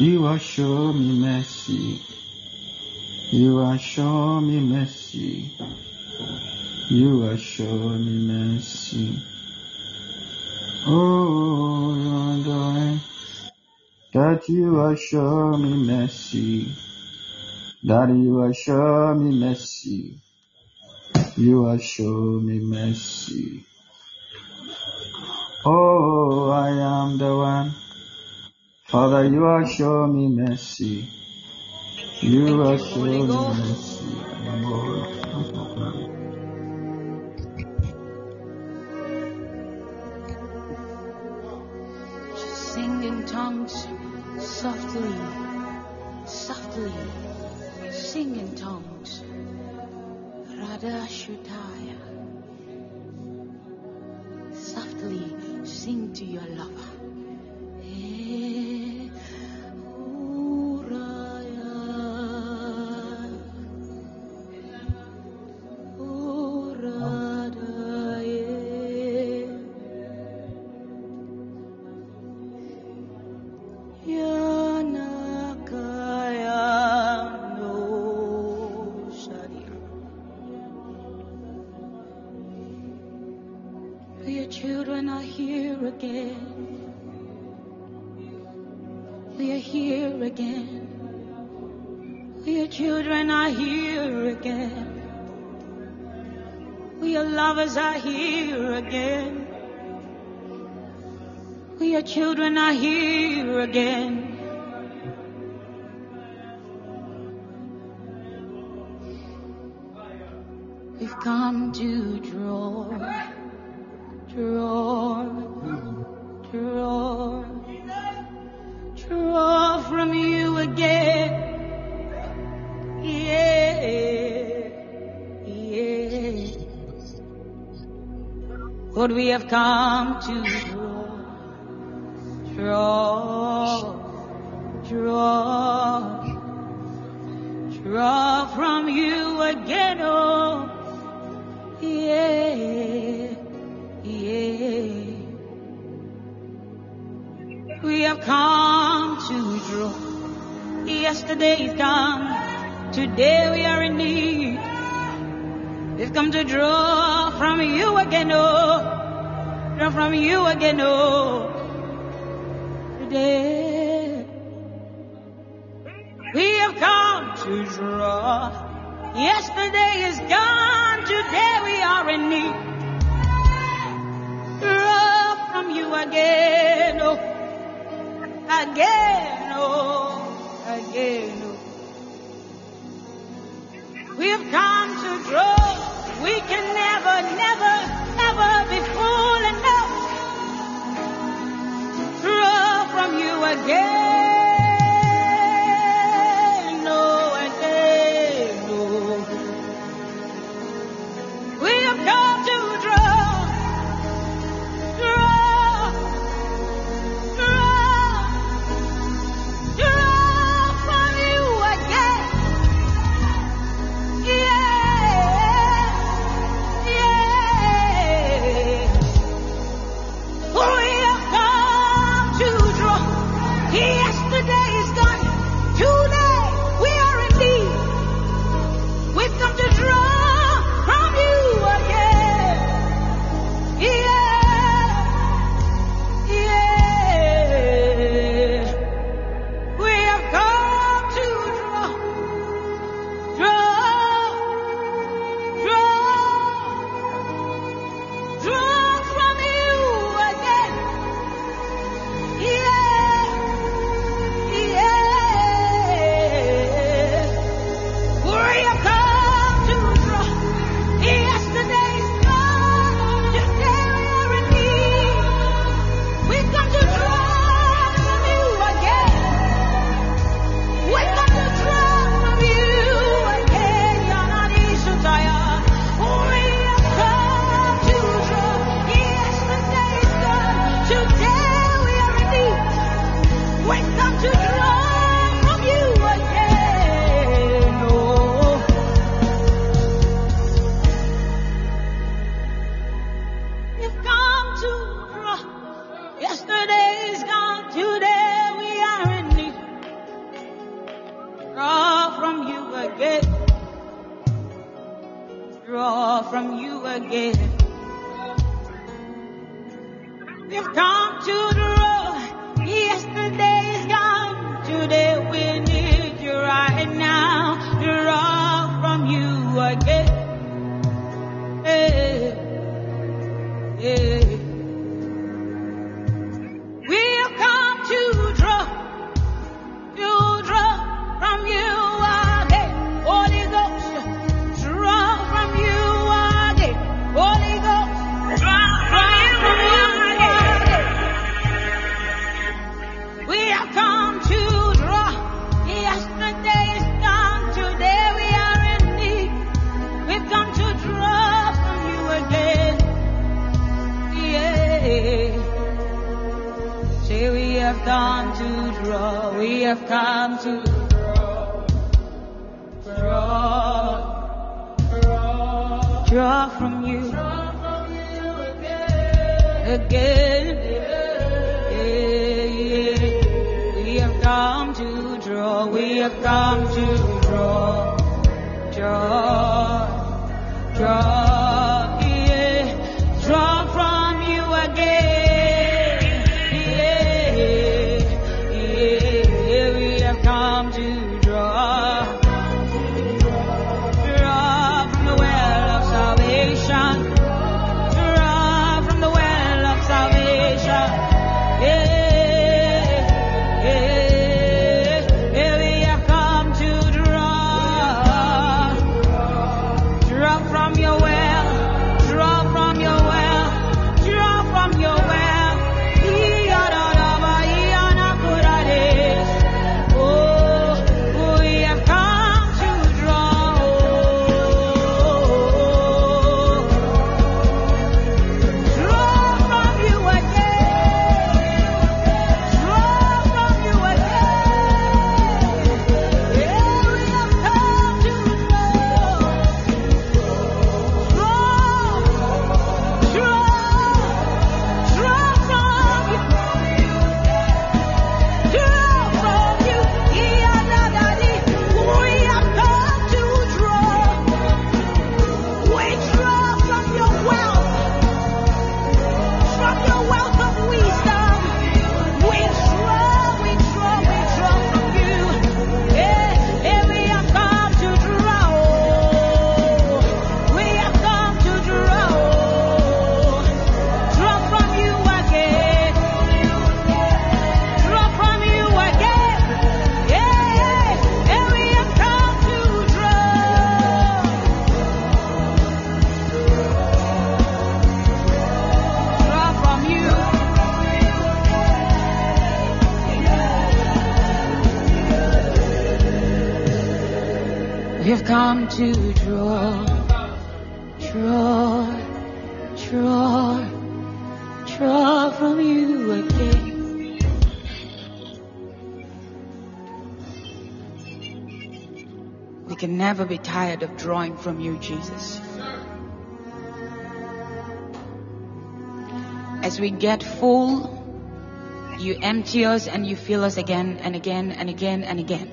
You are show me mercy. You are show me mercy. You are show me mercy. Oh, Lord, I that you are show me mercy. That you are show me mercy. You are show me mercy. Oh, I am the one. Father, you are showing me mercy. You are showing me mercy. Sing in tongues softly, softly. Sing in tongues. Radha Shutaya. Softly sing to your lover. to never be tired of drawing from you, Jesus. As we get full, you empty us and you fill us again and again and again and again.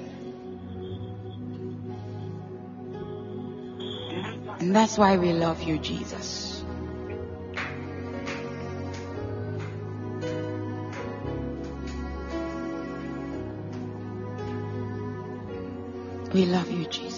And that's why we love you, Jesus. We love you, Jesus.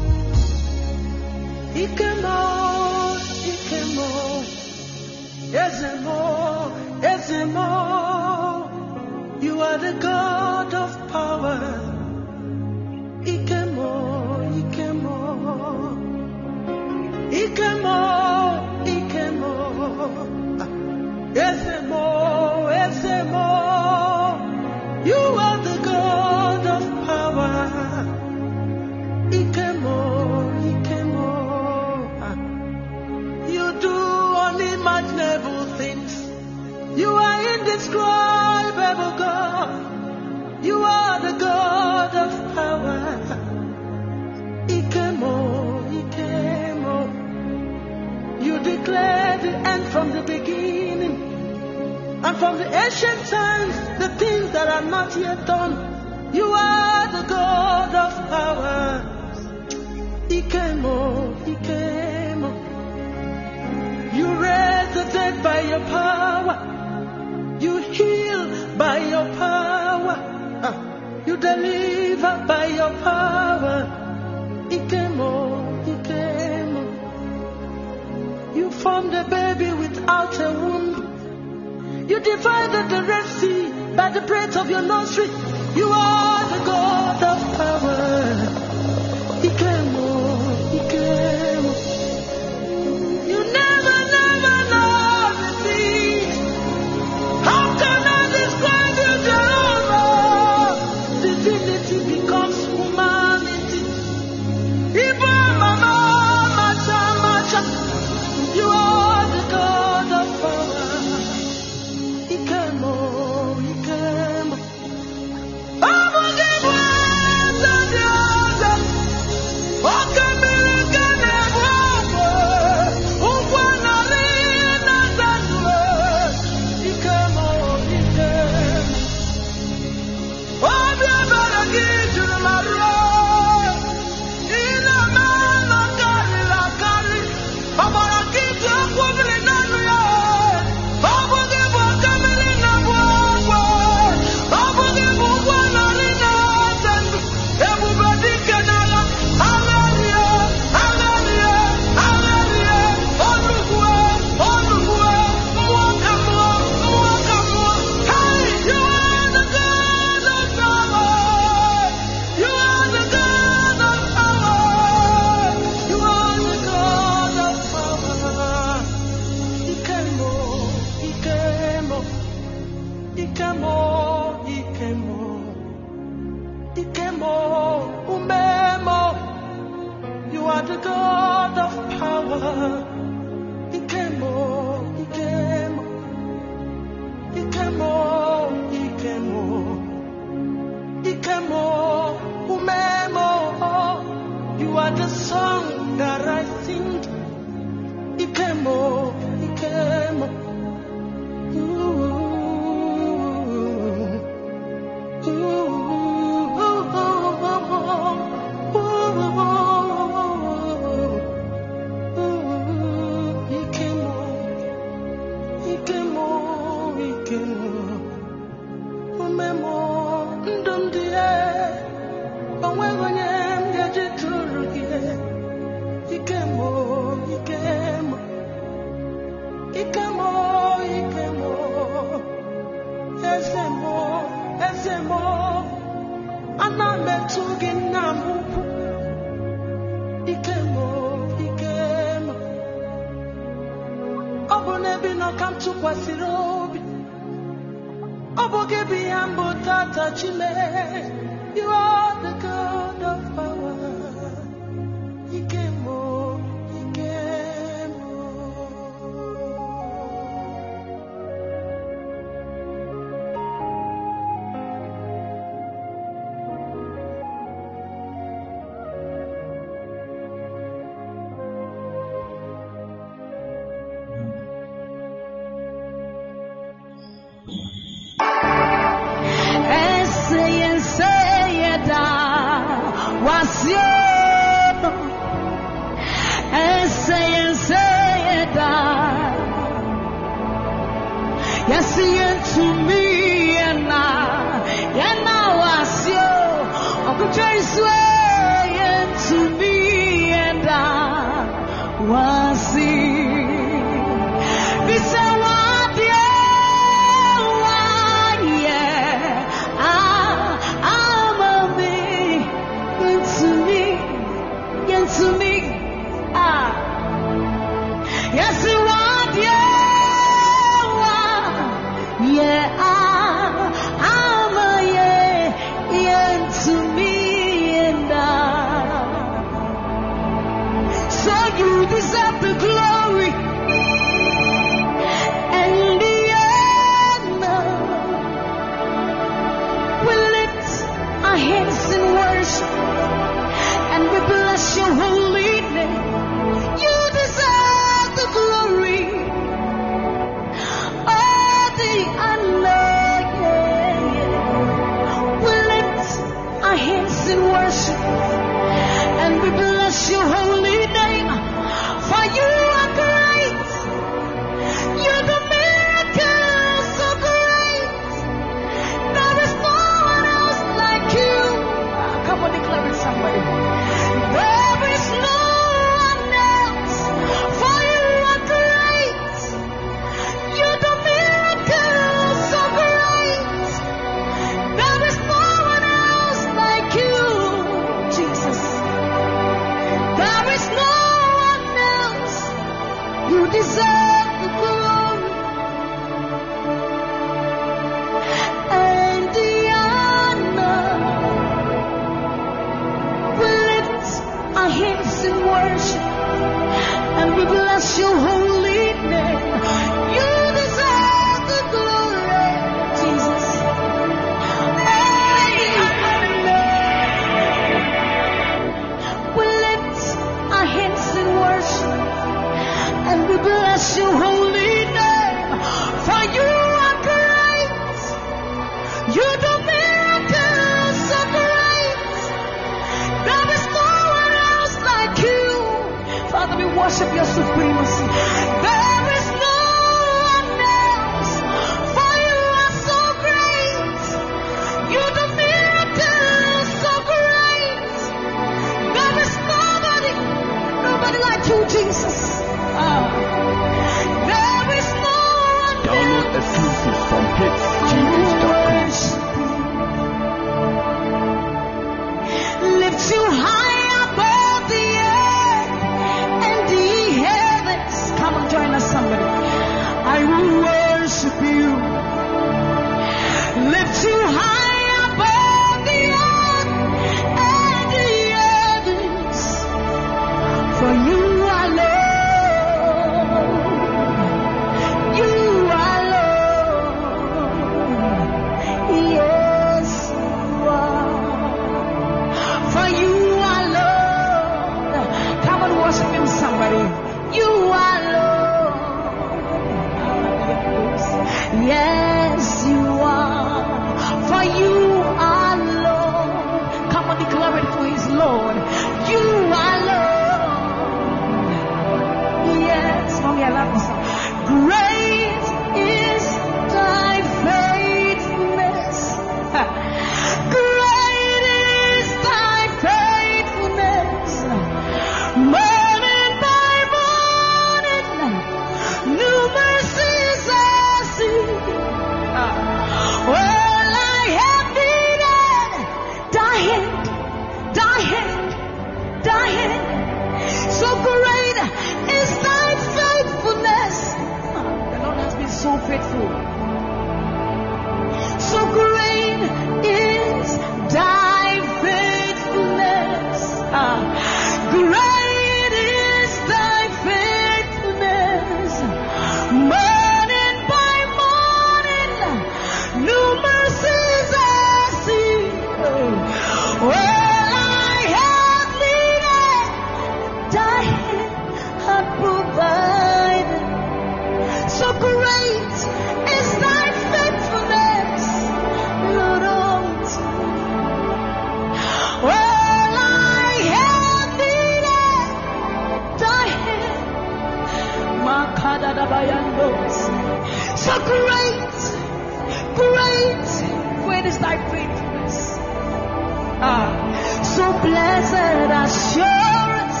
assurance.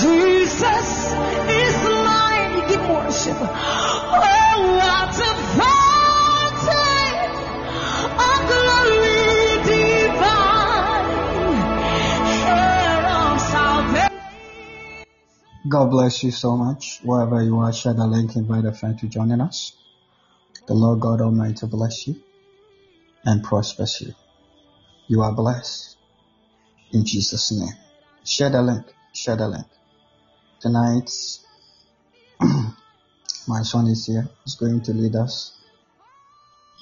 Jesus is mine. Give worship. Oh, what a fountain of glory divine. God bless you so much. Wherever you are, share the link, invite a friend to join us. The Lord God Almighty bless you and prosper you. You are blessed in Jesus' name. Share the link. Share the link. Tonight, my son is here. He's going to lead us.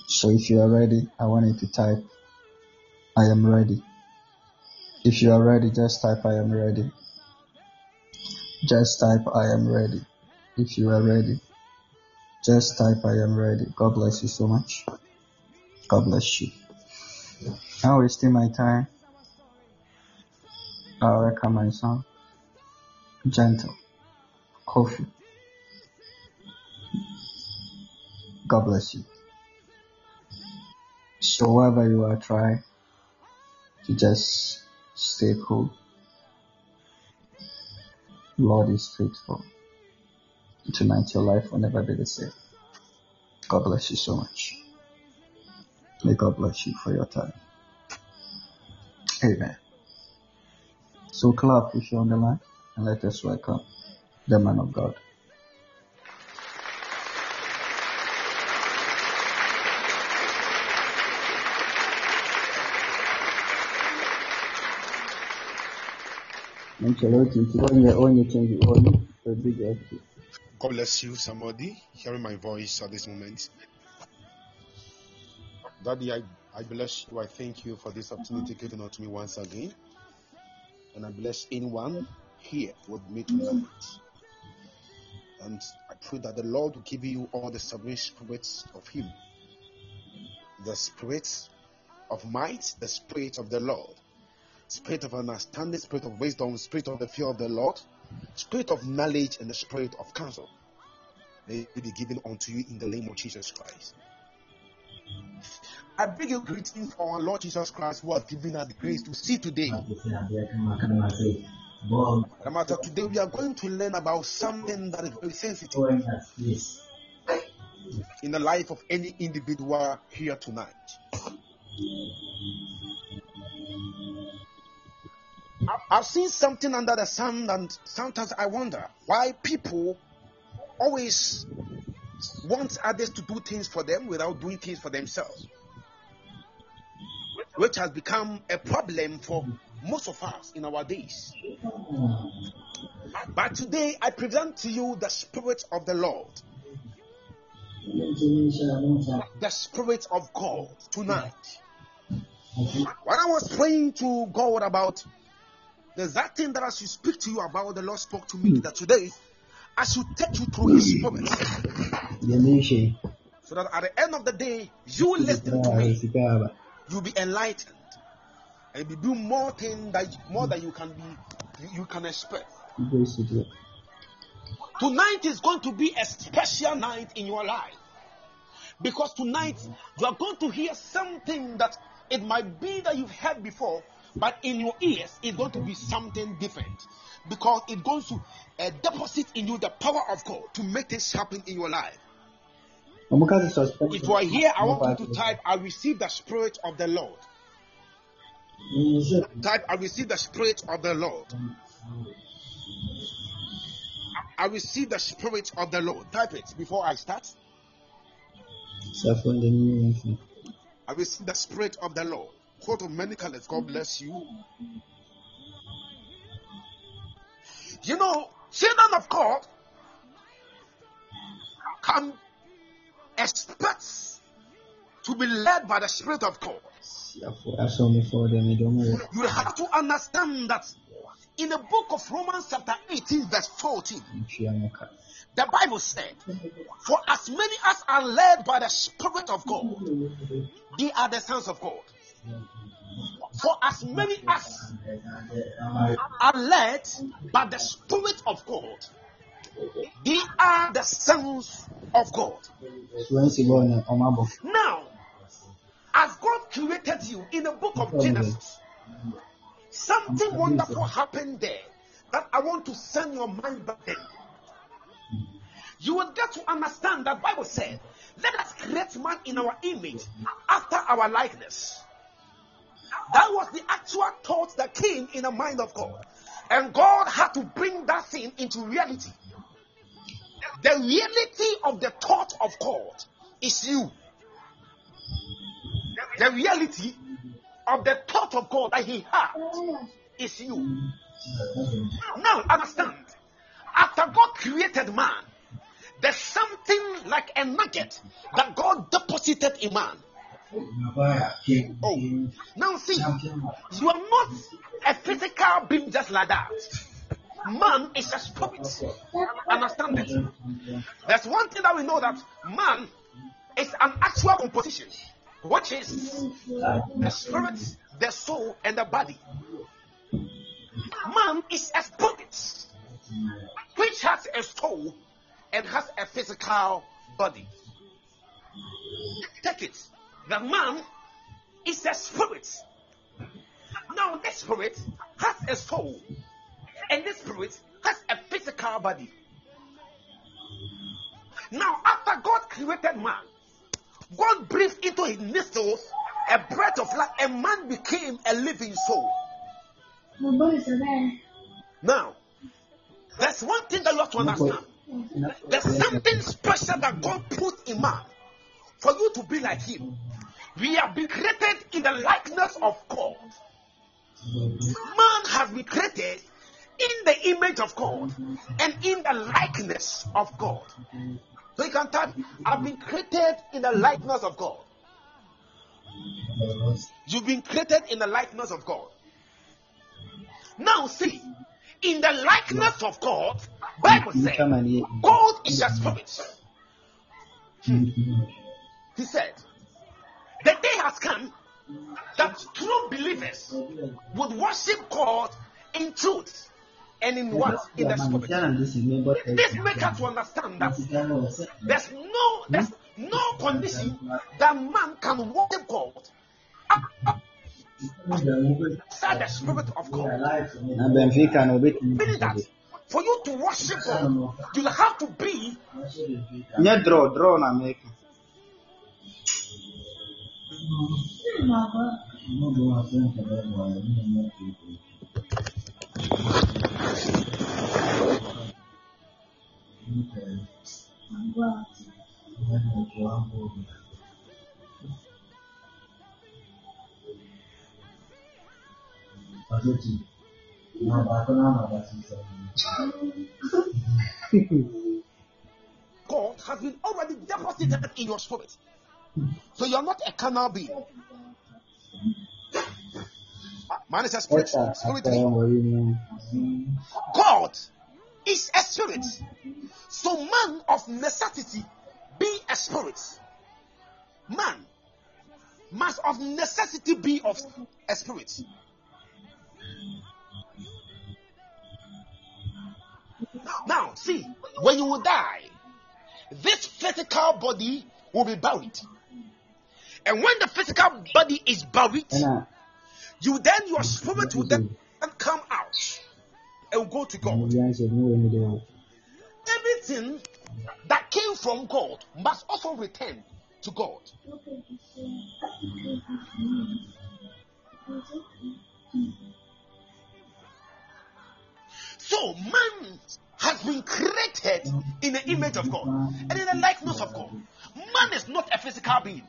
So if you are ready, I want you to type, I am ready. If you are ready, just type, I am ready. Just type, I am ready. If you are ready, just type, I am ready. God bless you so much. God bless you. I'm wasting my time. I my son, Gentle, Kofi. God bless you. So wherever you are, try to just stay cool. Lord is faithful. Tonight your life will never be the same. God bless you so much. May God bless you for your time. Amen. So clap if you're on the line and let us welcome the man of God. God bless you, somebody hearing my voice at this moment. Daddy, I, I bless you. I thank you for this opportunity given unto me once again. And I bless anyone here with me tonight. And I pray that the Lord will give you all the seven spirits of Him the spirit of might, the spirit of the Lord, spirit of understanding, spirit of wisdom, spirit of the fear of the Lord, spirit of knowledge, and the spirit of counsel. May be given unto you in the name of Jesus Christ. I bring you greetings for our Lord Jesus Christ who has given us the grace to see today. Matter today, we are going to learn about something that is very sensitive in the life of any individual here tonight. I've seen something under the sun, and sometimes I wonder why people always want others to do things for them without doing things for themselves, which has become a problem for most of us in our days. But today, I present to you the Spirit of the Lord, the Spirit of God tonight. When I was praying to God about there's that thing that I should speak to you about, the Lord spoke to me that today I should take you through His Spirit so that at the end of the day, you listen to me, you'll be enlightened and be doing more things that more than you can be you, you can expect. Tonight is going to be a special night in your life because tonight you are going to hear something that it might be that you've heard before, but in your ears it's going to be something different because it's going to uh, deposit in you the power of God to make things happen in your life. If you are here, I want you to type, I receive the Spirit of the Lord. Type, I receive the Spirit of the Lord. I receive the Spirit of the Lord. Type it before I start. I receive the Spirit of the Lord. Quote of many colors. God bless you. You know, children of God can expect to be led by the Spirit of God. You have to understand that in the book of Romans, chapter 18, verse 14, the Bible said, For as many as are led by the Spirit of God, they are the sons of God. For as many as are led by the Spirit of God, they are the sons of God. Now, as God created you in the book of Genesis, something wonderful happened there that I want to send your mind back there. You will get to understand that Bible said, "Let us create man in our image, after our likeness." That was the actual thought that came in the mind of God, and God had to bring that thing into reality. The reality of the thought of God is you. The reality of the thought of God that He had is you. Now understand, after God created man, there's something like a nugget that God deposited in man. Oh, now see, you are not a physical being just like that. Man is a spirit. Understand it? There's one thing that we know that man is an actual composition, which is the spirit, the soul, and the body. Man is a spirit which has a soul and has a physical body. Take it. The man is a spirit. Now, this spirit has a soul, and this spirit has a physical body. Now, after God created man, God breathed into his nostrils a breath of life, and man became a living soul. Now, there's one thing that you have to understand. There's something special that God put in man for you to be like him. We have been created in the likeness of God. Man has been created in the image of God and in the likeness of God. So you can type, I've been created in the likeness of God. You've been created in the likeness of God. Now see, in the likeness of God, Bible says God is a spirit. He said, the day has come that true believers would worship God in truth and in what? In the spirit. This makes us understand that there's no there's no condition that man can worship God outside the spirit of God. Meaning that for you to worship God, you have to be. draw, draw na make. God has been already deposited in your spirit. So you're not a carnal being. Man is a spirit. spirit being. God is a spirit. So man of necessity be a spirit. Man must of necessity be of a spirit. Now, see, when you will die, this physical body will be buried. And when the physical body is buried, you then your spirit will then mm-hmm. come out and go to God. Everything that came from God must also return to God. So man has been created in the image of God and in the likeness of God. Man is not a physical being.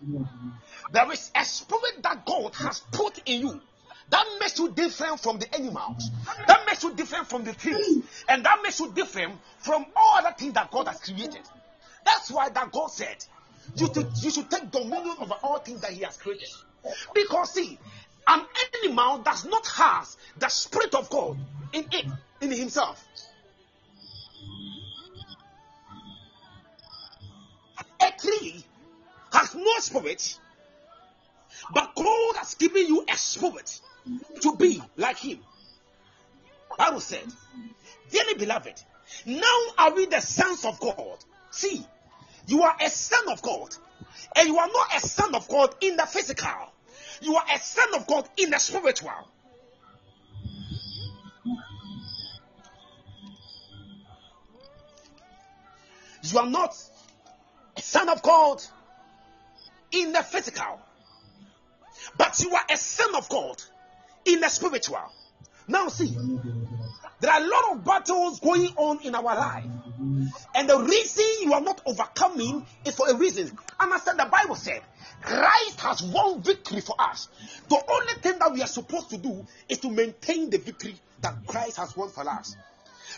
There is a spirit that God has put in you that makes you different from the animals, that makes you different from the trees, and that makes you different from all other things that God has created. That's why that God said you, you should take dominion over all things that He has created. Because see, an animal does not have the spirit of God in it, in himself. A tree has no spirit, but God has given you a spirit to be like Him. Bible said, dearly beloved, now are we the sons of God. See, you are a son of God, and you are not a son of God in the physical. You are a son of God in the spiritual. You are not a son of God in the physical, but you are a son of God in the spiritual. Now, see, there are a lot of battles going on in our life, and the reason you are not overcoming is for a reason. Understand the Bible said Christ has won victory for us. The only thing that we are supposed to do is to maintain the victory that Christ has won for us.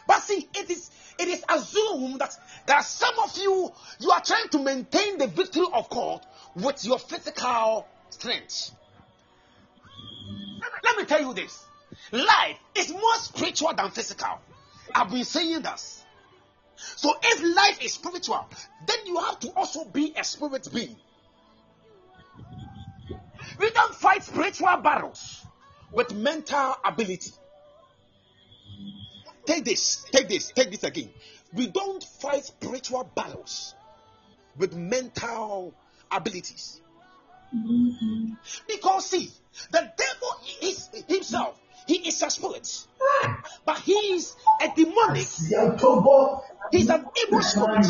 But see, it is it is assumed that there are some of you you are trying to maintain the victory of God with your physical strength. Tell you this. Life is more spiritual than physical. I've been saying this. So if life is spiritual, then you have to also be a spirit being. We don't fight spiritual battles with mental ability. take this, take this, take this again. We don't fight spiritual battles with mental abilities. Because see, the devil is himself, he is a spirit, but he is a demonic, he's an evil spirit.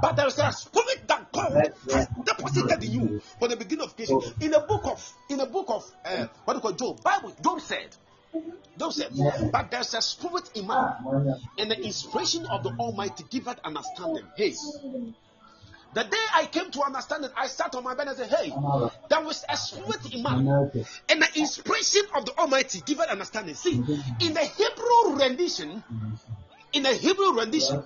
But there's a spirit that God has deposited in you from the beginning of creation. In the book of in the book of uh, what do you call Job, Bible, Job said, said, but there's a spirit in man, and the inspiration of the Almighty giveth understanding. Hey, the day I came to understand it, I sat on my bed and said, Hey, there was a spirit in man, and the inspiration of the Almighty giveth understanding. See, in the Hebrew rendition, in the Hebrew rendition,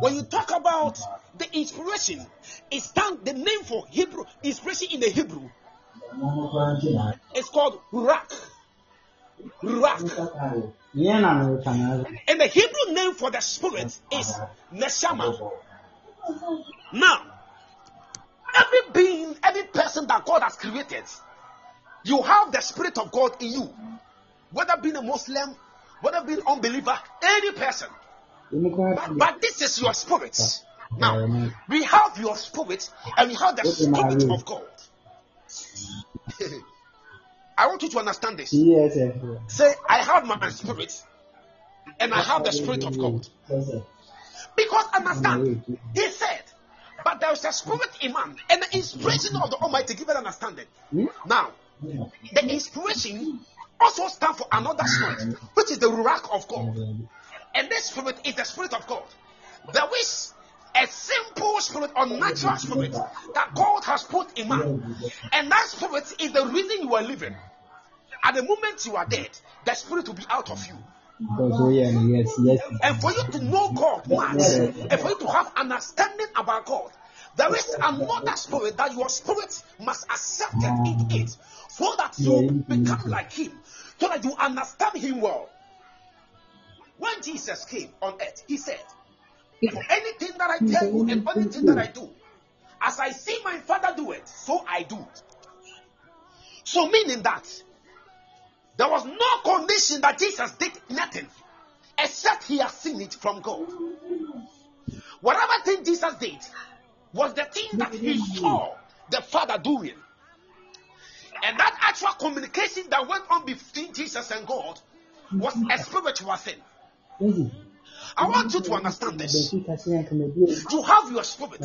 when you talk about the inspiration, it stands the name for Hebrew inspiration in the Hebrew. It's called Ruach. Ruach. And the Hebrew name for the spirit is Neshama. Now, every being, every person that God has created, you have the spirit of God in you. Whether being a Muslim, whether being unbeliever, any person. But, but this is your spirit. Now, we have your spirit and we have the spirit of God. I want you to understand this. Say, I have my spirit and I have the spirit of God. Because understand, he said, but there is a spirit in man and the inspiration of the Almighty give it understanding. Hmm? Now, the inspiration also stands for another spirit, which is the Ruach of God. And this spirit is the spirit of God. There is a simple spirit or natural spirit that God has put in man. And that spirit is the reason you are living. At the moment you are dead, the spirit will be out of you. Oh, yes, yes. And for you to know God much, and for you to have understanding about God, there is another spirit that your spirit must accept in it so that you become like Him, so that you understand Him well. When Jesus came on earth, He said, For anything that I tell you and anything that I do, as I see my Father do it, so I do. It." So, meaning that there was no condition that Jesus did nothing except he has seen it from God. Whatever thing Jesus did was the thing that he saw the Father doing. And that actual communication that went on between Jesus and God was a spiritual thing. I want you to understand this. You have your spirit.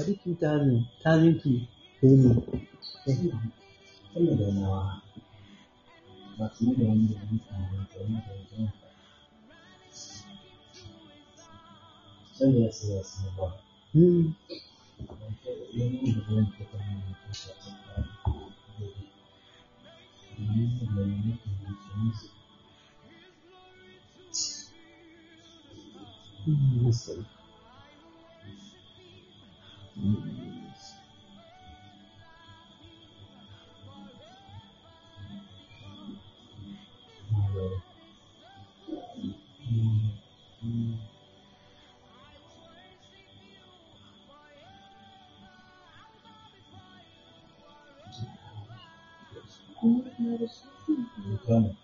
Listen. Mm-hmm. Então.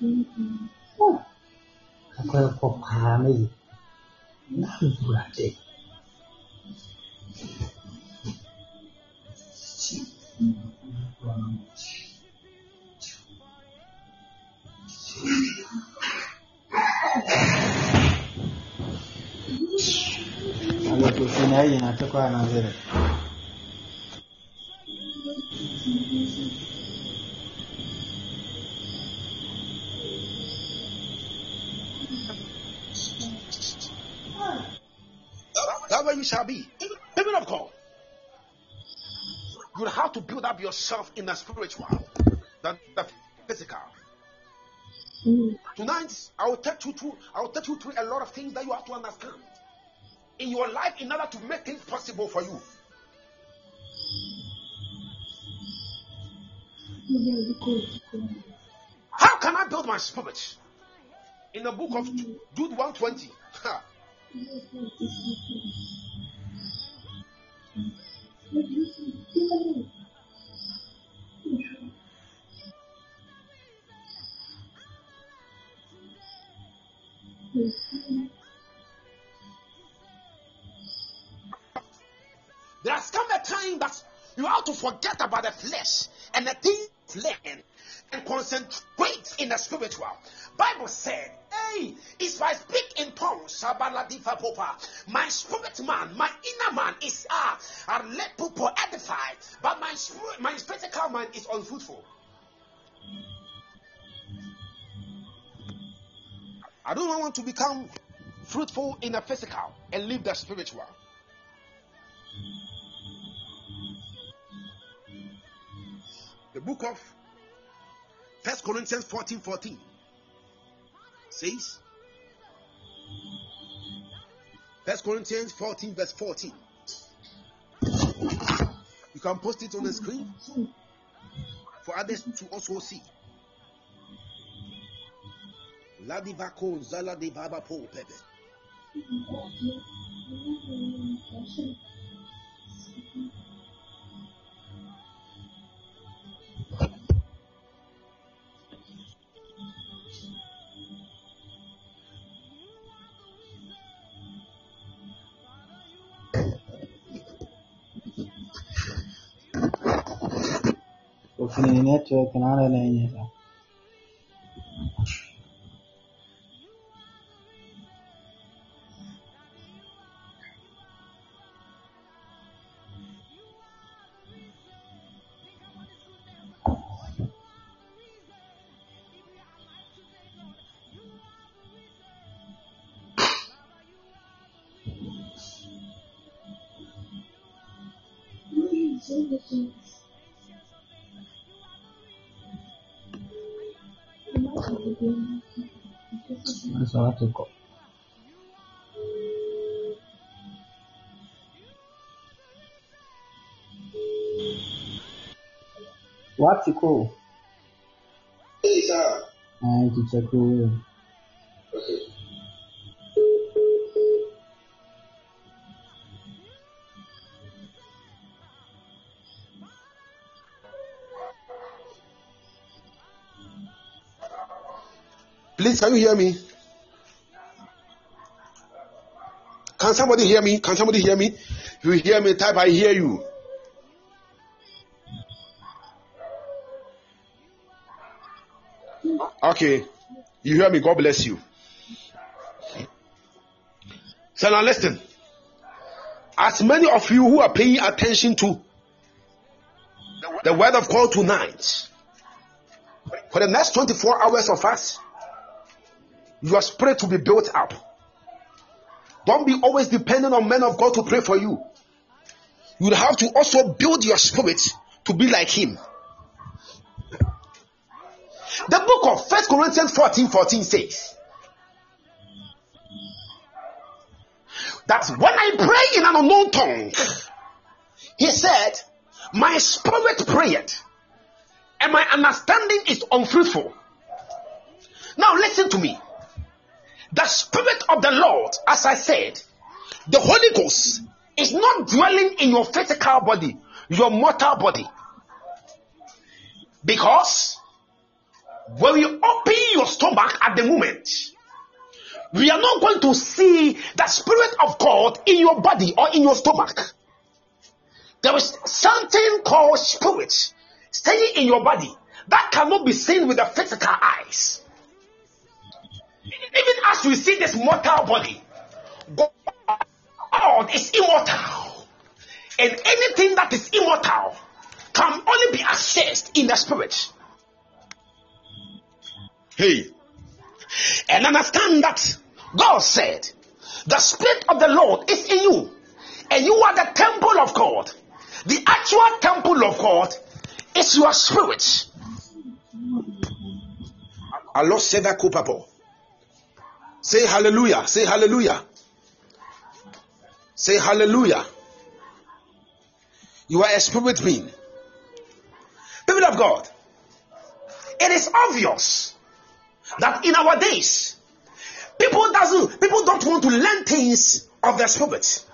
Uh, aku yang kok paham ini. Nanti berarti. Thank you. Na ta kwana zira That way you shall be. People of God. You have to build up yourself in the spiritual, the, the physical. Mm. Tonight, I will take you through. I will take you through a lot of things that you have to understand in your life in order to make things possible for you. How can I build my spirit? In the book of Jude 120. ha, You have to forget about the flesh and the things learn and concentrate in the spiritual. Bible said, Hey, if I speak in tongues, my spirit man, my inner man is ah, uh, let people edify, but my spirit, my physical man is unfruitful. I don't want to become fruitful in the physical and leave the spiritual. The book of First Corinthians 14 14 says, First Corinthians 14, verse 14. You can post it on the screen for others to also see. Ladivako Zala de Baba Po Pepe. Clean it to a banana leaning. Ofini network naona inaenyeka. Sasa watu ko wapi ko? Ah, kicha kuu. Please, can you hear me? Can somebody hear me? Can somebody hear me? You hear me, type I hear you. Okay. You hear me? God bless you. So now listen. As many of you who are paying attention to the word of God tonight, for the next 24 hours of us, your spirit to be built up. Don't be always dependent on men of God to pray for you. You have to also build your spirit to be like Him. The book of First Corinthians 14 14 says that when I pray in an unknown tongue, he said, My spirit prayed, and my understanding is unfruitful. Now listen to me. The Spirit of the Lord, as I said, the Holy Ghost is not dwelling in your physical body, your mortal body. Because when you open your stomach at the moment, we are not going to see the Spirit of God in your body or in your stomach. There is something called spirit staying in your body that cannot be seen with the physical eyes. Even as we see this mortal body, God is immortal. And anything that is immortal can only be accessed in the spirit. Hey. And understand that God said, the spirit of the Lord is in you. And you are the temple of God. The actual temple of God is your spirit. Allah said that. Say hallelujah. Say hallelujah. Say hallelujah. You are a spirit being. People of God, it is obvious that in our days, people doesn't people don't want to learn things of the spirit.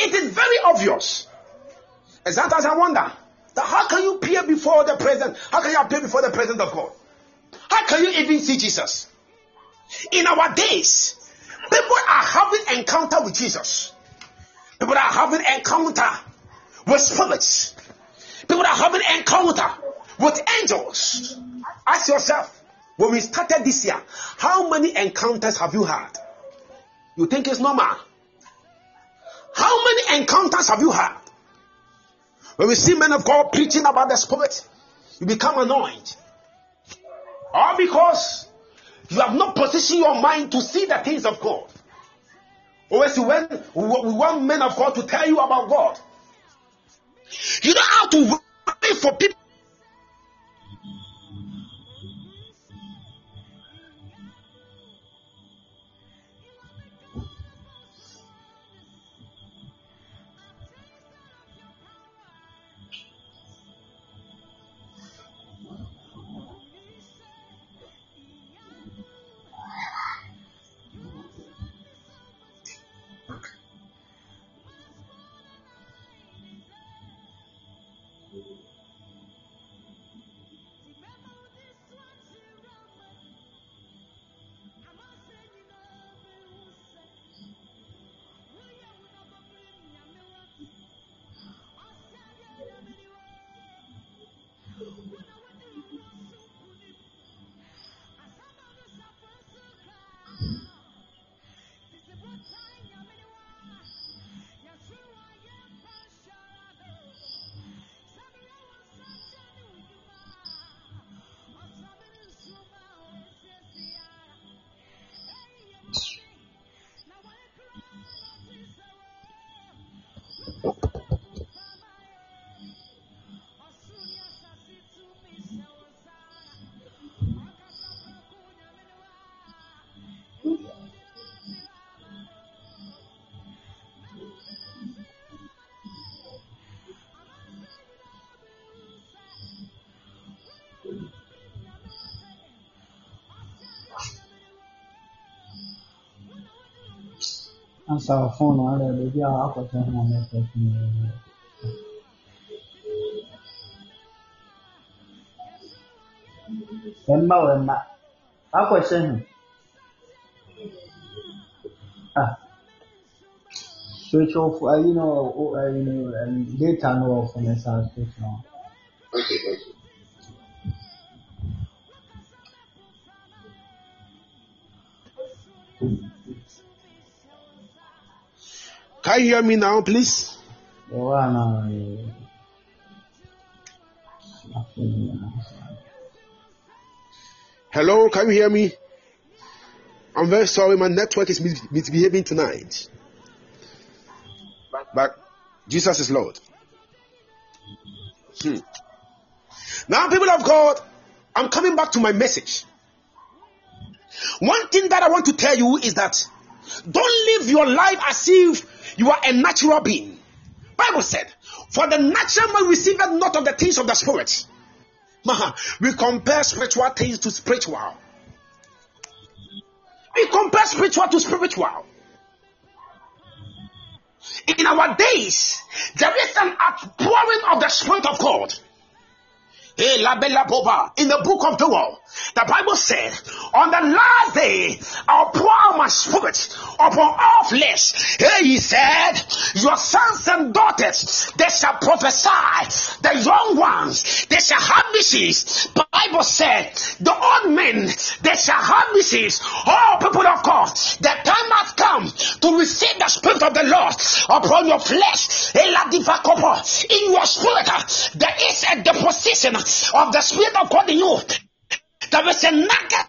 It is very obvious. And sometimes I wonder that how can you appear before the presence? How can you appear before the presence of God? How can you even see Jesus? In our days, people are having encounter with Jesus. People are having encounter with spirits. People are having encounter with angels. Ask yourself, when we started this year, how many encounters have you had? You think it's normal? How many encounters have you had? When we see men of God preaching about the spirit, you become annoyed. All because you have not positioned your mind to see the things of God. Always when we want men of God to tell you about God. You don't have to wait for people ansa phone wale baabi a akɔtɔ ho na network no yɛ yie. Wemma wemma akɔhyɛ ho ah switch off ayi no ayi no data no wɔ phone sa switch no. Can you hear me now, please? Yɛwɔ ana ɛɛ Hello, can you hear me? I'm very sorry, my network is misbehaving tonight. But Jesus is Lord. Hmm. Now, people of God, I'm coming back to my message. One thing that I want to tell you is that don't live your life as if you are a natural being. Bible said, "For the natural man receiveth not of the things of the spirit." We compare spiritual things to spiritual. We compare spiritual to spiritual. In our days, there is an outpouring of the Spirit of God. Eh, In the book of Joel, the Bible said, On the last day, I'll pour out my spirit upon all flesh. Here he said, Your sons and daughters, they shall prophesy. The young ones, they shall have visions. Bible said, The old men, they shall have visions. All people of God, the time has come to receive the spirit of the Lord upon your flesh. In your spirit, there is a deposition of the spirit of God in you. There is a nugget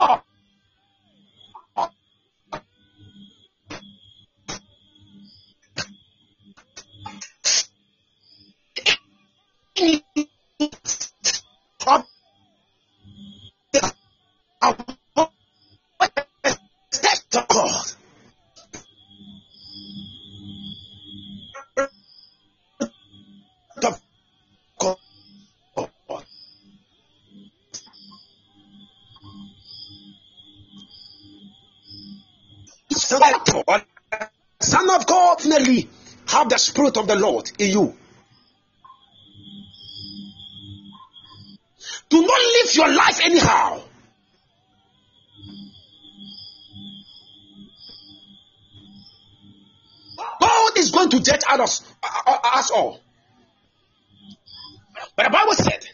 of of the of God. Son of God, definitely have the Spirit of the Lord in you. Us, uh, uh, us all. But the Bible said,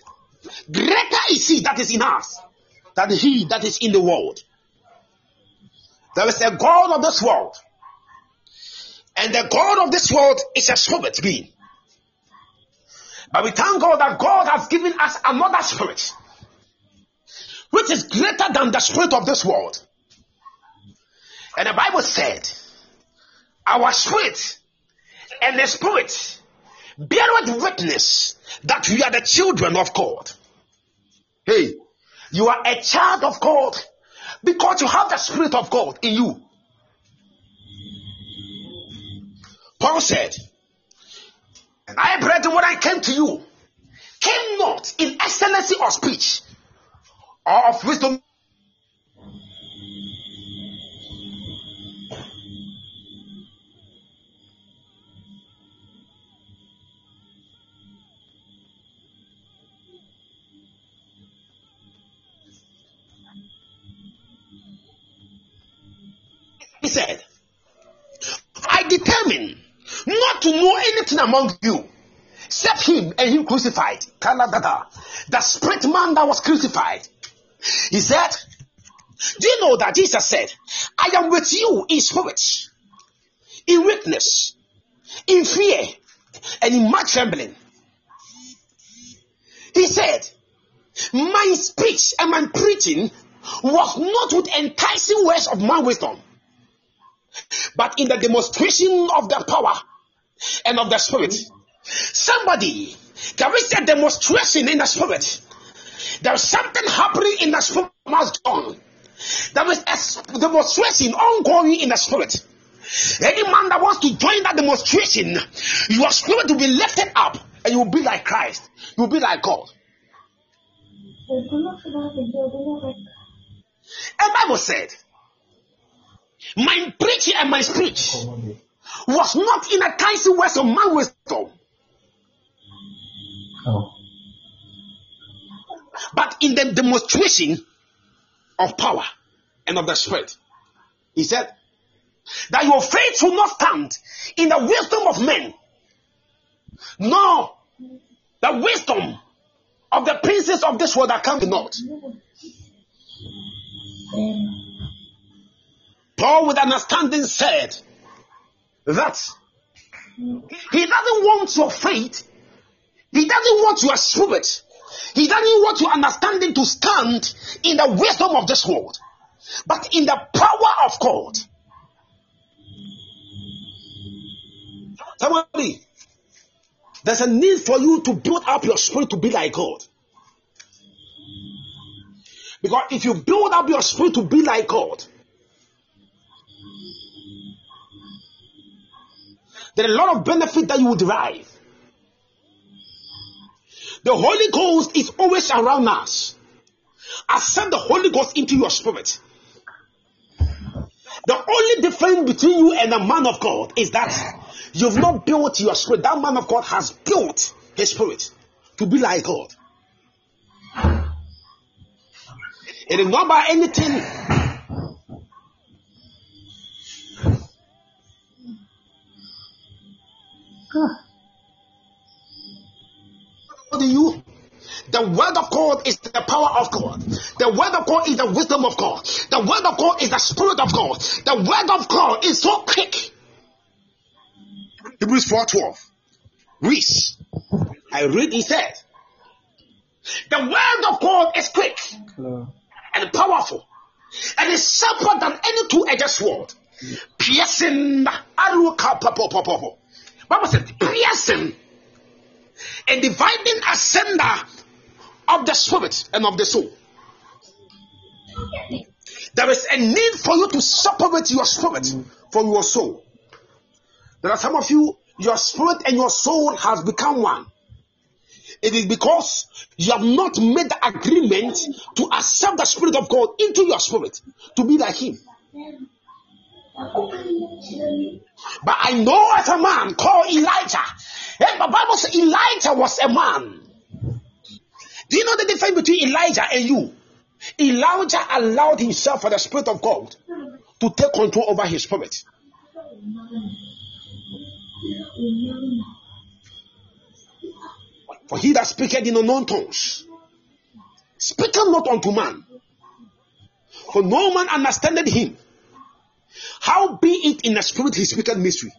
Greater is he that is in us than he that is in the world. There is a God of this world. And the God of this world is a spirit being. But we thank God that God has given us another spirit, which is greater than the spirit of this world. And the Bible said, Our spirit and the spirit beareth witness that we are the children of God. Hey, you are a child of God because you have the Spirit of God in you. Paul said, And I, brethren, when I came to you, came not in excellency of speech or of wisdom among you except him and him crucified. The spirit man that was crucified. He said, Do you know that Jesus said, I am with you in spirit, in weakness, in fear, and in much trembling? He said, My speech and my preaching was not with enticing words of my wisdom but in the demonstration of the power and of the spirit. Somebody, there is a demonstration in the spirit. There is something happening in the spirit must go There is a demonstration ongoing in the spirit. Any man that wants to join that demonstration, your spirit will be lifted up and you will be like Christ. You will be like God. And Bible said, my preaching and my speech was not in a kind words of man wisdom. Oh. But in the demonstration of power and of the spirit. He said that your faith will not stand in the wisdom of men, nor the wisdom of the princes of this world that come not. Paul, with understanding, said that he doesn't want your faith, he doesn't want your spirit, he doesn't want your understanding to stand in the wisdom of this world, but in the power of God. Somebody, there's a need for you to build up your spirit to be like God. Because if you build up your spirit to be like God, There are a lot of benefit that you will derive. The Holy Ghost is always around us. Accept the Holy Ghost into your spirit. The only difference between you and a man of God is that you've not built your spirit. That man of God has built his spirit to be like God. It is not by anything do you? The word of God is the power of God. The word of God is the wisdom of God. The word of God is the spirit of God. The word of God is so quick. Hebrews 4:12. Reese. I read he said. The word of God is quick Hello. and powerful and is sharper than any two-edged sword. Piercing Bible says piercing and dividing asunder of the spirit and of the soul. There is a need for you to separate your spirit from your soul. There are some of you, your spirit and your soul has become one. It is because you have not made the agreement to accept the spirit of God into your spirit to be like Him. But I know of a man called Elijah. Eh, and the Bible says Elijah was a man. Do you know the difference between Elijah and you? Elijah allowed himself for the Spirit of God to take control over his spirit. For he that speaketh in unknown tongues speaketh not unto man, for no man understandeth him. How be it in the spirit he speaketh mystery?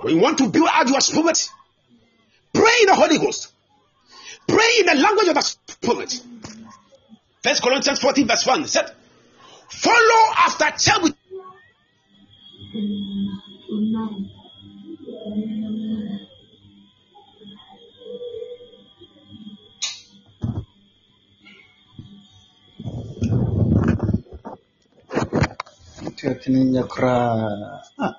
When you want to build out your spirit, pray in the Holy Ghost. Pray in the language of the spirit. First Corinthians 14 verse 1 said, Follow after charity. Tiyotini nyakra. Ah,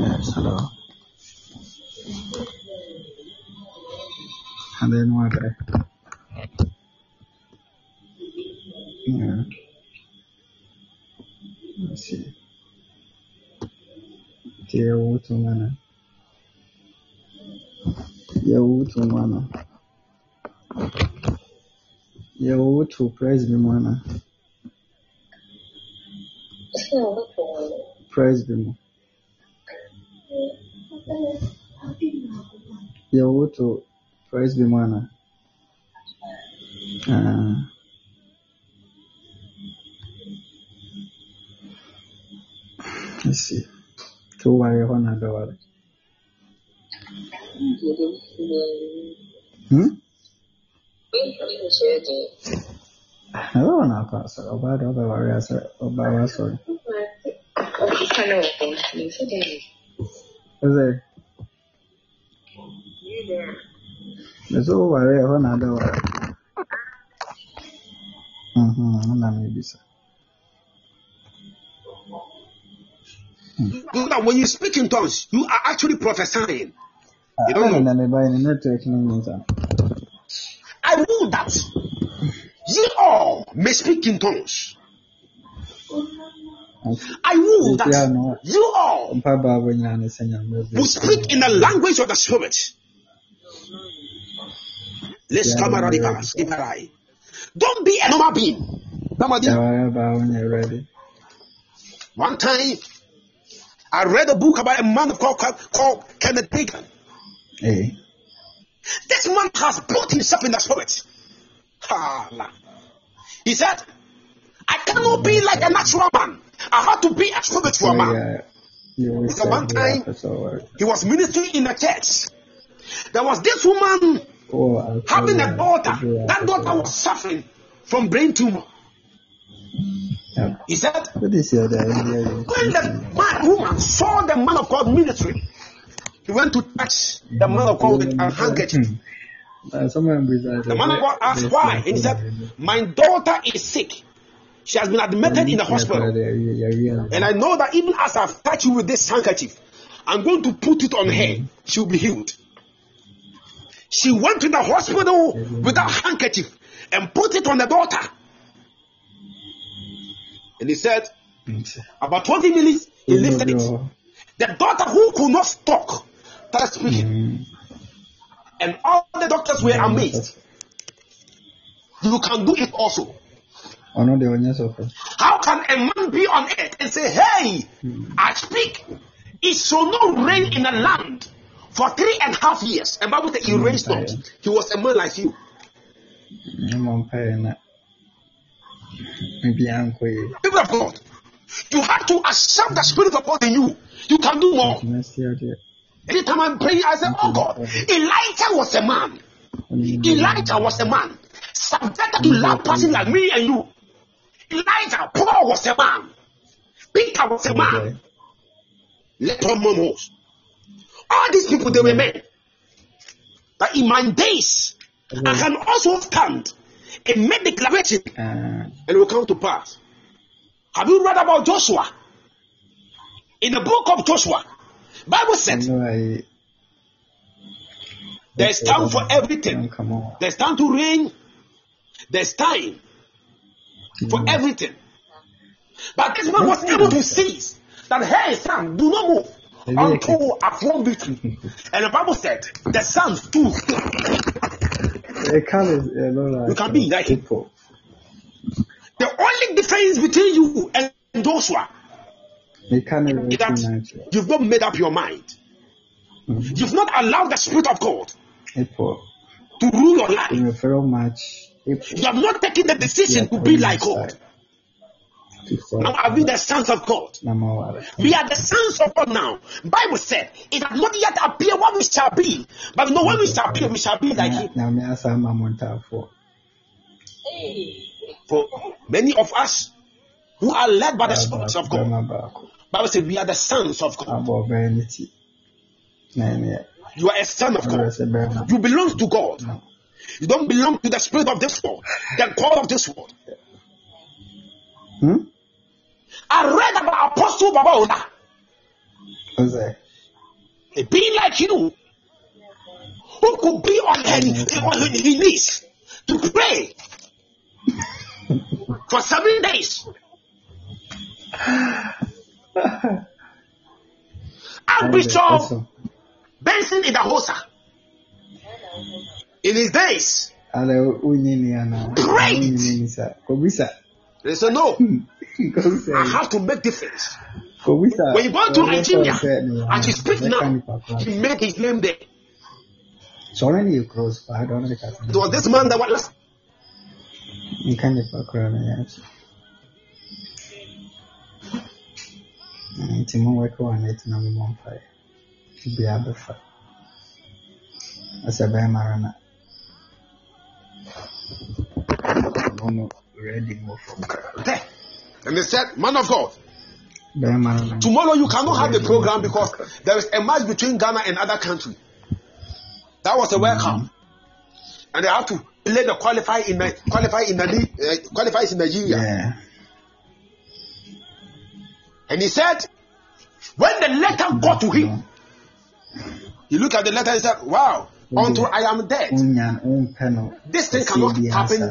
Yes, hello. And then what? eh? Yeah. Let's see. Dear Wutu mana. Mana. Ya Wutu praise be mana. Praise be mo. Ya Wutu praise be mana. Ah. Let's see. To na bɛware. Hmm? Ɛbɛwɔ na akɔ asɔre. Ɔbaa de ɔbɛware asɔre. Ɔbaa wa asɔre. Ɔsɛ, ɛsɛ woware ɛhɔ na bɛware. Mhm, ɛna mebisa. You know, when you speak in tongues, you are actually prophesying. You don't know. na mebae ne network no nyɛ saa. I will that ye all may speak in tongues. I will that you all mpaebaa bɔ nyinaa ne sɛ Nyame will speak in the language of the spirit. Let's come around the past. Give her eye. Don't be a normal being. Somebody, Yɛware baa wonyɛ ready. one time, I read a book about a man called, called Kenneth Bacon. Ee. This man has built himself in the spirit. He said, I cannot be like a natural man. I have to be a spiritual man. Yɛwɔ Because one time- apɛ sɛ ɔware. He was ministering in a church. There was this woman Wɔ having a daughter. That daughter was suffering from brain tumor. Yeah. He said, What is your idea? when the man, woman saw the man of God ministry, he went to touch the man of God with a handkerchief. Uh, someone beside The man of God asked why. And he said, My daughter is sick. She has been admitted in the hospital. And I know that even as I've touched you with this handkerchief, I'm going to put it on her. She will be healed. She went to the hospital with that handkerchief and put it on the daughter. And he said, about 20 minutes, he lifted it. The daughter who could not talk speaking. And all the doctors were amazed. You can do it also. Ɔno deɛ ɔnyɛ sɔfo. How can a man be on earth and say, Hey, I speak? It shall not rain in the land for three and a half years. And Bible says he raised not. He was a man like you. Mmɔ mpaeɛ na biribiara nkɔ yie. People of God, you have to accept the spirit of God in you. You can do more. Adeɛ. Anytime I'm praying, I say, Oh God, Elijah was a man. Elijah was a man. Subjected to love person like me and you. Elijah, Paul was a man. Peter was a man. Let all murmurs. All these people, they were men. But in my days, I can also stand and make declaration Ah, and it will come to pass. Have you read about Joshua? In the book of Joshua, Bible said there's time for everything. There's time to rain. There's time for Mm. everything. But this man was able to seize that, hey, sun, do not move until I've won victory. And the Bible said, the sun stood. It can is a lot like You can be like him. people. The only difference between you and Joshua It can is is that you've not made up your mind. Mhm. You've not allowed the Spirit of God People. to rule your life. In very much. You have not taken the decision to be like God. Now are we the sons of God? We are the sons of God now. Bible said it has not yet appeared what we shall be, but we know when we shall appear, we shall be like Him. Now, me as I'm a montafo. For many of us who are led by the Spirit of God. Bible said we are the sons of God. Abɔ ɔbɛn ne ti. Na ɛneɛ. You are a son of God. You belong to God. You don't belong to the spirit of this world, the God of this world. Hmm? I read about Apostle Baba Oda, a being like you, who could be on her, on his knees to pray for seven days. Archbishop Benson Idahosa, in his days, Ada wonyi ni ana. Great! Wonyi ni sa. Kobisa. they said, No, I have to make difference. When you go to Nigeria, ne as speak now, he made his name there. Ne yɛ close paa dɔn ne kasa. It was this man that was Nka nipa kora no yɛ akyi. Nti mo wɔkɛ wɔ ne tena mo mɔ mpaeɛ. Bi abɛfa. Ɔsɛ bɛrima no na. Mo ready mo fam kra. there. And they said, Man of God, na. tomorrow you cannot have the program because there is a match between Ghana and other country. That was a welcome. And they have to play the qualify in qualify in uh, qualifies in Nigeria. Yeah. And he said, when the letter got to him, he looked at the letter and said, Wow, until I am dead, this thing cannot happen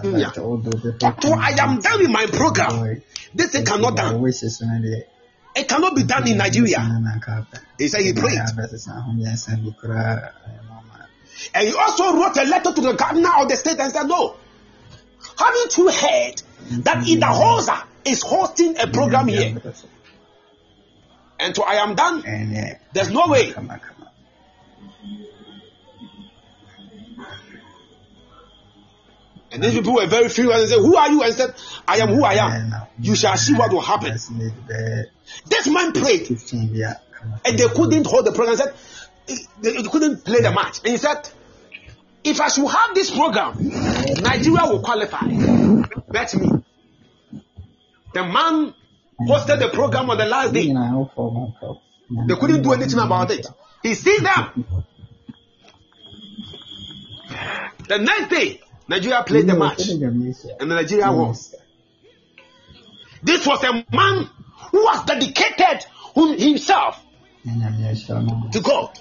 Until I am done with my program, this thing cannot done. It cannot be done in Nigeria. He said he prayed. And he also wrote a letter to the governor of the state and said, No, haven't you heard that Idahosa is hosting a program here? And so I am done. Ɛneɛ, There's no way. And these people were very furious and said, Who are you? And said, I am who I am. You shall see what will happen. Ɛsɛ maybe bɛyɛ This man prayed 15 bi a, kama and they couldn't hold the program. Said they they couldn't play the match. And he said, If I should have this program, Nigeria will qualify. Bet me. The man hosted the program on the last day. nyinaa wofɔ mo nka wo. They couldn't do anything about it. He sees them. The next day, Nigeria played the match and Nigeria won. This was a man who was dedicated himself to God.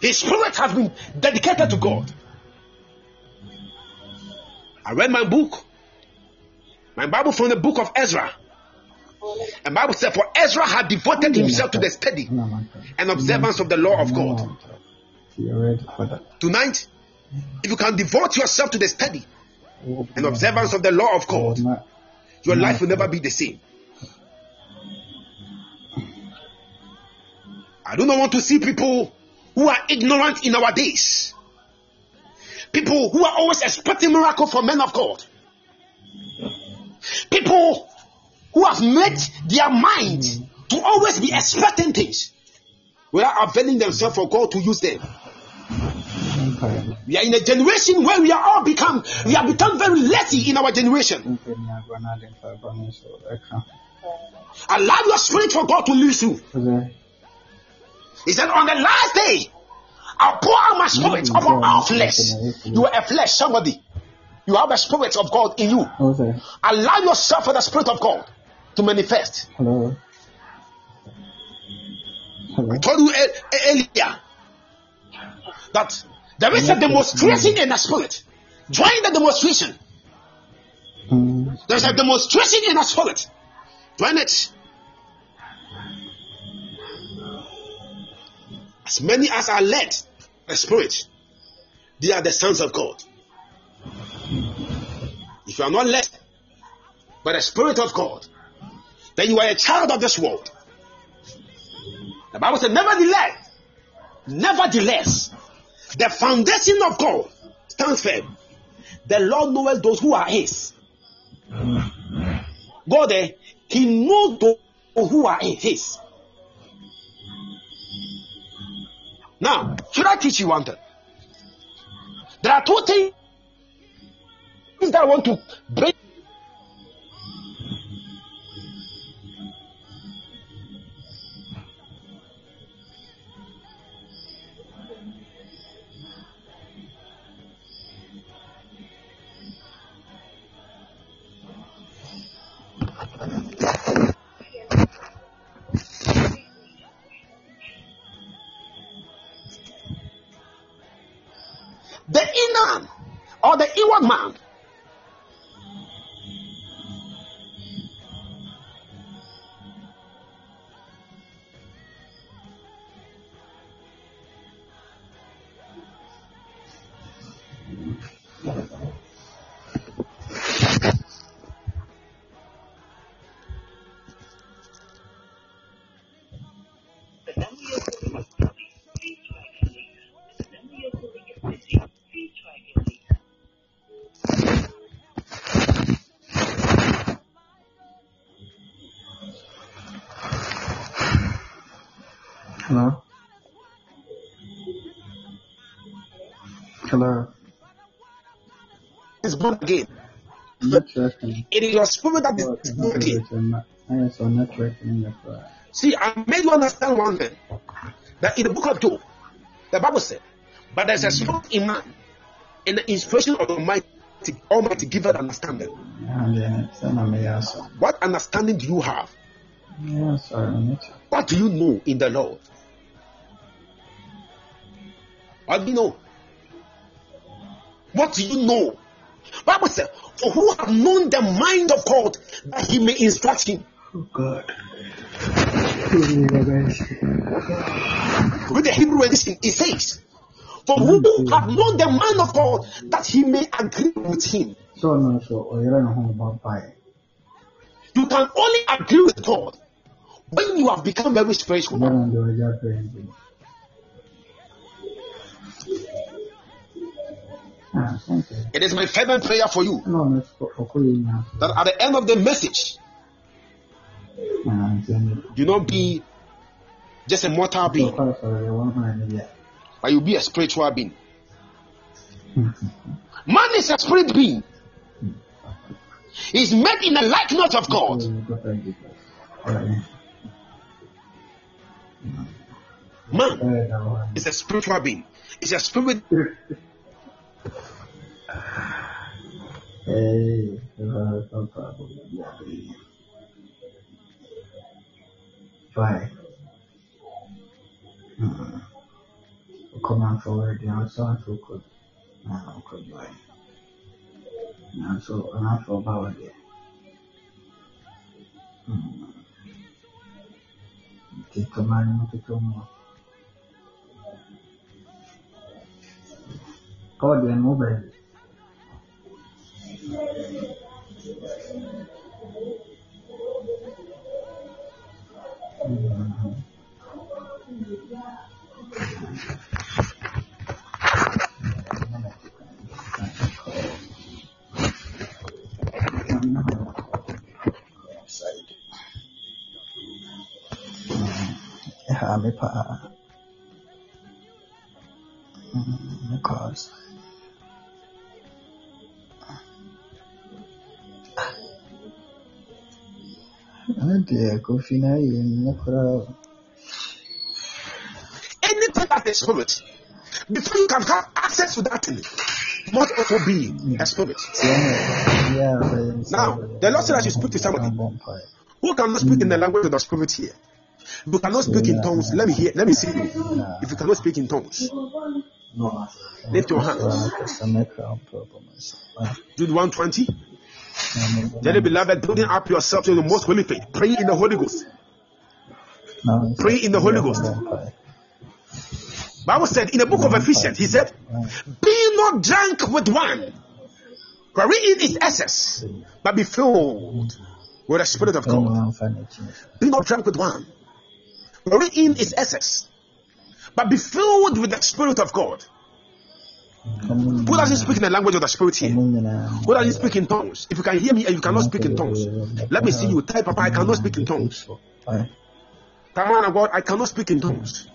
His spirit has been dedicated to God. I read my book, my Bible from the book of Ezra. And Bible said, For Ezra had devoted himself to the study and observance of the law of God. Tonight, if you can devote yourself to the study and observance of the law of God, your life will never be the same. I do not want to see people who are ignorant in our days. People who are always expecting miracle from men of God. People who have made their mind to always be expecting things without availing themselves for God to use them. We are in a generation where we are all become we have become very lazy in our generation. Allow your spirit for God to lead you. He said, On the last day, I'll pour out my spirit mm-hmm. upon all flesh. Mm-hmm. Mm-hmm. You are a flesh, somebody. You have a spirit of God in you. Allow yourself for the spirit of God to manifest. Hello. Hello. I told you earlier that there is a demonstration in the spirit. Join the demonstration. Mm. There's a demonstration in the spirit. Join it. As many as are led the Spirit, they are the sons of God. If you are not led by the Spirit of God, then you are a child of this world. The Bible says, nevertheless, nevertheless, the foundation of God stands firm. The Lord knows those who are His. God, eh, He knows those who are His. Now, should I teach you one thing? There are two things that I want to break Hello? Hello? Is born again. It is your spirit that What? is born again. I saw networking in the. See, I made you understand one thing. That in the book of Job, the Bible said, but there's a spirit in man, and the inspiration of the Almighty, Almighty giveth understanding. And then it's an amazing. What understanding do you have? Yeah, sorry, network. What do you know in the Lord? What do you know? What do you know? Bible said, For who have known the mind of God that he may instruct him? Oh, God. With the Hebrew edition, it says, For who have known the mind of God that he may agree with him? So, no, so, oh, you're not home about fire. You can only agree with God when you have become very spiritual. It is my fervent prayer for you No, no, it's for, for calling now. that at the end of the message, do not be just a mortal being, far, sorry, I want to know, yeah. but you be a spiritual being. Man is a spirit being. He's made in the likeness of God. Man uh, is a spiritual being. he's a spirit. Hey, uh, no problem. Yeah. Five. Hmm. Come on forward, you know, so and so could. Now, could you? Now, so, and I feel about it. Hmm. Take a man, take a more. God, you're mobile. Mhm. Yeah, me Deɛ kofi na yɛ nyɛ koraa Anything that is spirit, before you can have access to that thing, must also be a spirit. tiɛ na yɛ a bɛyɛ nsa Now, the Lord said I should speak to somebody. Who cannot speak in the language of the spirit here? If you cannot speak in tongues, let me hear, let me see you. If you cannot speak in tongues, lift your hands. kasa mɛka mpɛ bɔ me nsa Jude 120. Dearly beloved, building up yourself to the most holy faith. Pray in the Holy Ghost. Pray in the Holy Ghost. Bible said in the book of Ephesians, he said, Be not drunk with wine, wherein is excess, but be filled with the Spirit of God. Be not drunk with wine, wherein is excess, but be filled with the Spirit of God. Who doesn't speak in the language of the Spirit here? Who doesn't speak in tongues? If you can hear me and you cannot speak in tongues, let me see you. Type, Papa, I cannot speak in tongues. Come on, God, I cannot speak in tongues.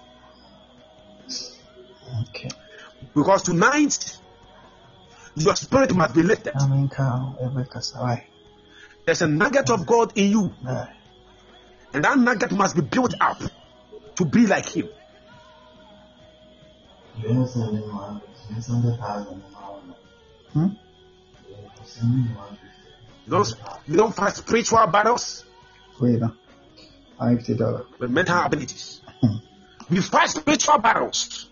Okay. Because tonight, your spirit must be lifted. There's a nugget of God in you, and that nugget must be built up to be like Him. Hmm? Those you don't fight spiritual battles Wait, uh, fifty dollars. with mental abilities. We fight spiritual battles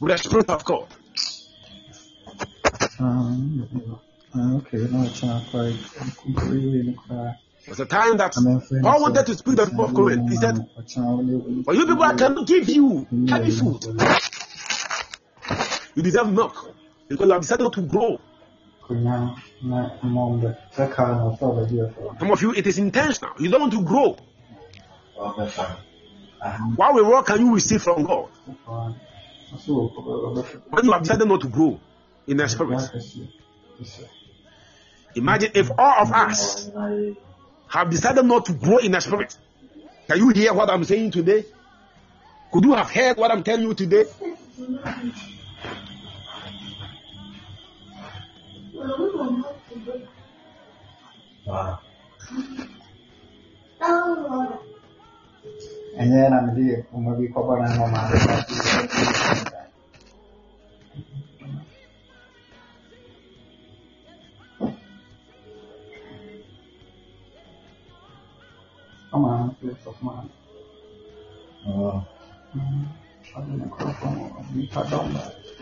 with the Spirit of God. Um, uh, okay, no, it's not quite. I'm completely cry. There's a time that I'm. Paul wanted to speak the book of Corinth. He said, For you people, I cannot give you heavy food. You deserve milk because you have decided not to grow. Some of you, it is intentional. You don't want to grow. What reward can you receive from God when you have decided not to grow in the spirit? Imagine if all of us have decided not to grow in the spirit. Can you hear what I'm saying today? Could you have heard what I'm telling you today? Ɛnyɛ na mede ɔma bi kɔbɔ na ma maade ɔma no sɔfo ma ɔde ne nkurɔfoɔ nipa dɔm na deɛ kofi na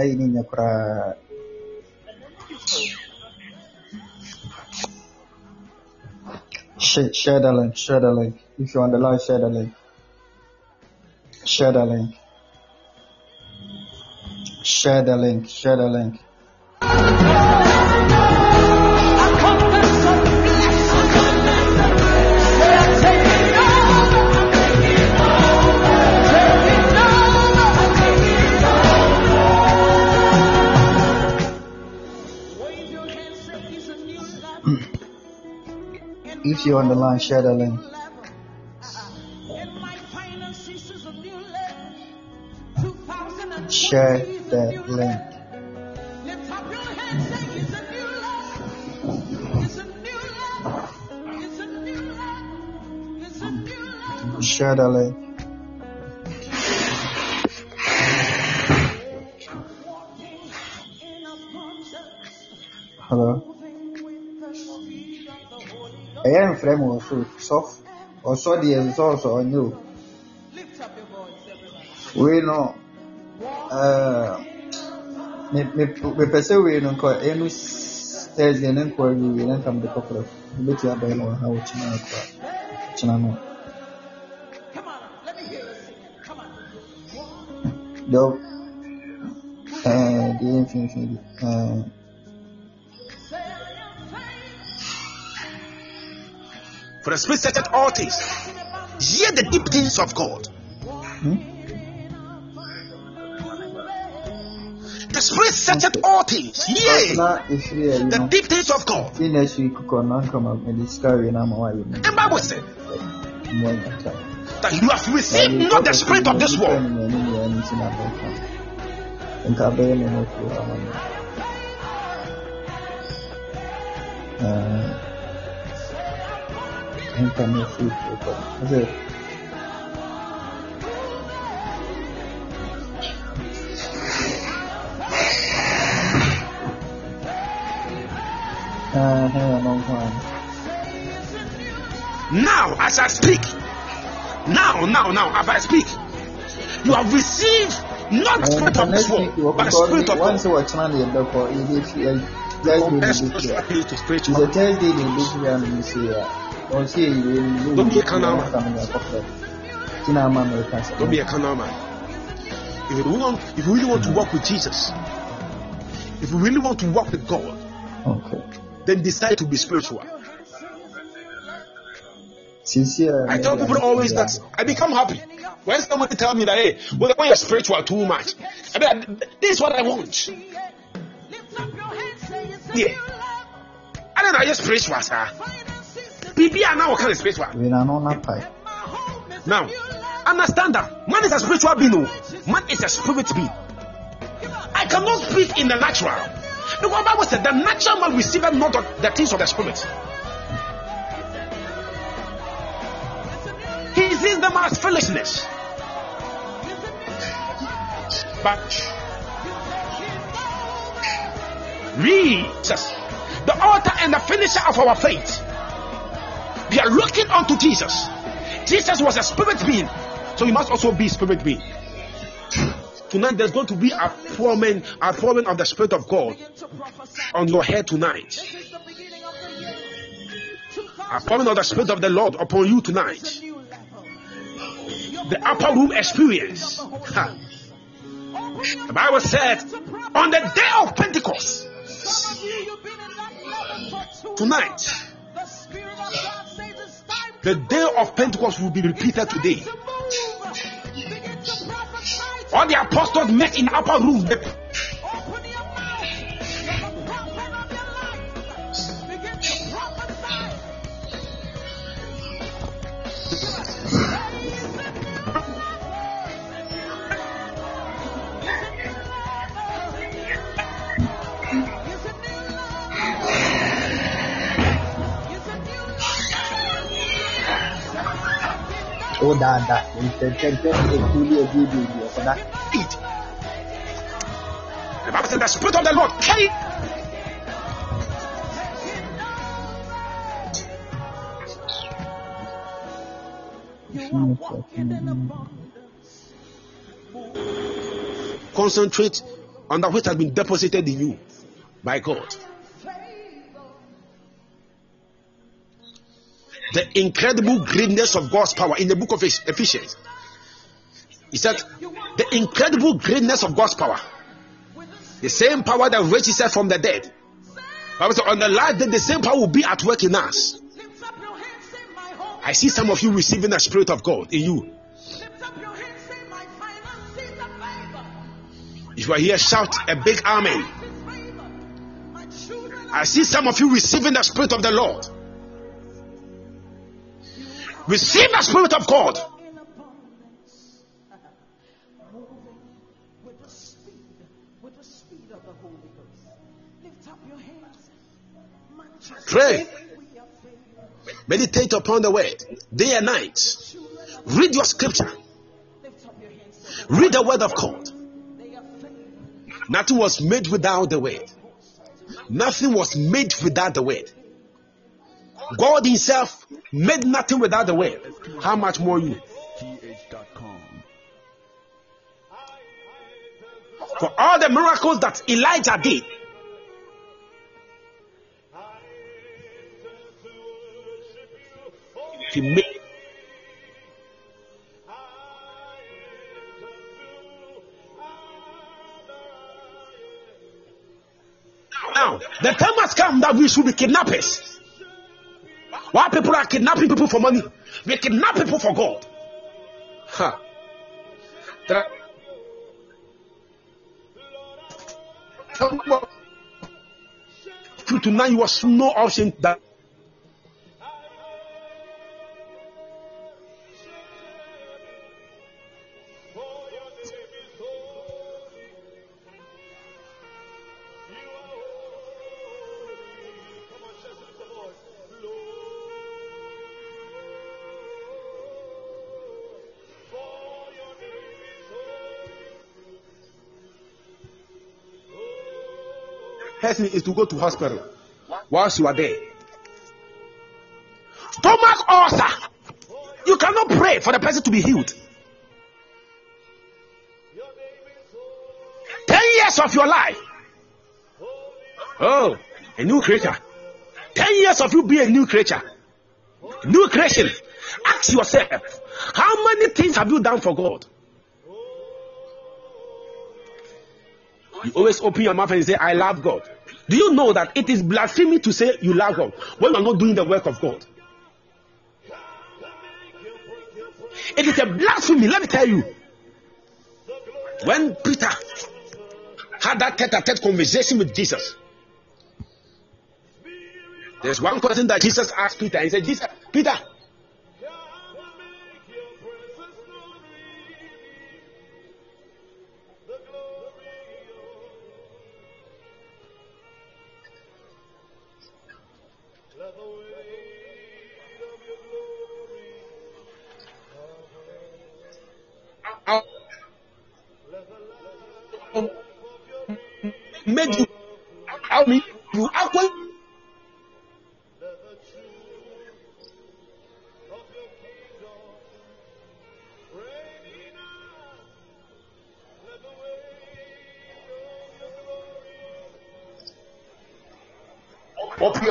ayi ne nyɛ koraa Share, share the link, share the link. If you're on the live, share the link. Share the link. Share the link, share the link. If you're on the line, share the link. Share the link. Share the link. Hello. Ɛyɛ mfrɛ mu wɔ so sɔfo ɔsɔ deɛ nsɔɔsɔ ɔnyɛ o. Wei no ɛɛ me- me- mepɛ sɛ wei no nkɔ ɛnu thursday ne nkɔ awie ne nka mede kɔkɔrɔ mebɛtumi abɛyɛ no wɔ ha wɔkyena akora kyena no deɛ ɔ- ɛɛ deɛ yɛ mfimfini bi ɛɛ For the spirit searcheth all things. Hear the deep things of God. hmm? The spirit searcheth all things. Yea, na ɛfiri ayi the deep things of God. fi next week kɔ no anka ma mede sika awie no ama woayɛ no The Bible said that you have received not the spirit of this world, nka bɛyɛ ne no kuro ama no nka ne firi kuro kɔ sɛ hɛn no nko a now as I speak, now, now, now, as I speak, you have received Not the spirit of this world, but the spirit of God. what's man in the call, it is just From the spiritual It's place to spiritual. Bishop and you see ya. Don't see you. Don't be a carnal man. coming up. Tina man will pass. Don't be a carnal man. If you want, if you really want to walk with Jesus, if you really want to walk with God, Okay. then decide to be spiritual. Sincere. I tell people always that I become happy when somebody tell me that hey, well, when you're spiritual too much, I mean, this is what I want. Yeah. I don't know, you're spiritual, sir. People are now kind of spiritual. We are not pie. Now, understand that man is a spiritual being. oh. Man is a spirit being. I cannot speak in the natural. Because Bible said the natural man receiveth not the things of the spirit. He sees them as foolishness. But Jesus, the author and the finisher of our faith. We are looking unto Jesus. Jesus was a spirit being, so you must also be spirit being. Tonight there's going to be a pouring, a pouring of the Spirit of God on your head tonight. A pouring of the Spirit of the Lord upon you tonight. The upper room experience. The Bible said, on the day of Pentecost, tonight, the day of Pentecost will be repeated today. All the apostles met in upper room. Oh, that, that. It's a 10 10 fully agree with for that. The Bible said the Spirit of the Lord came. Concentrate on that which has been deposited in you by God. The incredible greatness of God's power in the book of Ephesians. He said, The incredible greatness of God's power. The same power that raised himself from the dead. Bible on the last day, the same power will be at work in us. I see some of you receiving the Spirit of God in you. If you are here, shout a big amen. I see some of you receiving the Spirit of the Lord. Receive the Spirit of God. Pray. Meditate upon the word day and night. Read your scripture. Read the word of God. Nothing was made without the word. Nothing was made without the word. God Himself made nothing without the word. How much more you? For all the miracles that Elijah did, he made. Now, the time has come that we should be kidnappers. Why people are kidnapping people for money? We kidnap people for God. Huh. There Till tonight, was no option that person is to go to hospital whilst you are there. Stomach ulcer. You cannot pray for the person to be healed. of your life. Oh, a new creature. Ten years of you be a new creature. New creation. Ask yourself, how many things have you done for God? You always open your mouth and say, I love God. Do you know that it is blasphemy to say you love God when you are not doing the work of God? It is a blasphemy, let me tell you. When Peter had that tete a tete conversation with Jesus, there's one question that Jesus asked Peter. He said, Jesus, Peter,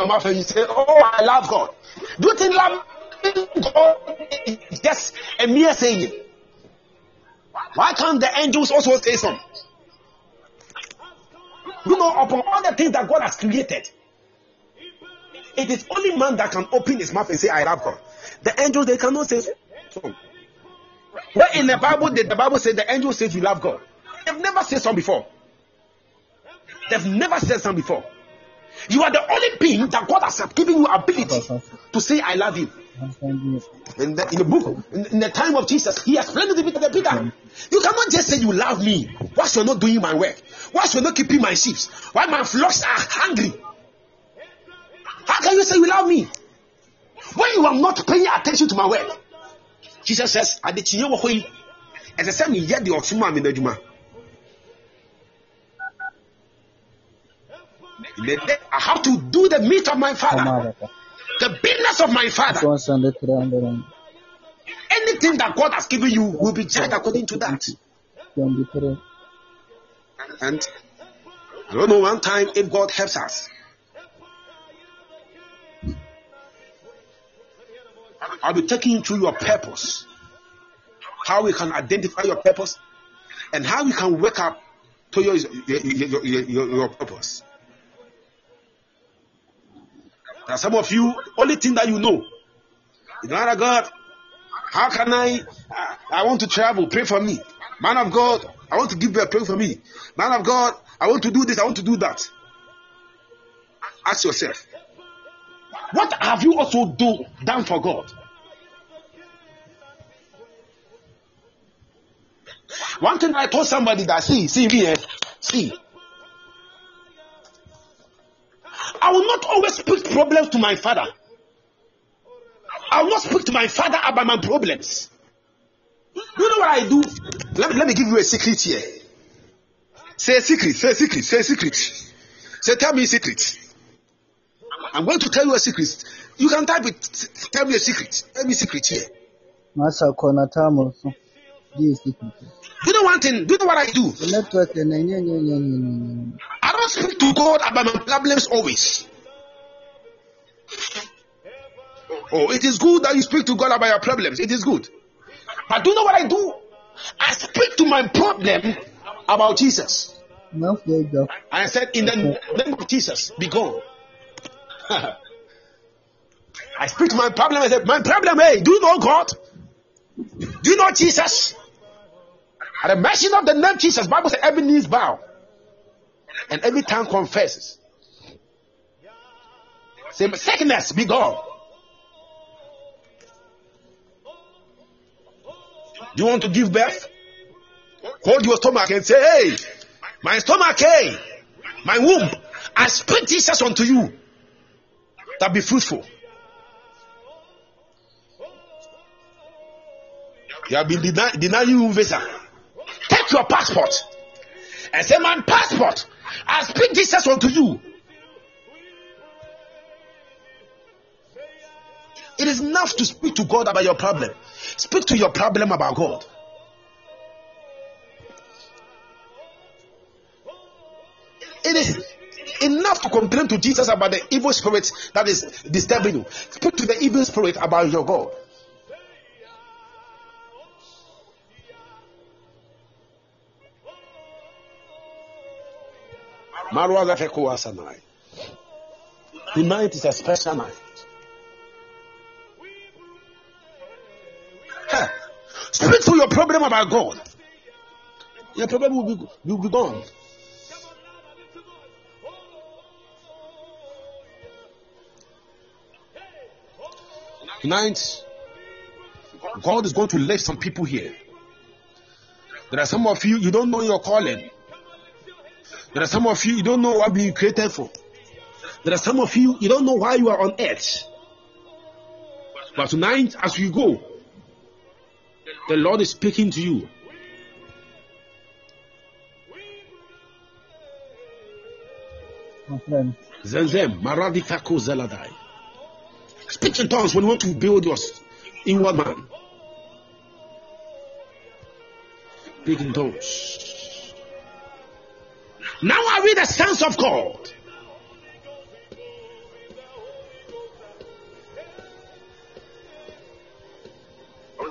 mouth and you say, Oh, I love God. Do you think love God is just a mere saying? Why can't the angels also say something? You know, upon all the things that God has created, it is only man that can open his mouth and say, I love God. The angels, they cannot say so. Where in the Bible did the Bible say the angel says you love God? They've never said so before. They've never said so before. You are the only being that God has given you ability to say, I love you. In the, in the book, in, in, the time of Jesus, he explained to Peter, Peter, you cannot just say you love me whilst you're not doing my work, whilst you're not keeping my sheep, while my flocks are hungry. How can you say you love me when you are not paying attention to my work? Jesus says, I did you know as I said, me yet the oxuma the I have to do the meat of my father, the business of my father. Anything that God has given you will be judged according to that. And I don't know one time if God helps us. I'll be taking you through your purpose, how we can identify your purpose, and how we can wake up to your, your, your, your, your purpose. Are some of you, only thing that you know, you know, God, how can I, I want to travel, pray for me. Man of God, I want to give birth, pray for me. Man of God, I want to do this, I want to do that. Ask yourself, what have you also do, done for God? One thing I told somebody that see, see me, eh? see. To my father. I will not speak to my father about my problems. You know what I do? Let me, let me give you a secret here. Say a secret, say a secret, say a secret. Say, tell me a secret. I'm going to tell you a secret. You can type it. Tell me a secret. Tell me a secret here. Masa kona tamu so. Di secret. Do you know one thing? Do you know what I do? The network na nye nye nye nye nye. I don't speak to God about my problems always. Oh, it is good that you speak to God about your problems. It is good. But do you know what I do? I speak to my problem about Jesus. Jo. I said, in the name of Jesus, be gone. I speak to my problem. I said, my problem, hey, do you know God? Do you know Jesus? At the mention of the name Jesus, Bible says every knees bow and every tongue confesses. Say, sickness, be gone. Do you want to give birth? Hold your stomach and say, Hey, my stomach, hey, my womb, I speak Jesus unto you. That be fruitful. You have been deni- denying you visa. Take your passport and say, My passport, I speak Jesus unto you. It is enough to speak to God about your problem. Speak to your problem about God. It is enough to complain to Jesus about the evil spirit that is disturbing you. Speak to the evil spirit about your God. Tonight is a special night. Speak to your problem about God. Your problem will be, will be gone. Tonight, God is going to lift some people here. There are some of you, you don't know your calling. There are some of you, you don't know what being created for. There are some of you, you don't know why you are on earth. But tonight, as we go, the Lord is speaking to you. Zenzem, Zeladai. Speak in tongues when you want to build your inward man. Speak in tongues. Now I read the sense of God.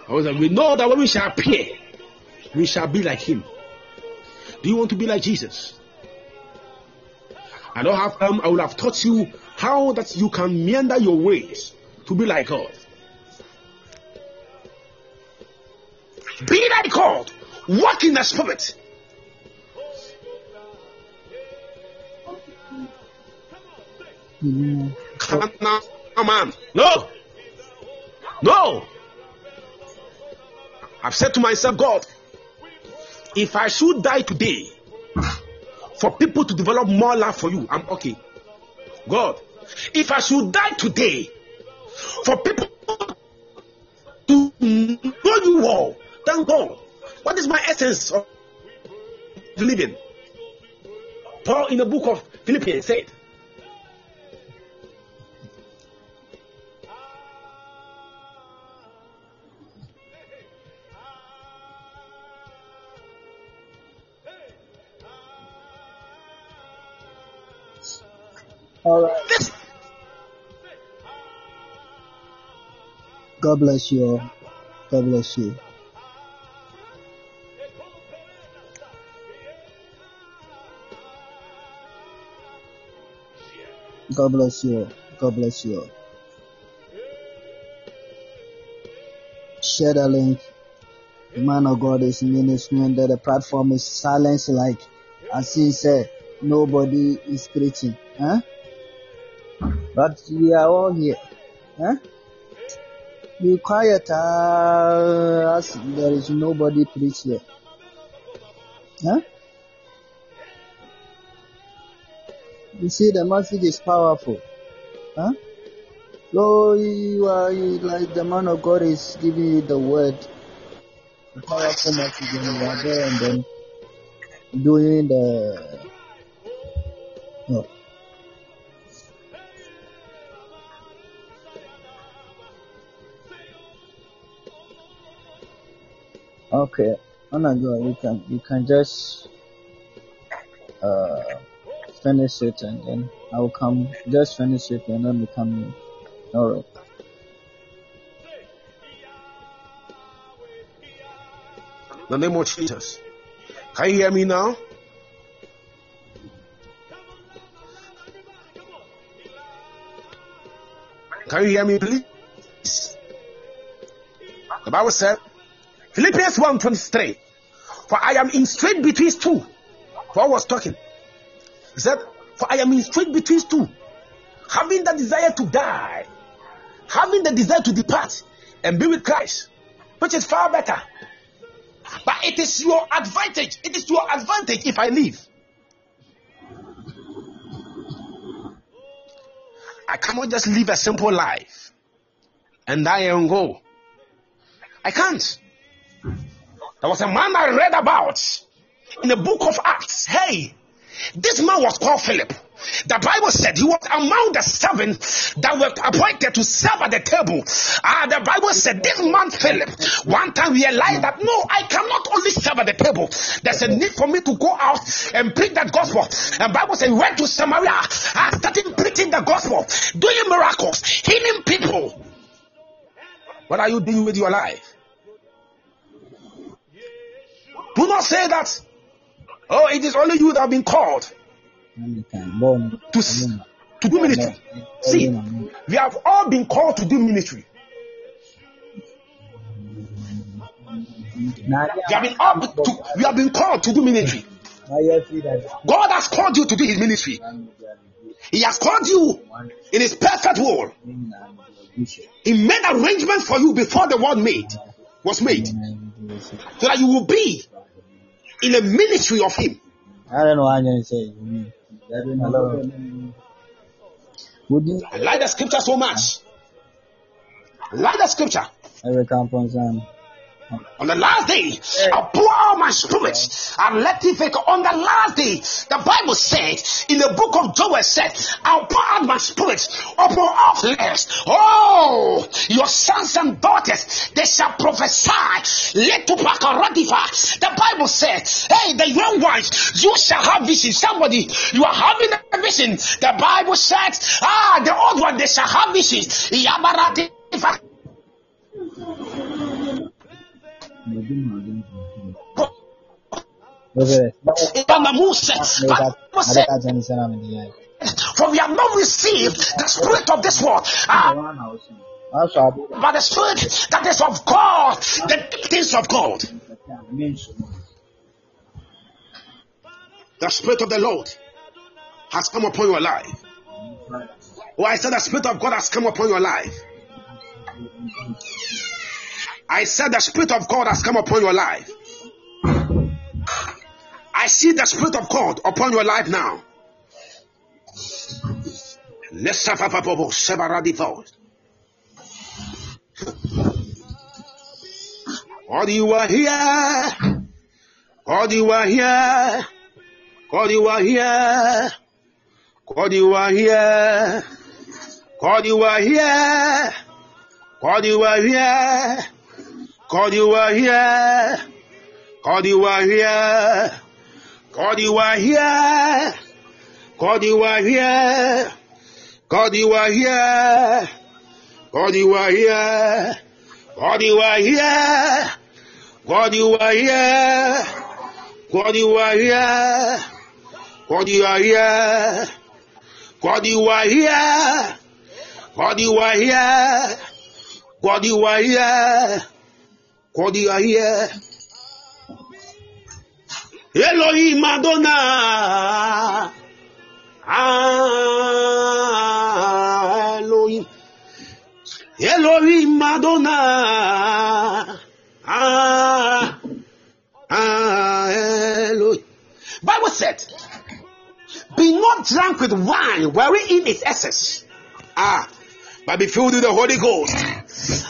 We know that when we shall appear, we shall be like Him. Do you want to be like Jesus? I don't have time. I will have taught you how that you can meander your ways to be like God. Be like God. Walk in the Spirit. Mm. Come on. No. No. I've said to myself, God, if I should die today for people to develop more love for you, I'm okay. God, if I should die today for people to know you all, then God, what is my essence of living? Paul in the book of Philippians said, All right. God bless you all. God bless you. God bless you all. God bless you all. Share the link. The man of God is ministering that the platform is silence like as he said nobody is preaching. Huh? But we are all here. Huh? Be quiet uh, as there is nobody preach here. Huh? You see, the message is powerful. Huh? So you are like the man of God is giving you the word, the powerful message, and you are there and then doing the. Okay, oh my God, you can you can just uh finish it and then I'll come. Just finish it and then we come. All right. the name of Jesus. Can you hear me now? Can you hear me, please? The Bible said, Philippians 1 23, For I am in strait between two. Paul was talking. He said, For I am in strait between two, having the desire to die, having the desire to depart and be with Christ, which is far better. But it is your advantage. It is your advantage if I leave. I cannot just live a simple life and die and go. I can't. There was a man I read about in the book of Acts. Hey, this man was called Philip. The Bible said he was among the seven that were appointed to serve at the table. Ah, the Bible said this man Philip one time realized that no, I cannot only serve at the table. There's a need for me to go out and preach that gospel. And Bible said he went to Samaria and started preaching the gospel, doing miracles, healing people. What are you doing with your life? Do not say that. Oh, it is only you that have been called to, to do ministry. See, we have all been called to do ministry. We have been all to, we have been called to do ministry. God has called you to do His ministry. He has called you in His perfect will. He made arrangements for you before the world made was made, so that you will be in a ministry of Him. I don't know how you say. I like the scripture so much. I like the scripture. Every compound on the last day, I'll pour out my spirit and let it take. On the last day, the Bible said in the book of Joel said, I'll pour out my spirit upon all flesh. Oh, your sons and daughters, they shall prophesy. Let to The Bible said, Hey, the young ones, you shall have vision. Somebody, you are having a vision. The Bible said, Ah, the old one, they shall have vision. For we have not received the spirit of this world, uh, but the spirit that is of God, the things of God. The spirit of the Lord has come upon your life. Oh, I said the spirit of God has come upon your life. I said the Spirit of God has come upon your life. I see the Spirit of God upon your life now. God, you are here. God, you are here. God, you are here. God, you are here. God, you are here. God, you are here. God, you are here. God, you are here. God, you are here. God, you are here. God, you are here. God, you are here. God, you are here. God, you are here. God, you are here. God, you are here. God, you are here. God, you are here. God, you are here. God, you are Madonna. Ah, Elohim. Elohim Madonna. Ah, ah, Elohim. Bible said, be not drunk with wine wherein is excess. Ah, but be filled with the Holy Ghost.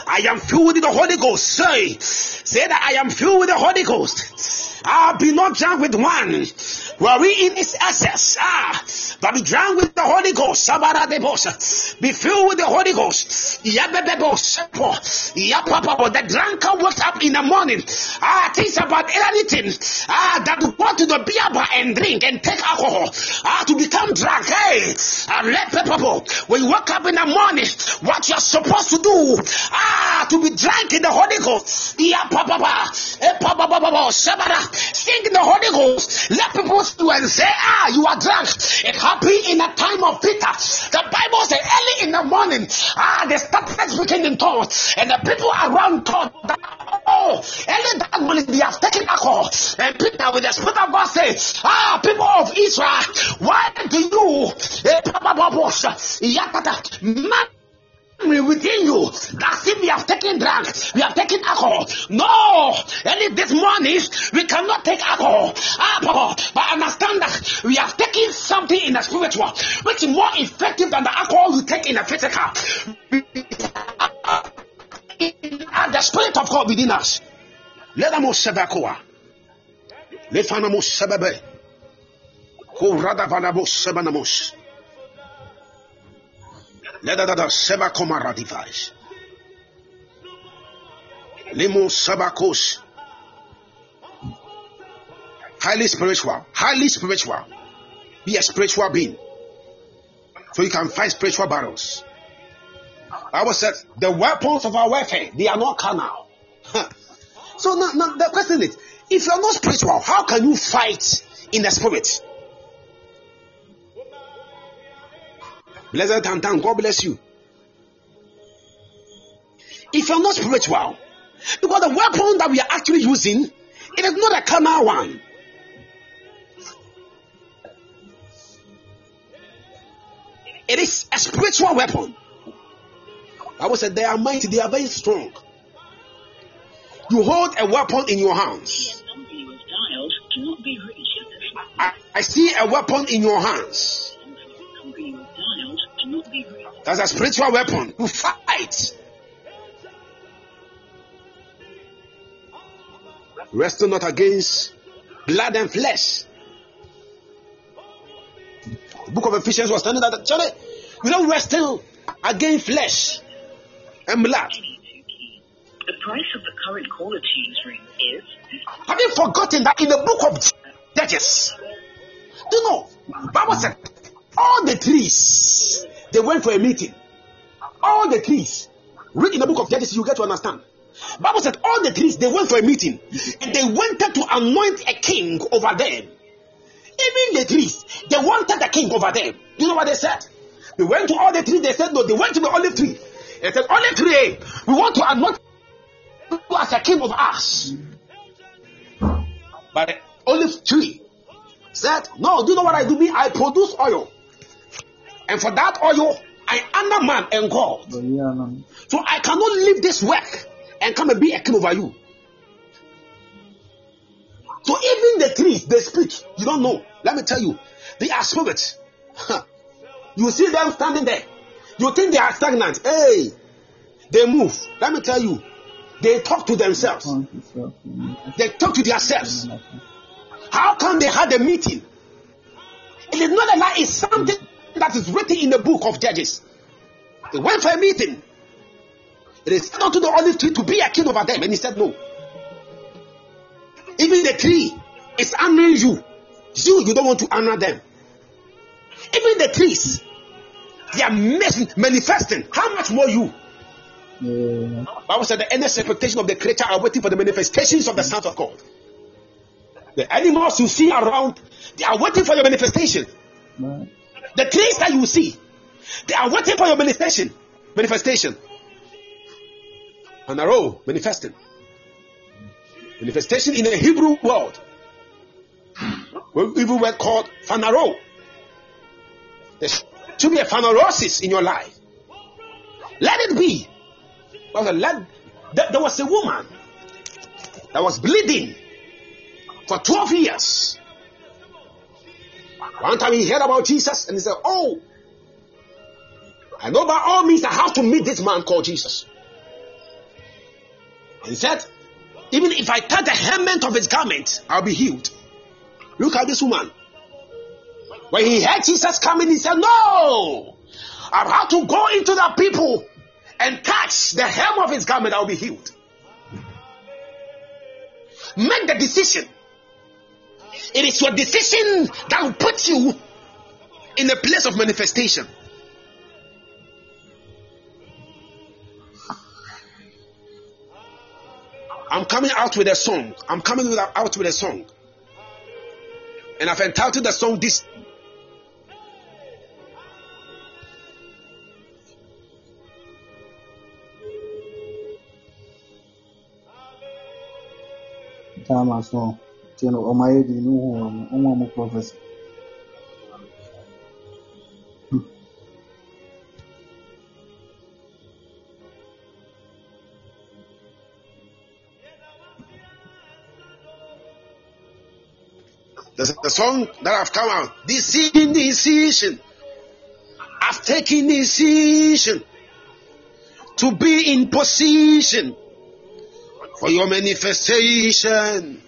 I am filled with the Holy Ghost. Say, say that I am filled with the Holy Ghost. I'll be not drunk with wine where we in its essence. Ah, but be drunk with the Holy Ghost. Be filled with the Holy Ghost. The drunkard wakes up in the morning. Ah, thinks about anything. Ah, that want to the beer bar and drink and take alcohol. Ah, to become drunk. Hey, and let people when you wake up in the morning, what you're supposed to do. Ah, to be drunk in the Holy Ghost. Yeah, papa, sing in the Holy Ghost. Let people to and say, Ah, you are drunk. It happened in a time of Peter. The Bible says early in the morning, ah, they started speaking in tongues, and the people around thought that oh, early that morning they have taken alcohol. And Peter, with the Spirit of God, says, Ah, people of Israel, why do you, eh, within you that if we have taken drugs, we have taken alcohol. No, and this morning we cannot take alcohol. Alcohol, but understand that we have taken something in the spiritual which is more effective than the alcohol you take in the physical. And the spirit of God within us. Let them all sebakoa. Let them all sebabe. Kurada vanamos sebanamos. Seba komara device. Limo sabakos. Highly spiritual. Highly spiritual. Be a spiritual being. So you can fight spiritual battles. I was said the weapons of our warfare, they are not carnal. so now, now the question is, if you are not spiritual, how can you fight in the spirit? Blessed Tantan, God bless you. If you're not spiritual, because the weapon that we are actually using, it is not a carnal one. It is a spiritual weapon. I would say they are mighty, they are very strong. You hold a weapon in your hands. I, I see a weapon in your hands. That's a spiritual weapon. You fight. Wrestle not against blood and flesh. The book of Ephesians was telling that Charlie, we don't wrestle against flesh and blood. The price of the current caller ring is. Have you forgotten that in the book of Judges? Do you know? Bible said all the trees they went for a meeting. All the trees. Read in the book of Judges, you get to understand. Bible said all the trees they went for a meeting and they wanted to anoint a king over them. Even the trees, they wanted a king over them. Do you know what they said? They went to all the trees, they said no, they went to the olive tree. They said, Olive tree, we want to anoint you as a king of us. But the olive tree said, No, do you know what I do? Me, I produce oil. And for that oil, I am a man and God. So I cannot leave this work and come and be a king over you. So even the trees, they speak. You don't know. Let me tell you, they are spirits. you see them standing there. You think they are stagnant. Hey, they move. Let me tell you, they talk to themselves. They talk to themselves. How come they had a meeting? It is not a lie, it's something that is written in the book of Judges. They went for a meeting. It is not to the olive tree to be a king over them. And he said, No. Even the tree is honoring you. You, you don't want to honor them. Even the trees, they are manifesting. How much more you? Yeah. Bible said the endless expectation of the creature are waiting for the manifestations of the sons of God. The animals you see around, they are waiting for your manifestation. Right. The trees that you see, they are waiting for your manifestation. Manifestation. And a row manifesting. Manifestation in the Hebrew world. Even were called phanaro. There should be a phanerosis in your life. Let it be. There was a woman that was bleeding for 12 years. One time he heard about Jesus and he said, Oh, I know by all means I have to meet this man called Jesus. And he said, Even if I touch the hem of his garment, I'll be healed. Look at this woman. When he heard Jesus coming, he said, No, I have to go into the people and touch the hem of his garment, I'll be healed. Make the decision. It is your decision that will put you in a place of manifestation. I'm coming out with a song. I'm coming out with a song. And I've entitled the song this Tama so tino o mai di nu ho o mo professor The, the song that I've come out. Decision, decision. I've taken decision to be in position for your manifestation.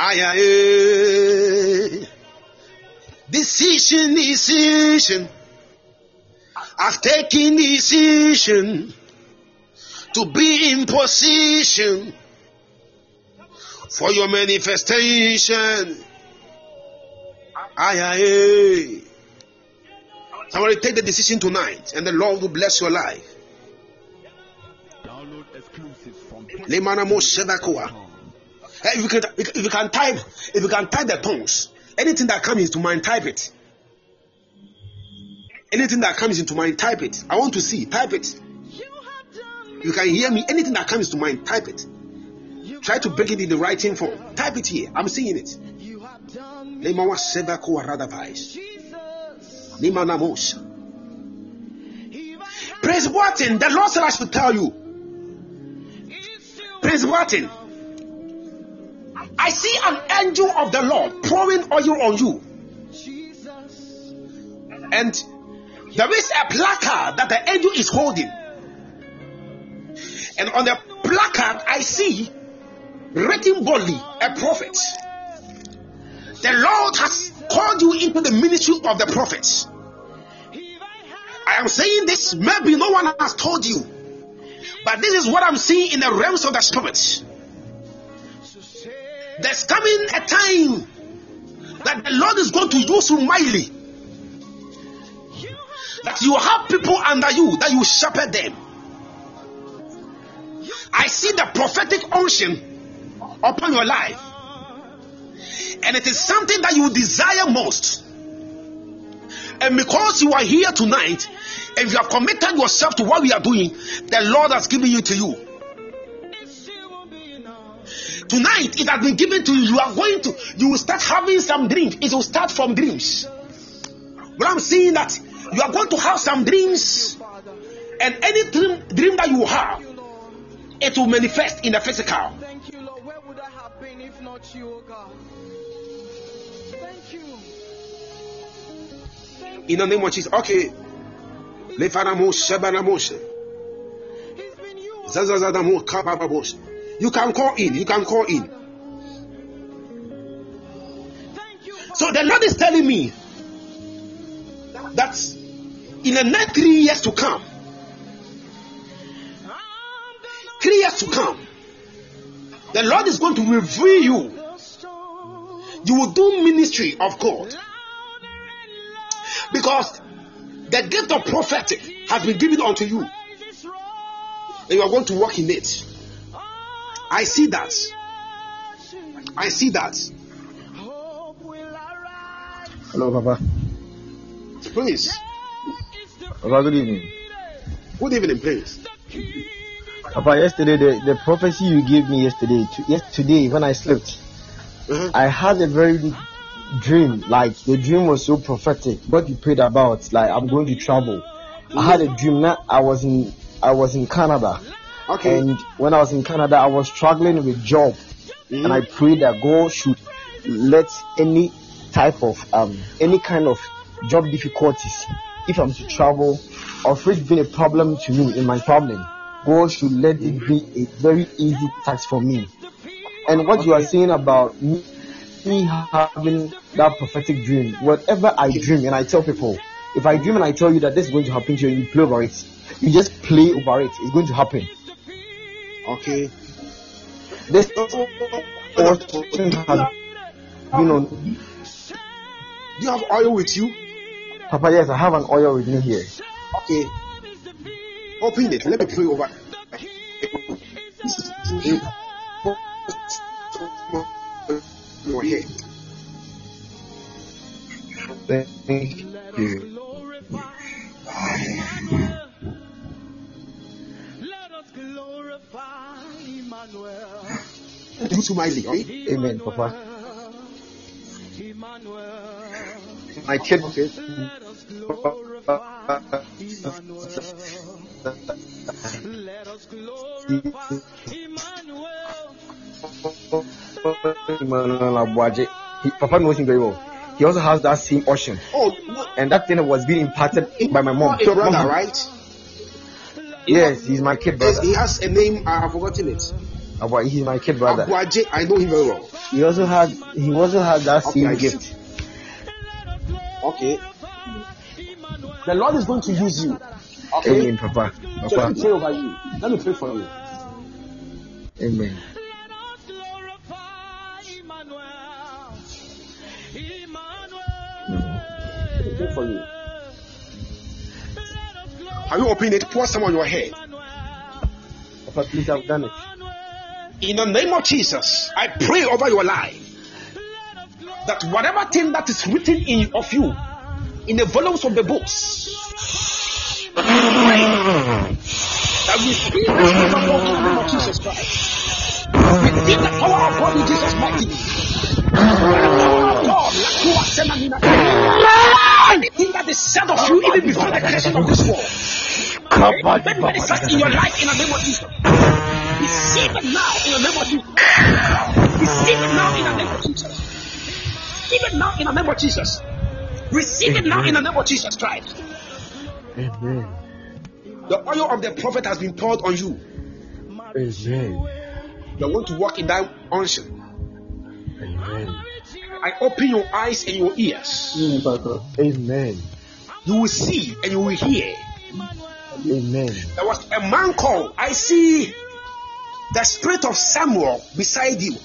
Aye, aye. Decision, decision. I've taken decision to be in position for your manifestation. Aye, aye. Somebody take the decision tonight, and the Lord will bless your life. Download exclusives from Lemanamo Shevakua. Hey, If you can, if you can type, if you can type the tongues, anything that comes into mind, type it. Anything that comes into mind, type it. I want to see. Type it. You can hear me. Anything that comes to mind, type it. Try to bring it in the writing form. Type it here. I'm seeing it. Radavais. Limanamos. Prince Watson, the Lord said I should tell you. Prince Watson, I see an angel of the Lord pouring oil on you. And there is a placard that the angel is holding. And on the placard, I see written boldly a prophet. The Lord has called you into the ministry of the prophets. I am saying this, maybe no one has told you, but this is what I'm seeing in the realms of the spirit. There's coming a time that the Lord is going to use you mightily that you have people under you that you shepherd them. I see the prophetic unction upon your life, and it is something that you desire most. And because you are here tonight, and you have committed yourself to what we are doing, the Lord has given you to you. Tonight, it has been given to you. You are going to, you will start having some dreams. It will start from dreams. But I'm saying that you are going to have some dreams, and any dream, dream that you have, it will manifest in the physical. Thank you, Lord. Where would I have been if not you, oh God? Thank you. Thank In the name of Jesus. Okay. Zazazadamo kabababos. You can call in. You can call in. So the Lord is telling me that in the next three years to come, three years to come, the Lord is going to reveal you. You will do ministry of God because the gift of prophetic has been given unto you, and you are going to walk in it. I see that. I see that. Hope will arise. Hello, Papa. Please, Papa, good evening. good evening, please. Papa, yesterday, the, the prophecy you gave me yesterday, to, yes, today, when I slept, Uh-huh. I had a very dream. Like, the dream was so prophetic. What you prayed about, like, I'm going to travel. I had a dream that I was in, I was in Canada. Okay. And when I was in Canada, I was struggling with job. And I prayed that God should let any type of, um, any kind of job difficulties, if I'm to travel, or if it's been a problem to me in my problem, God should let it be a very easy task for me. And what you are saying about me, having that prophetic dream, whatever I dream, and I tell people, if I dream and I tell you that this is going to happen to you, you play over it. You just play over it. It's going to happen. Okay. This portion has been on. Do you have oil with you? Papa, yes, I have an oil with me here. Okay. Open it. Let me pray over. Your head. Thank you. Glorify Emmanuel. Do to my okay? Amen, Papa. Emmanuel. My kid. Let us glorify Emmanuel. Let us glorify Emmanuel. Emmanuel Abuaje. He, Papa knows him very well. He also has that same unction, Oh, no, and that thing was being imparted by my mom. your brother, Mom- right? Yes, he's my kid brother. he has a name. I have forgotten it. Oh, Abua- he's my kid brother. Abuaje, I know him very well. He also had he also had that Okay, same gift. Okay. The Lord is going to use you. Okay. Amen, Papa. So let me pray over you. Let me pray for you. Amen. Let me pray for you. Are you opening it? Pour some on your head. Papa, please, I've done it. In the name of Jesus, I pray over your life that whatever thing that is written in of you in the volumes of the books, that we speak the spirit of God in the name of Jesus Christ. We speak the power of God in Jesus' mighty name. The power of God, like you are saying, anything that is said of you even before the creation of this world. That is said in your life in the name of Jesus. Receive it now in the name of Jesus. Receive it now in the name of Jesus. Receive it now in the name of Jesus. Receive it now in the name of Jesus Christ. Amen. The oil of the prophet has been poured on you. Amen. You want to walk in that unction. Amen. I open your eyes and your ears. Amen. You will see and you will hear. Amen. There was a man called. I see the spirit of Samuel beside you.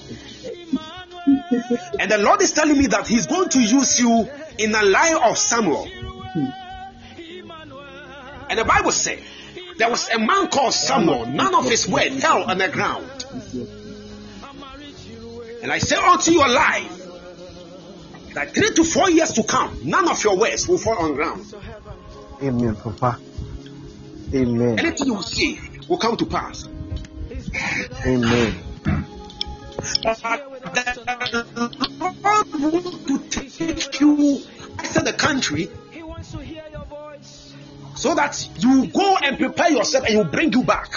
And the Lord is telling me that He's going to use you in the line of Samuel. And the Bible said there was a man called Samuel, none of his word fell on the ground. And I say unto your life that three to four years to come, none of your words will fall on ground. Amen, Papa. Amen. Anything you say will come to pass. Amen. The Lord wants to take you outside the country so that you go and prepare yourself and you bring you back.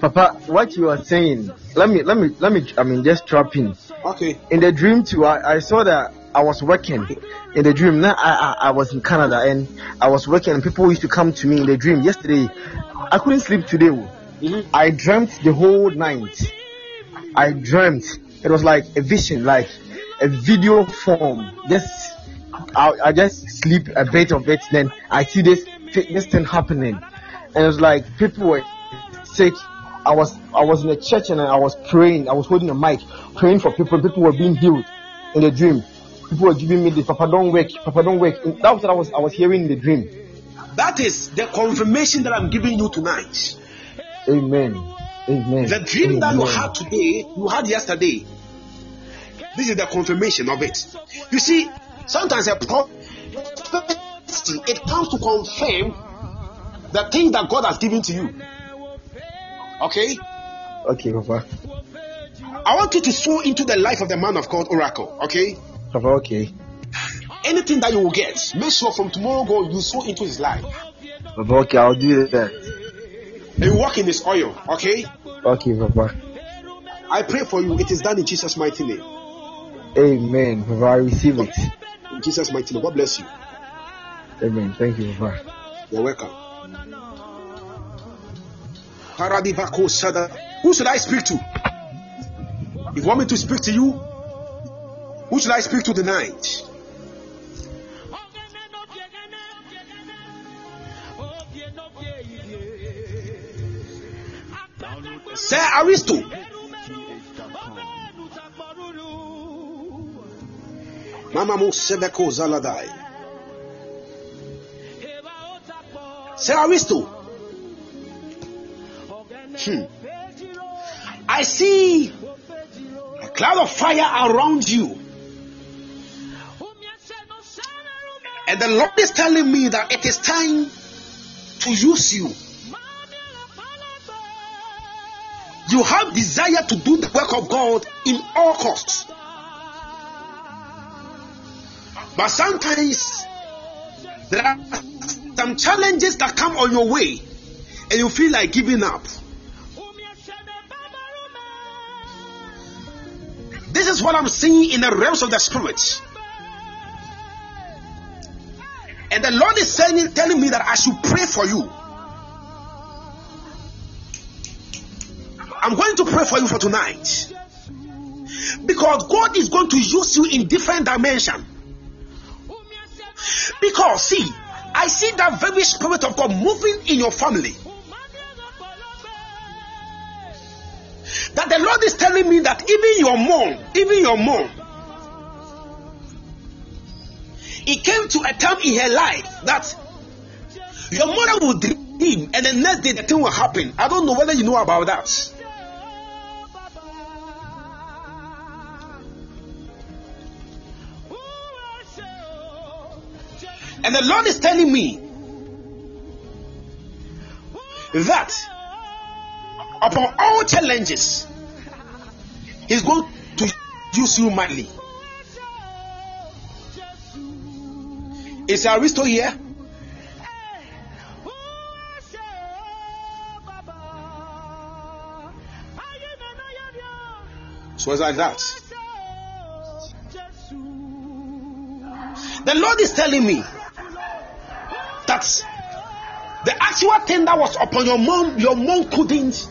Papa, what you are saying, let me, let me, let me, I mean, just drop in. Okay. In the dream too, I, I saw that I was working. In the dream, now I, I, I was in Canada and I was working and people used to come to me in the dream. Yesterday, I couldn't sleep today. Mhm. I dreamt the whole night. I dreamt. It was like a vision, like a video form. Just, I, I just sleep a bit of it, then I see this, this thing happening. And it was like people were sick. I was, I was in a church and I was praying. I was holding a mic, praying for people. People were being healed in the dream. People were giving me the Papa don't wake, Papa don't wake. And that was what I was, I was hearing in the dream. That is the confirmation that I'm giving you tonight. Amen. Amen. The dream that you had today, you had yesterday. This is the confirmation of it. You see, sometimes a prophecy it comes to confirm the thing that God has given to you. Okay? Okay, Papa. I want you to sow into the life of the man of God oracle. Okay? Papa, okay. Anything that you will get, make sure from tomorrow go you sow into his life. Papa, okay, I'll do that. And you walk in this oil. Okay? Okay, Papa. I pray for you. It is done in Jesus' mighty name. Amen. Papa, I receive it. In Jesus' mighty name. God bless you. Amen. Thank you, Papa. You're welcome. Who should I speak to? If you want me to speak to you, who should I speak to tonight? Sir Aristo. Mama Mo Seveko Zaladai. Sir Aristo. Hmm. I see a cloud of fire around you. And the Lord is telling me that it is time to use you. You have desire to do the work of God in all costs. But sometimes there are some challenges that come on your way and you feel like giving up. This is what I'm seeing in the realms of the spirit. And the Lord is saying, telling me that I should pray for you. I'm going to pray for you for tonight. Because God is going to use you in different dimension. Because, see, I see that very spirit of God moving in your family. That the Lord is telling me that even your mom, even your mom, it came to a time in her life that your mother would dream and the next day the thing will happen. I don't know whether you know about that. And the Lord is telling me that upon all challenges, He's going to use you mightily. Is Aristo here? So it's like that. The Lord is telling me that the actual thing that was upon your mom, your mom couldn't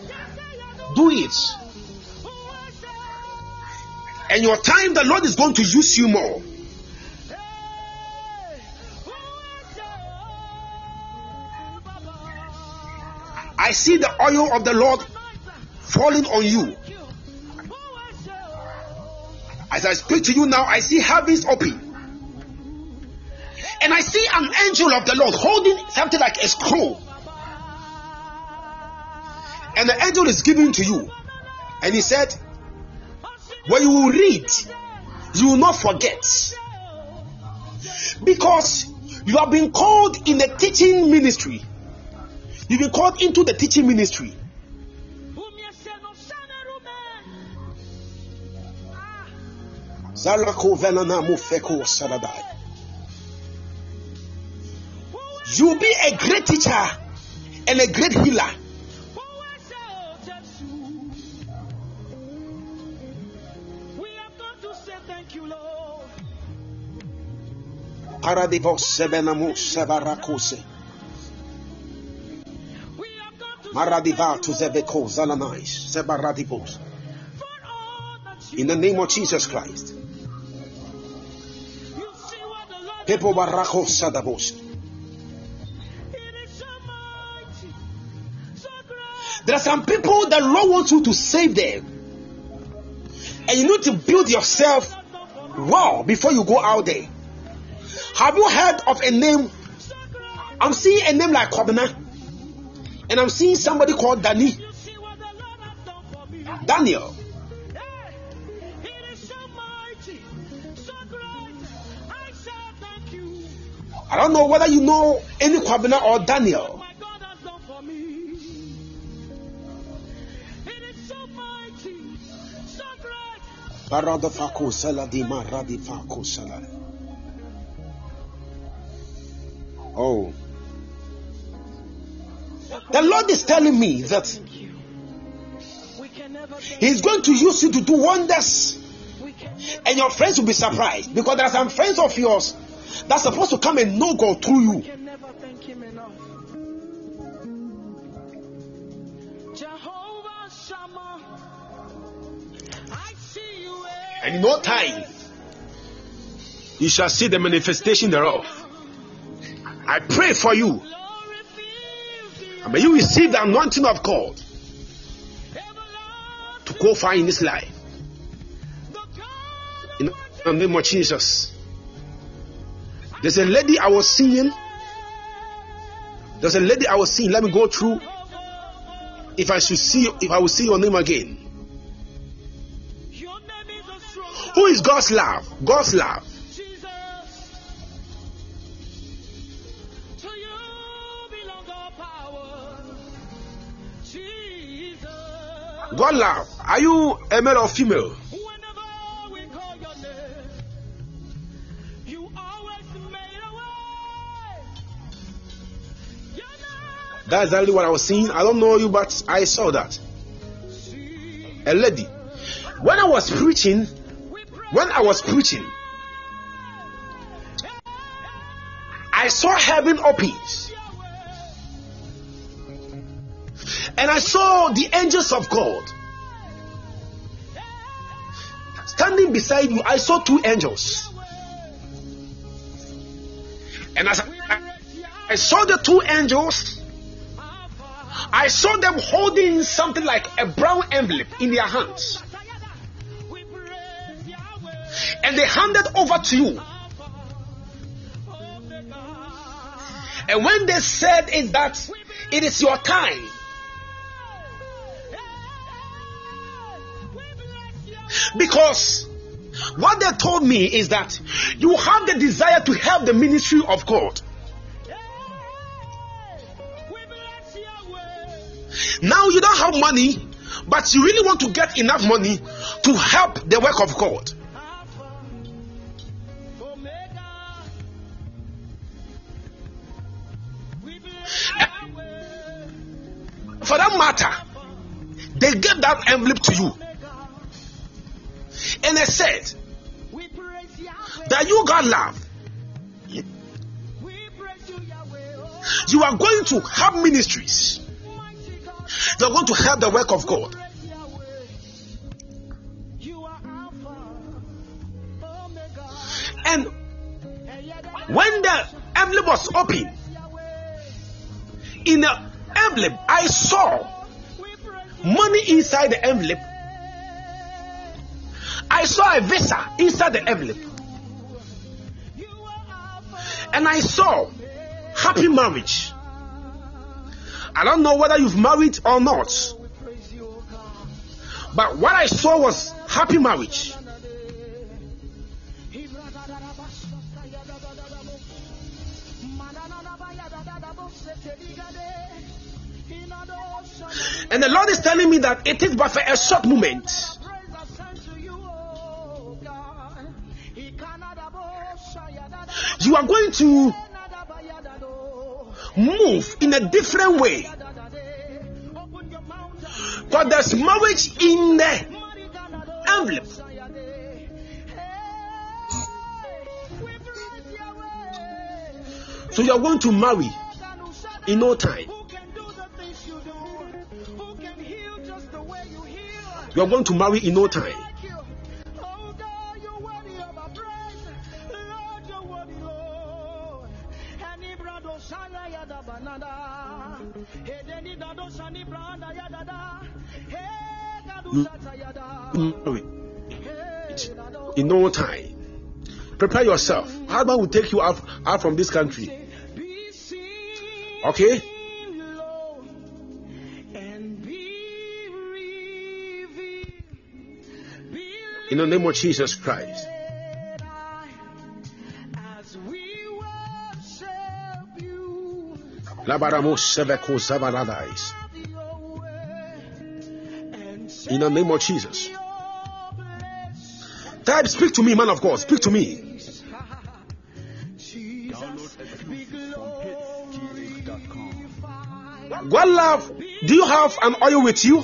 do it. And your time, the Lord is going to use you more. See the oil of the Lord falling on you. As I speak to you now, I see heavens open. And I see an angel of the Lord holding something like a scroll. And the angel is giving to you. And he said, When you will read, you will not forget. Because you have been called in the teaching ministry. You've been called into the teaching ministry. You'll be a great teacher and a great healer. Paradivos sebenamo sebarakose. To zebeko. In the name of Jesus Christ. People barako sadabos. There are some people that Lord wants you to save them. And you need to build yourself well before you go out there. Have you heard of a name? I'm seeing a name like Kobina. And I'm seeing somebody called Danny. Daniel. I don't know whether you know any Kwabena or Daniel. Oh. The Lord is telling me that He's going to use you to do wonders. And your friends will be surprised because there are some friends of yours that's supposed to come and know God through you. And in no time, you shall see the manifestation thereof. I pray for you. May you receive the anointing of God to go far in this life. In the name of Jesus. There's a lady I was seeing. There's a lady I was seeing. Let me go through. If I should see, if I will see your name again. Who is God's love? God's love. God love. Are you a male or female? That's exactly what I was seeing. I don't know you, but I saw that. A lady. When I was preaching, when I was preaching, I saw heaven opens. And I saw the angels of God standing beside you. I saw two angels. And as I, I saw the two angels, I saw them holding something like a brown envelope in their hands. And they handed over to you. And when they said it that it is your time, because what they told me is that you have the desire to help the ministry of God. Now you don't have money, but you really want to get enough money to help the work of God. For that matter, they gave that envelope to you. And they said that you got love. You are going to have ministries. You are going to help the work of God. And when the envelope was open, in the envelope, I saw money inside the envelope. I saw a visa inside the envelope. And I saw happy marriage. I don't know whether you've married or not. But what I saw was happy marriage. And the Lord is telling me that it is but for a short moment. You are going to move in a different way. But there's marriage in the envelope. So you're going to marry in no time. You're going to marry in no time. In no time. Prepare yourself. Husband will take you out, out from this country. Okay? In the name of Jesus Christ. In the name of Jesus. Type, speak to me, man of God. Speak to me. What love do you have an oil with you?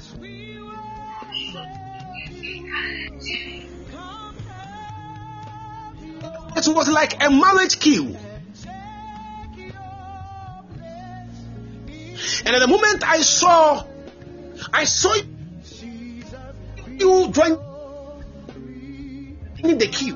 like a marriage queue. And at the moment I saw, I saw you join in the queue.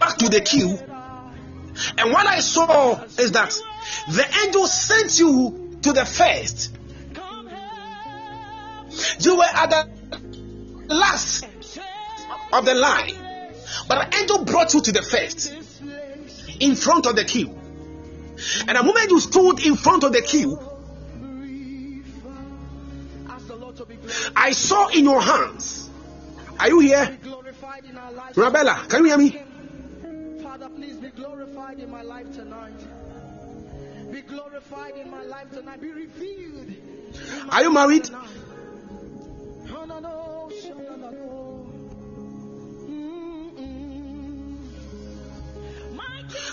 Back to the queue. And what I saw is that the angel sent you to the first. You were at the last of the line, but the angel brought you to the first in front of the queue. And the moment you stood in front of the queue, I saw in your hands. Are you here? Rabella, can you hear me? Father, please be glorified in my life tonight. Be glorified in my life tonight. Be revealed. Are you married?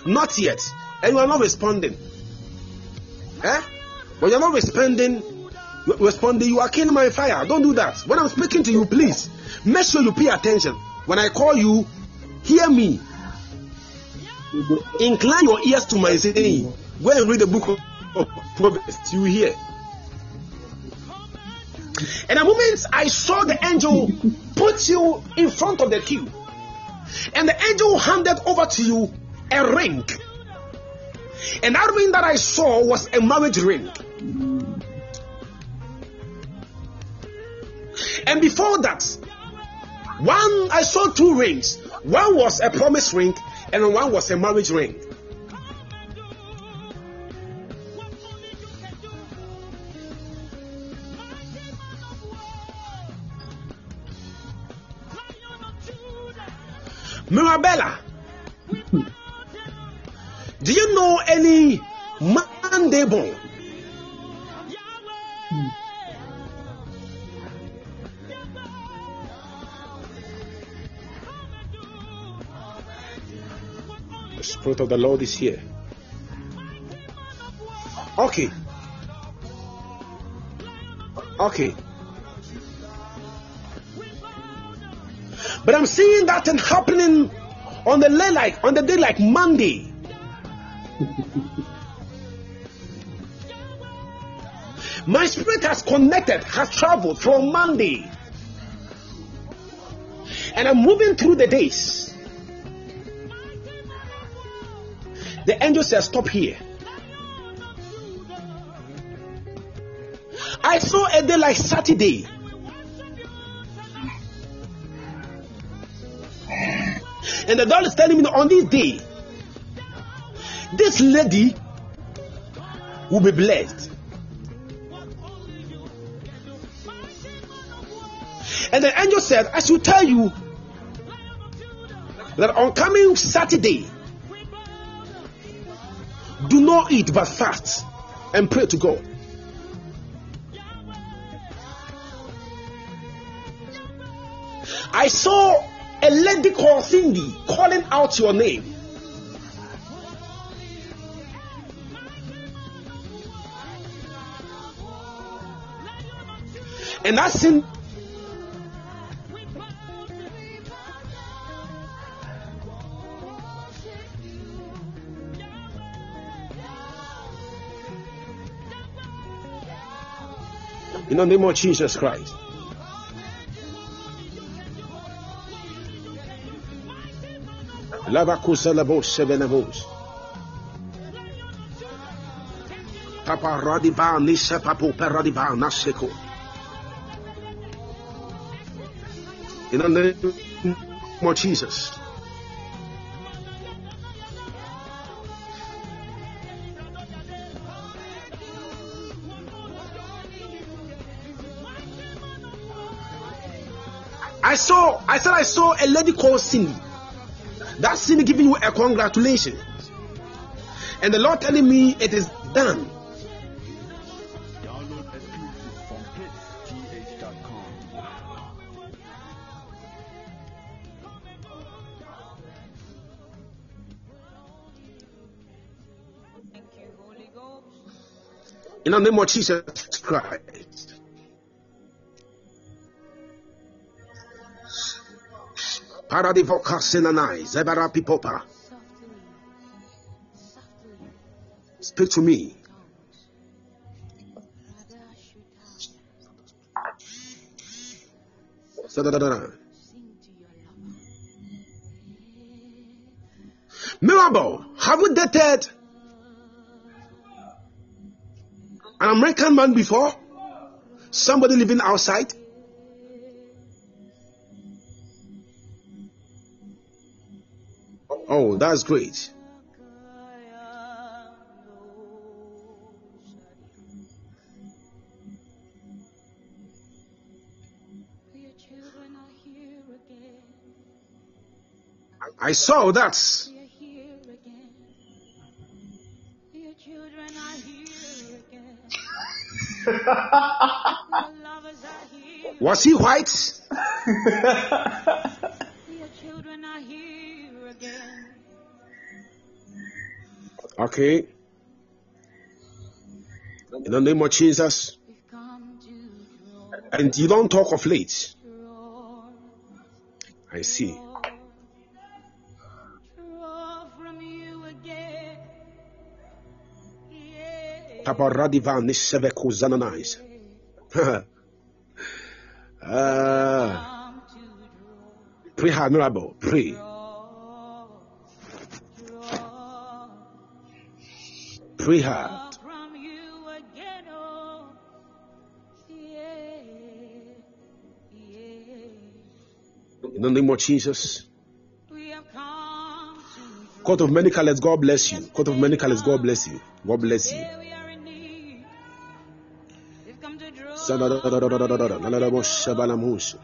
Not yet. And you are not responding. Eh? When you're not responding, responding, you are killing my fire. Don't do that. When I'm speaking to you, please make sure you pay attention. When I call you, hear me. Incline your ears to my saying. Go and read the book of of Proverbs. You hear. And the moment I saw the angel put you in front of the queue, and the angel handed over to you a ring. And that ring that I saw was a marriage ring. And before that, one I saw two rings. One was a promise ring, and one was a marriage ring. Mirabella, hmm. do you know any born? The of the Lord is here. Okay. Okay. But I'm seeing that thing happening on the day like on the day like Monday. My spirit has connected, has traveled from Monday. And I'm moving through the days. The angel says, Stop here. I saw a day like Saturday. And the Lord is telling me on this day, this lady will be blessed. And the angel said, I should tell you that on coming Saturday, do not eat but fast and pray to God. I saw a lady called Cindy calling out your name. And that in the name of Jesus Christ. Labakusa labos sevenamos. Papa radiba nisa papo peradiba naseko. In the name of Jesus. Saw, I said I saw a lady called Cindy. That Cindy giving you a congratulations. And the Lord telling me it is done. In the name of Jesus Christ. Speak to me. Mirabel, have you dated an American man before? Somebody living outside? That's great. I saw that. Was he white? Okay. In the name of Jesus. And you don't talk of late. I see. Tabaradivan Seveku ah. Pray admirable. Pray. free heart. In the name of Jesus. Court of many colors, God bless you. Court of many colors, God bless you. God bless you. God bless you.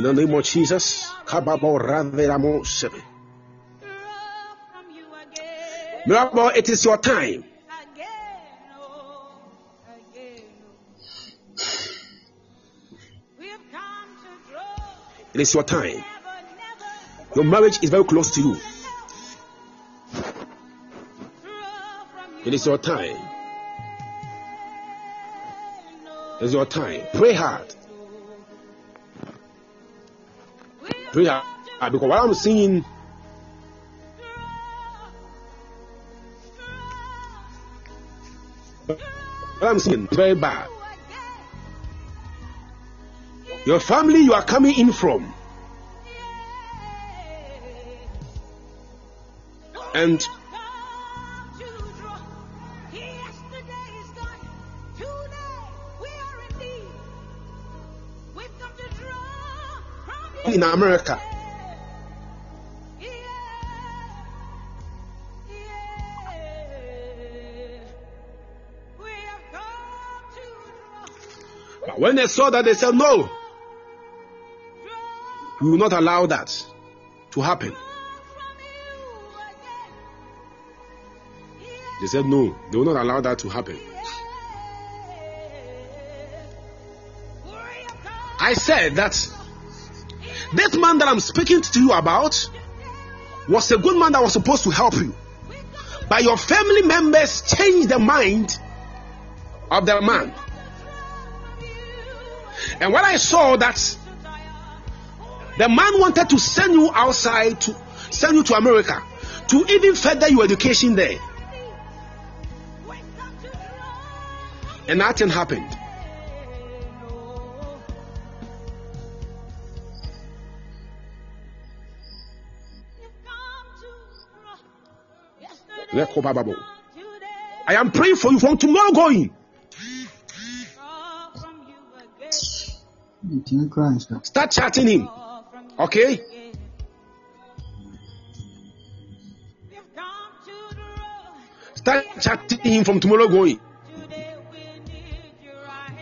In the name of Jesus. Miracle, it is your time. It is your time. Your marriage is very close to you. It is your time. It is your time. Pray hard. We have Pray hard. Ah, Because what I'm seeing, what I'm seeing is very bad. Your family you are coming in from, and in America, but when they saw that, they said, No, we will not allow that to happen. They said, No, they will not allow that to happen. I said that this man that I'm speaking to you about was a good man that was supposed to help you. But your family members changed the mind of the man. And when I saw that the man wanted to send you outside to send you to America to even further your education there, and nothing happened. I am praying for you from tomorrow going. Start chatting him. Okay? Start chatting him from tomorrow going.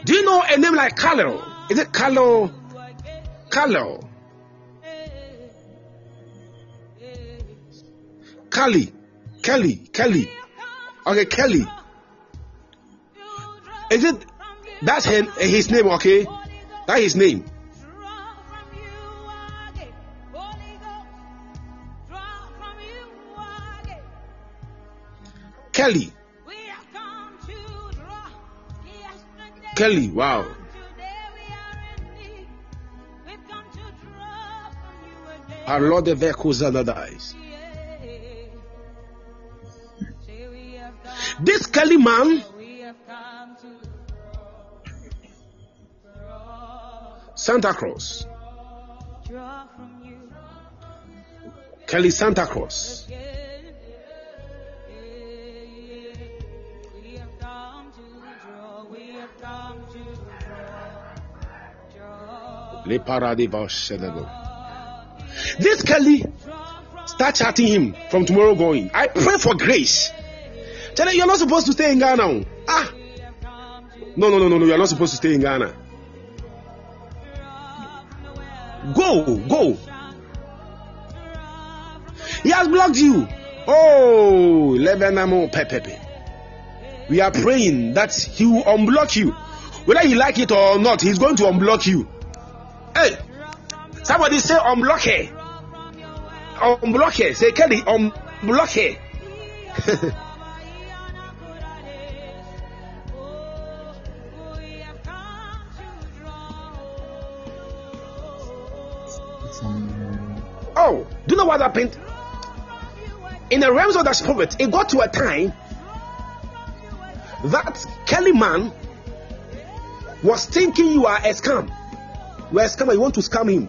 Do you know a name like Carlo? Is it Carlo? Carlo. Kelly. Kelly. Kelly. Okay, Kelly. Is it that's his, his name, okay? That's his name. Kelly. Kelly, wow. Our Lord the vehicles are dies. This Kelly man, Santa Claus. Kelly Santa paradis This Kelly, start chatting him from tomorrow going. I pray for grace Charlie, you're not supposed to stay in Ghana. Ah. No, no, no, no, no. You're not supposed to stay in Ghana. Go, go. He has blocked you. Oh, Lebanamo Pepepe. We are praying that he will unblock you. Whether you like it or not, he's going to unblock you. Hey, somebody say unblock her. Unblock her. Say Kelly, unblock her. what happened? In the realms of the spirit, it got to a time that Kelly man was thinking you are a scam. You are a scammer, you want to scam him.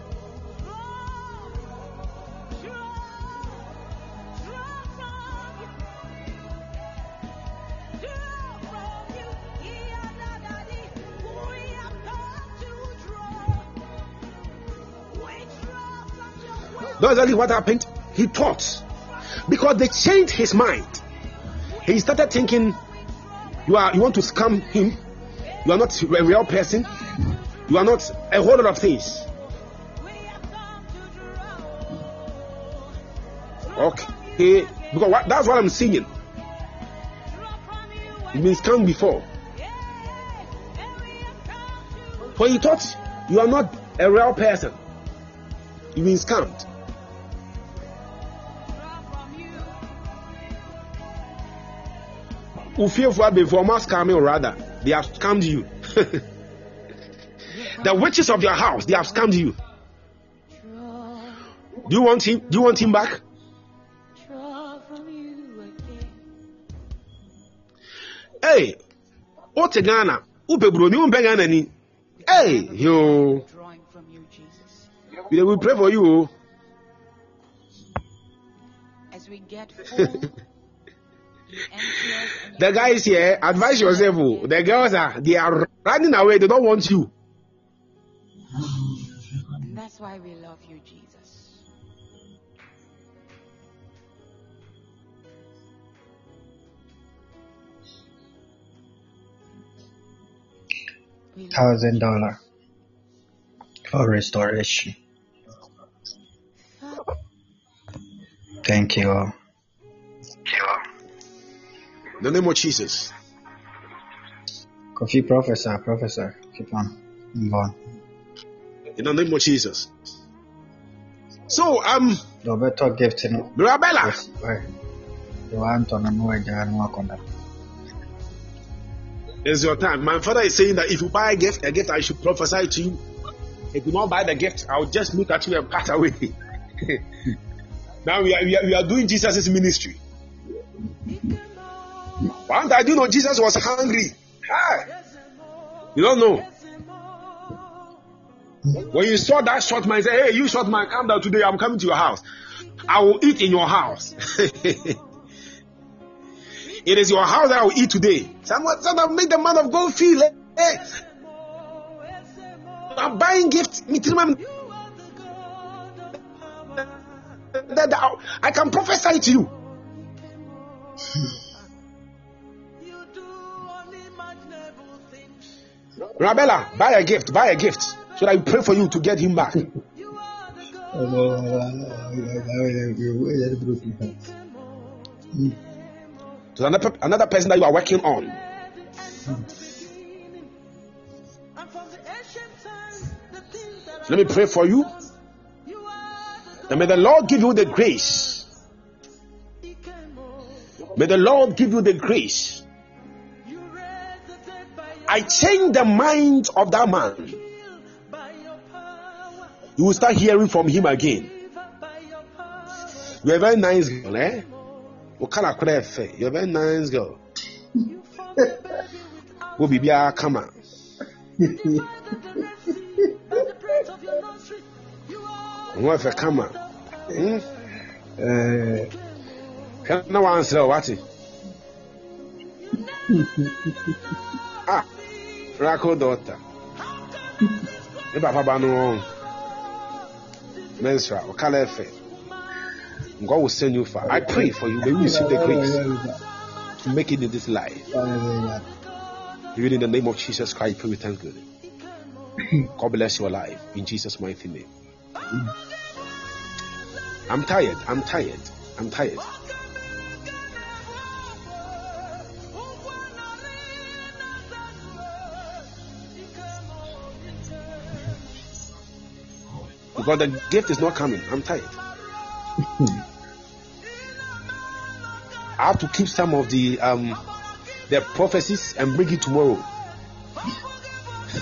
Exactly what happened. He thought because they changed his mind. He started thinking, "You are you want to scam him? You are not a real person. You are not a whole lot of things." Okay, because what, that's what I'm seeing. You've been scammed before. When you thought you are not a real person, you've been scammed. Ufiefu before must come rather. They have scammed you. the witches of your house, they have scammed you. Do you want him? Do you want him back? Hey, what a Ghana? Upe bro, you Ghana ni. Hey, yo. Drawing from you, Jesus. We will pray for you. oh. As we get full, The you guys here, advise yourself. oh. The girls are they are running away. They don't want you. And that's why we love you, Jesus. Thousand dollar for restoration. Thank you all. In the name of Jesus. Kofi professor, professor. Keep on. Move on. In the name of Jesus. So um The better gift no. Mirabella. Yes, why? You want to know where you are going It's your time. My father is saying that if you buy a gift, a gift I should prophesy to you. If you don't buy the gift, I'll just look at you and pass away. now we are, we are we are doing Jesus' ministry. One time, do know Jesus was hungry? Hi. You don't know. When you saw that short man, say, Hey, you short man, come down today. I'm coming to your house. I will eat in your house. it is your house that I will eat today. Someone, someone make the man of God feel, hey, I'm buying gifts. I can prophesy to you. Rabella, buy a gift, buy a gift. So I pray for you to get him back. Another, another person that you are working on. Let me pray for you. And may the Lord give you the grace. May the Lord give you the grace. I change the mind of that man. You will start hearing from him again. You're a very nice girl, eh? What kind of craft? You're a very nice girl. Will be a come on. What if a come on? Hmm? Can no answer what? Ah, Rako daughter. Ne papa no Mensra, Okala Efe. God will send you far. I pray for you. May you receive the grace. to make it in this life. Even in the name of Jesus Christ, pray with thanksgiving. God bless your life in Jesus' mighty name. I'm tired. I'm tired. I'm tired. Because the gift is not coming. I'm tired. I have to keep some of the um the prophecies and bring it tomorrow.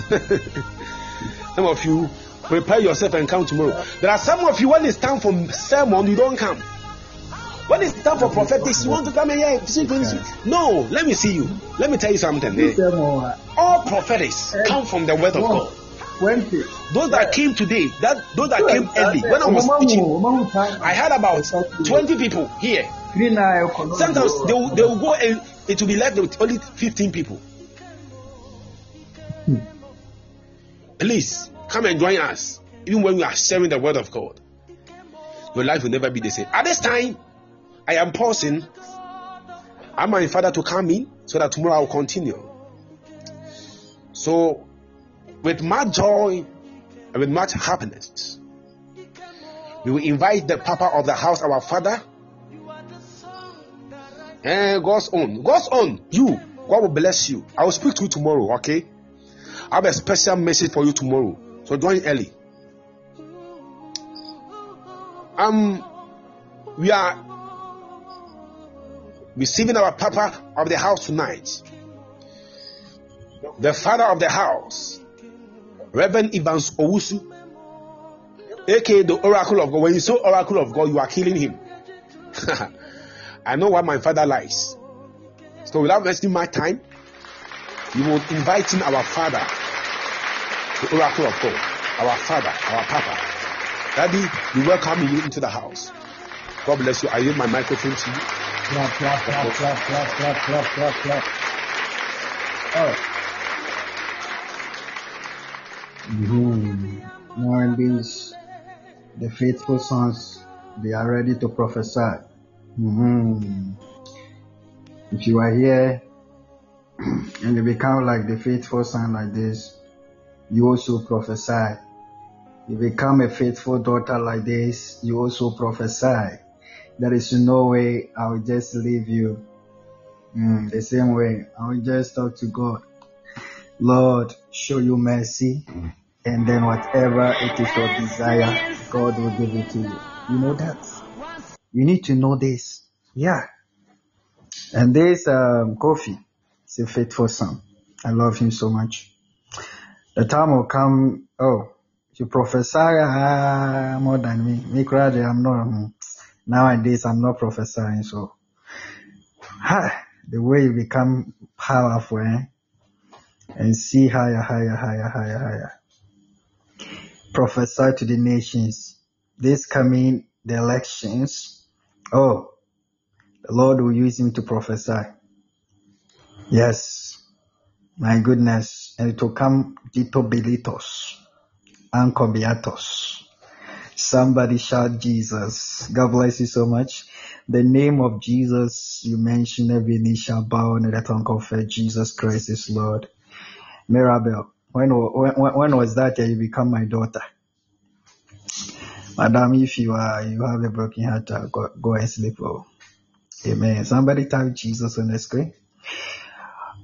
some of you prepare yourself and come tomorrow. There are some of you when it's time for sermon, you don't come. When it's time for prophetics, you want to come and hear. see, see. No, let me see you. Let me tell you something. All prophetics come from the word of God. Twenty. Those that came today, that those that came early, when I was teaching, I had about 20 people here. Sometimes they will, they will go and it will be left with only 15 people. Please come and join us, even when we are sharing the word of God. Your life will never be the same. At this time, I am pausing. I'm my father to come in so that tomorrow I will continue. So, with much joy and with much happiness, we will invite the Papa of the house, our father, and God's own. God's own. You. God will bless you. I will speak to you tomorrow, okay? I have a special message for you tomorrow. So join early. Um, we are receiving our Papa of the house tonight. The father of the house, Reverend Evans Owusu, aka the Oracle of God. When you say Oracle of God, you are killing him. I know what my father likes. So without wasting my time, we will invite in our father, the Oracle of God, our father, our papa. Daddy, we welcome you into the house. God bless you. I yield my microphone to you. Clap, clap, clap, clap, clap, clap, clap, clap, clap. Oh. Mhm. Now these, the faithful sons, they are ready to prophesy. Mhm. If you are here and you become like the faithful son like this, you also prophesy. You become a faithful daughter like this, you also prophesy. There is no way I will just leave you mm, the same way. I will just talk to God. Lord, show you mercy, and then whatever it is your desire, God will give it to you. You know that. You need to know this. Yeah. And this um, Kofi is a faithful son. I love him so much. The time will come. Oh, you prophesy ah, more than me. Me, crowd, I'm not. um, Nowadays, I'm not prophesying. So, ha, the way you become powerful, eh? And see higher, higher, higher, higher, higher. Prophesy to the nations. This coming the elections. Oh, the Lord will use him to prophesy. Yes, my goodness, and it will come Dito Belitos, Anko Beatos. Somebody shout Jesus. God bless you so much. The name of Jesus you mentioned, every knee shall bow and the tongue confess Jesus Christ is Lord. Mirabel, when, wa- when, when was that you become my daughter? Madam, if you are, you have a broken heart, uh, go, go and sleep. Oh. Amen. Somebody type Jesus on the screen.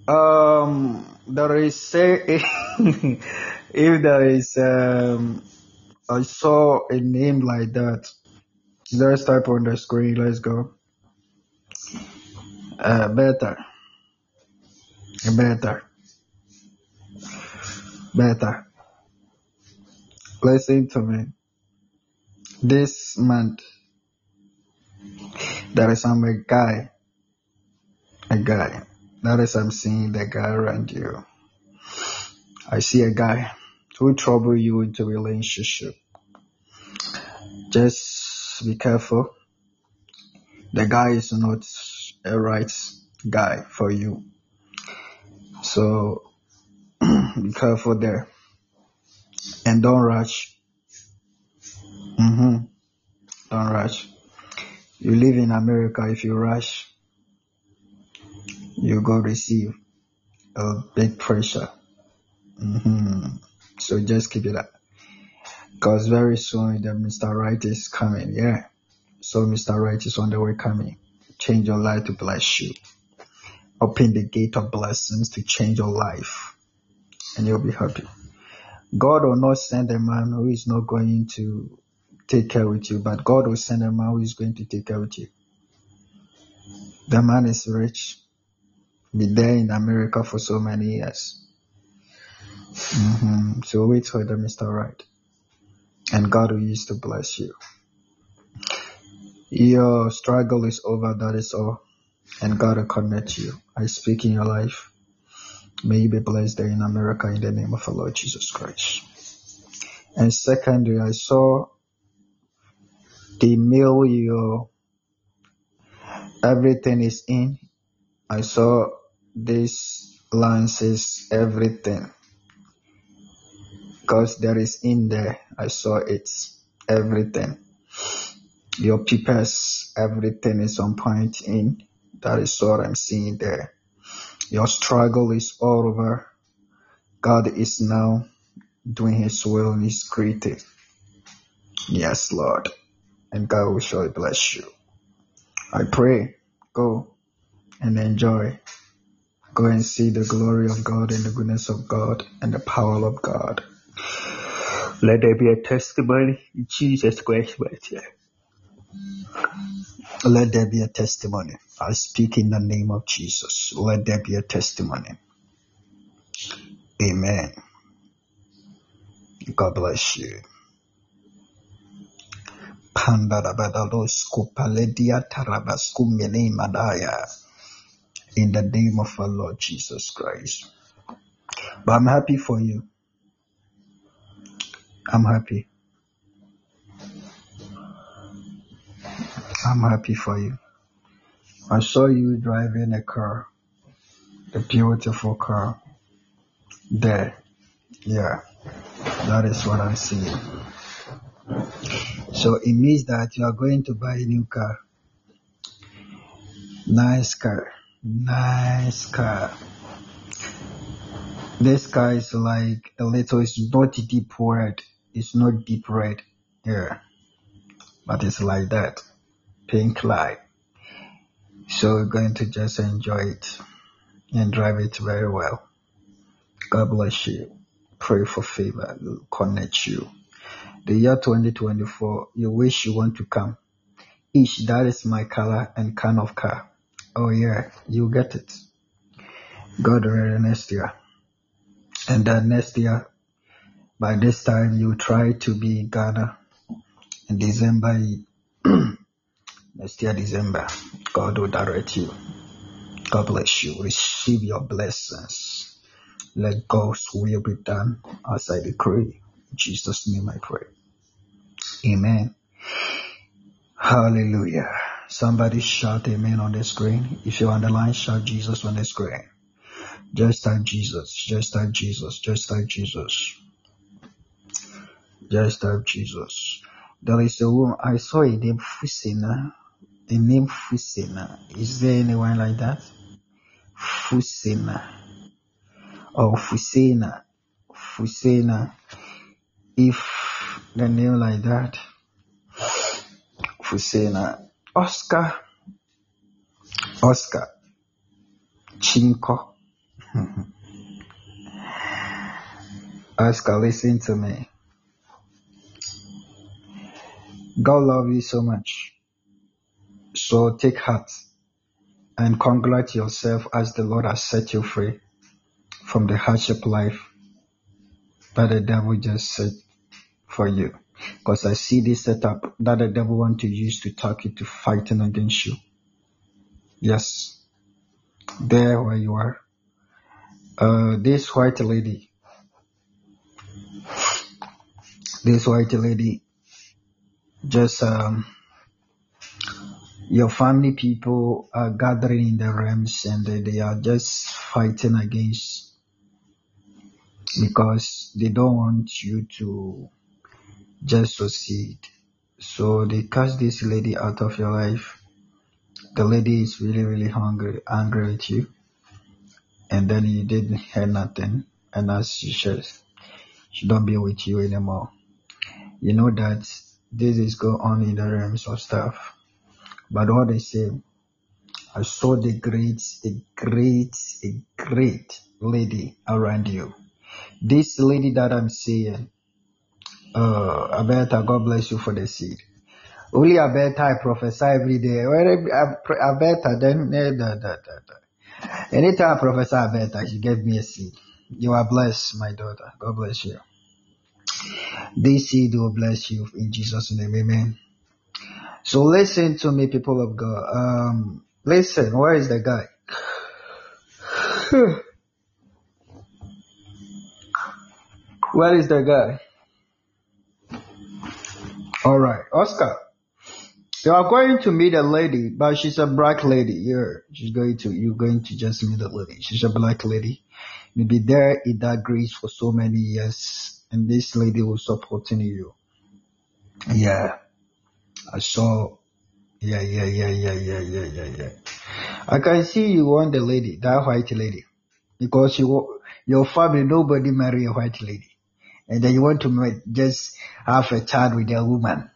Um, there is a, if there is, um, I saw a name like that. Let's type on the screen. Let's go. Uh, better, better, better. Listen to me. This month, there is some a guy, a guy. That is, I'm seeing the guy around you. I see a guy who trouble you into relationship. Just be careful. The guy is not a right guy for you. So be careful there. And don't rush. hmm Don't rush. You live in America. If you rush, you go receive a big pressure. hmm So just keep it up. Because very soon the Mr. Right is coming. Yeah. So Mr. Right is on the way coming. Change your life to bless you. Open the gate of blessings to change your life. And you'll be happy. God will not send a man who is not going to take care with you, but God will send a man who is going to take care with you. The man is rich, been there in America for so many years. hmm So wait for the Mr. Right. And God will use to bless you. Your struggle is over, that is all. And God will connect you. I speak in your life. May you be blessed there in America in the name of our Lord Jesus Christ. And secondly, I saw the mail your everything is in. I saw this line says everything because there is in there. I saw it everything. Your papers, everything is on point in. That is what I'm seeing there. Your struggle is over. God is now doing His will and His creative. Yes, Lord. And God will surely bless you. I pray, go and enjoy. Go and see the glory of God and the goodness of God and the power of God. Let there be a testimony in Jesus Christ's mighty name. Let there be a testimony. I speak in the name of Jesus. Let there be a testimony. Amen. God bless you. In the name of our Lord Jesus Christ. But I'm happy for you. I'm happy. I'm happy for you. I saw you driving a car, a beautiful car. There. Yeah. That is what I'm seeing. So it means that you are going to buy a new car. Nice car. Nice car. This car is like a little, it's not deep red. It's not deep red. Yeah. But it's like that. Pink light. So we're going to just enjoy it and drive it very well. God bless you. Pray for favor. Connect you. The year 2024, you wish you want to come. Each, that is my color and kind of car. Oh yeah, you get it. God willing next year. And then next year, by this time, you try to be Ghana. In December, next year, December, God will direct you. God bless you. Receive your blessings. Let God's will be done as I decree. In Jesus' name I pray. Amen. Hallelujah. Somebody shout amen on the screen. If you're on the line, shout Jesus on the screen. Just type Jesus. Just type Jesus. Just type Jesus. Just type Jesus. There is a woman, I saw a name Fusina. The name Fusina. Is there anyone like that? Fusina. Or oh, Fusina. Fusina. If the name like that, Fusina. Oscar. Oscar. Chinko. Oscar, listen to me. God love you so much. So take heart and congratulate yourself as the Lord has set you free from the hardship life that the devil just set for you. Because I see this setup that the devil want to use to talk you to fighting against you. Yes. There where you are. Uh, this white lady, this white lady, just um, your family people are gathering in the realms and they, they are just fighting against because they don't want you to just succeed. So they cast this lady out of your life. The lady is really, really hungry, angry with you. and then you didn't hear nothing, and as she says, she don't be with you anymore. You know that this is going on in the realms of stuff. But what they say, I saw the great, a great, a great lady around you. This lady that I'm seeing, uh, Alberta, God bless you for the seed. Only Alberta, I prophesy every day. I- Alberta, then, eh, da, da. anytime I prophesy Alberta, she gave me a seed. You are blessed, my daughter. God bless you. This seed will bless you in Jesus' name. Amen. So listen to me, people of God. Um, listen, where is the guy? Where is the guy? All right, Oscar. You are going to meet a lady, but she's a black lady. You're, she's going to, you're going to just meet a lady. She's a black lady. You'll be there in that grace for so many years, and this lady will supporting you. Yeah, I saw. Yeah, yeah, yeah, yeah, yeah, yeah, yeah, yeah. I can see you want the lady, that white lady, because you, your family, nobody marry a white lady, and then you want to ma- just have a child with a woman,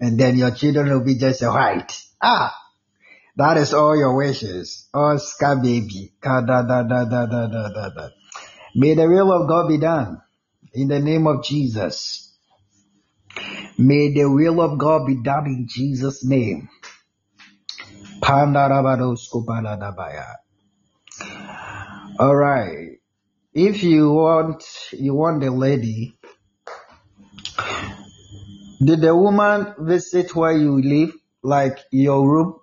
and then your children will be just a white. Ah, that is all your wishes. Oscar baby. Ah, Da, da, da, da, da, da, da, da. May the will of God be done in the name of Jesus. May the will of God be done in Jesus' name. All right. If you want, you want the lady. Did the woman visit where you live, like your room?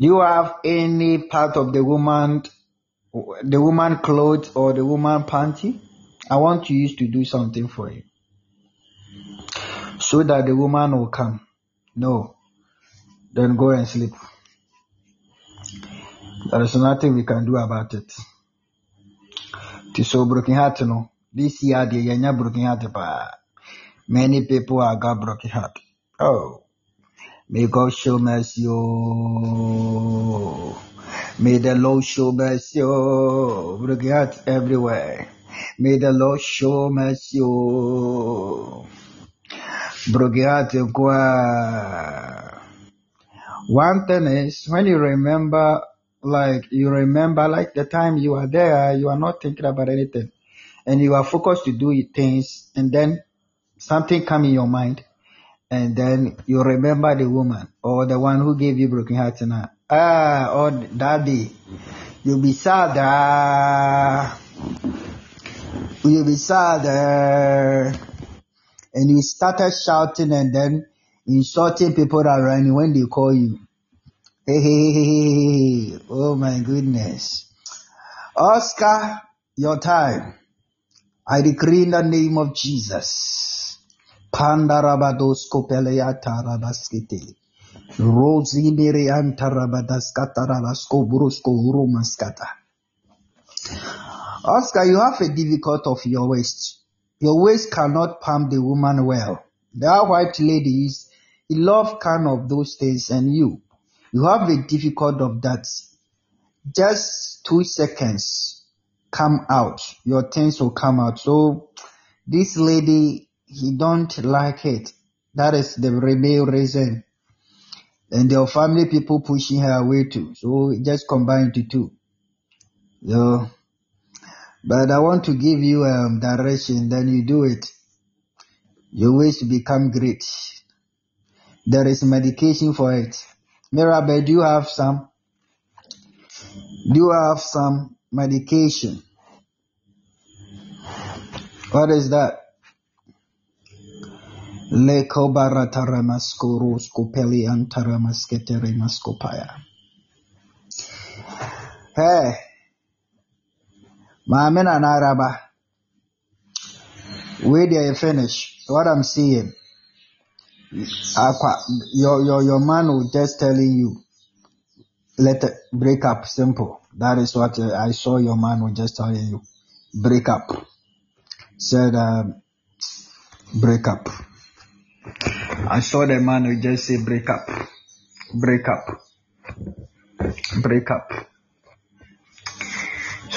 Do you have any part of the woman, the woman clothes or the woman panty? I want you to do something for you, so that the woman will come. No, then go and sleep. There is nothing we can do about it. Ti so broken heart no. This year the yenya broken heart. Many people are got broken heart. Oh, may God show mercy. Oh. May the Lord show mercy. Oh. Broken heart everywhere. May the Lord show mercy. Oh. Broken heart kwa. One thing is when you remember, like you remember, like the time you are there, you are not thinking about anything, and you are focused to do things, and then something come in your mind, and then you remember the woman or the one who gave you broken heart now. Ah, or daddy, you'll be sad. ah. You'll be sad. ah. And you started shouting and then insulting people around you when they call you. Hey, hey, hey, hey, oh my goodness. Oscar, your time. I decree in the name of Jesus. Pandarabados kopeleyata rabaskete. Rosimiri antarabadaskata rabasko burusko urumaskata. Oscar, you have a difficult of your waist. Your waist cannot pump the woman well. That white lady is, he love kind of those things and you, you have a difficult of that. Just two seconds, come out. Your things will come out. So this lady, he don't like it. That is the real reason. And your family people pushing her away too. So just combine to two. So, but I want to give you um, direction, then you do it. Your ways become great. There is medication for it. Mirabel, do you have some? Do you have some medication? What is that? Leko. Hey, maame na naraba. Wait there you finish. What I'm seeing. Your, your, your man will just telling you, let it break up, simple. That is what uh, I saw your man was just telling you. Break up. Said, um, break up. I saw the man who just say break up. Break up. Break up.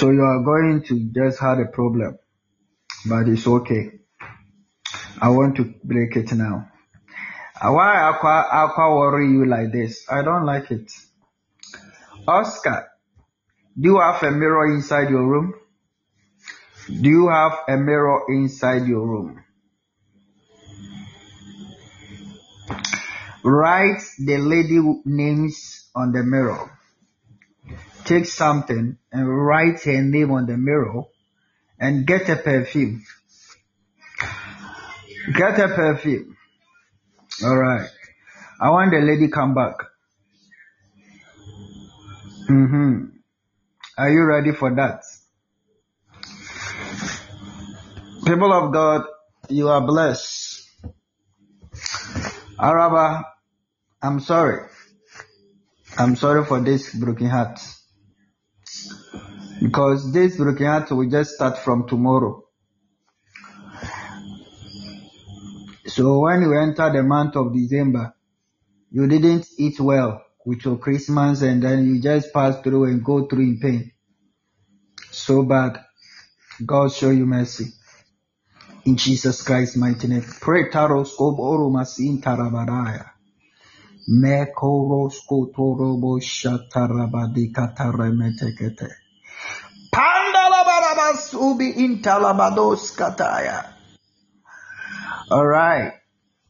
So you are going to just have a problem, but it's okay. I want to break it now. Why aqua aqua worry you like this? I don't like it. Oscar, do you have a mirror inside your room? Do you have a mirror inside your room? Write the lady names on the mirror. Take something and write her name on the mirror and get a perfume. Get a perfume. Alright. I want the lady come back. Mm-hmm. Are you ready for that? People of God, you are blessed. Araba, I'm sorry. I'm sorry for this broken heart. Because this heart will just start from tomorrow. So when you enter the month of December, you didn't eat well with your Christmas and then you just pass through and go through in pain. So bad. God show you mercy. In Jesus Christ's mighty name. Pray taros koboro masin tarabadaya. Mekoros kotorobo kataremetekete. Pandalabarabas ubi intalabados kataya. Alright.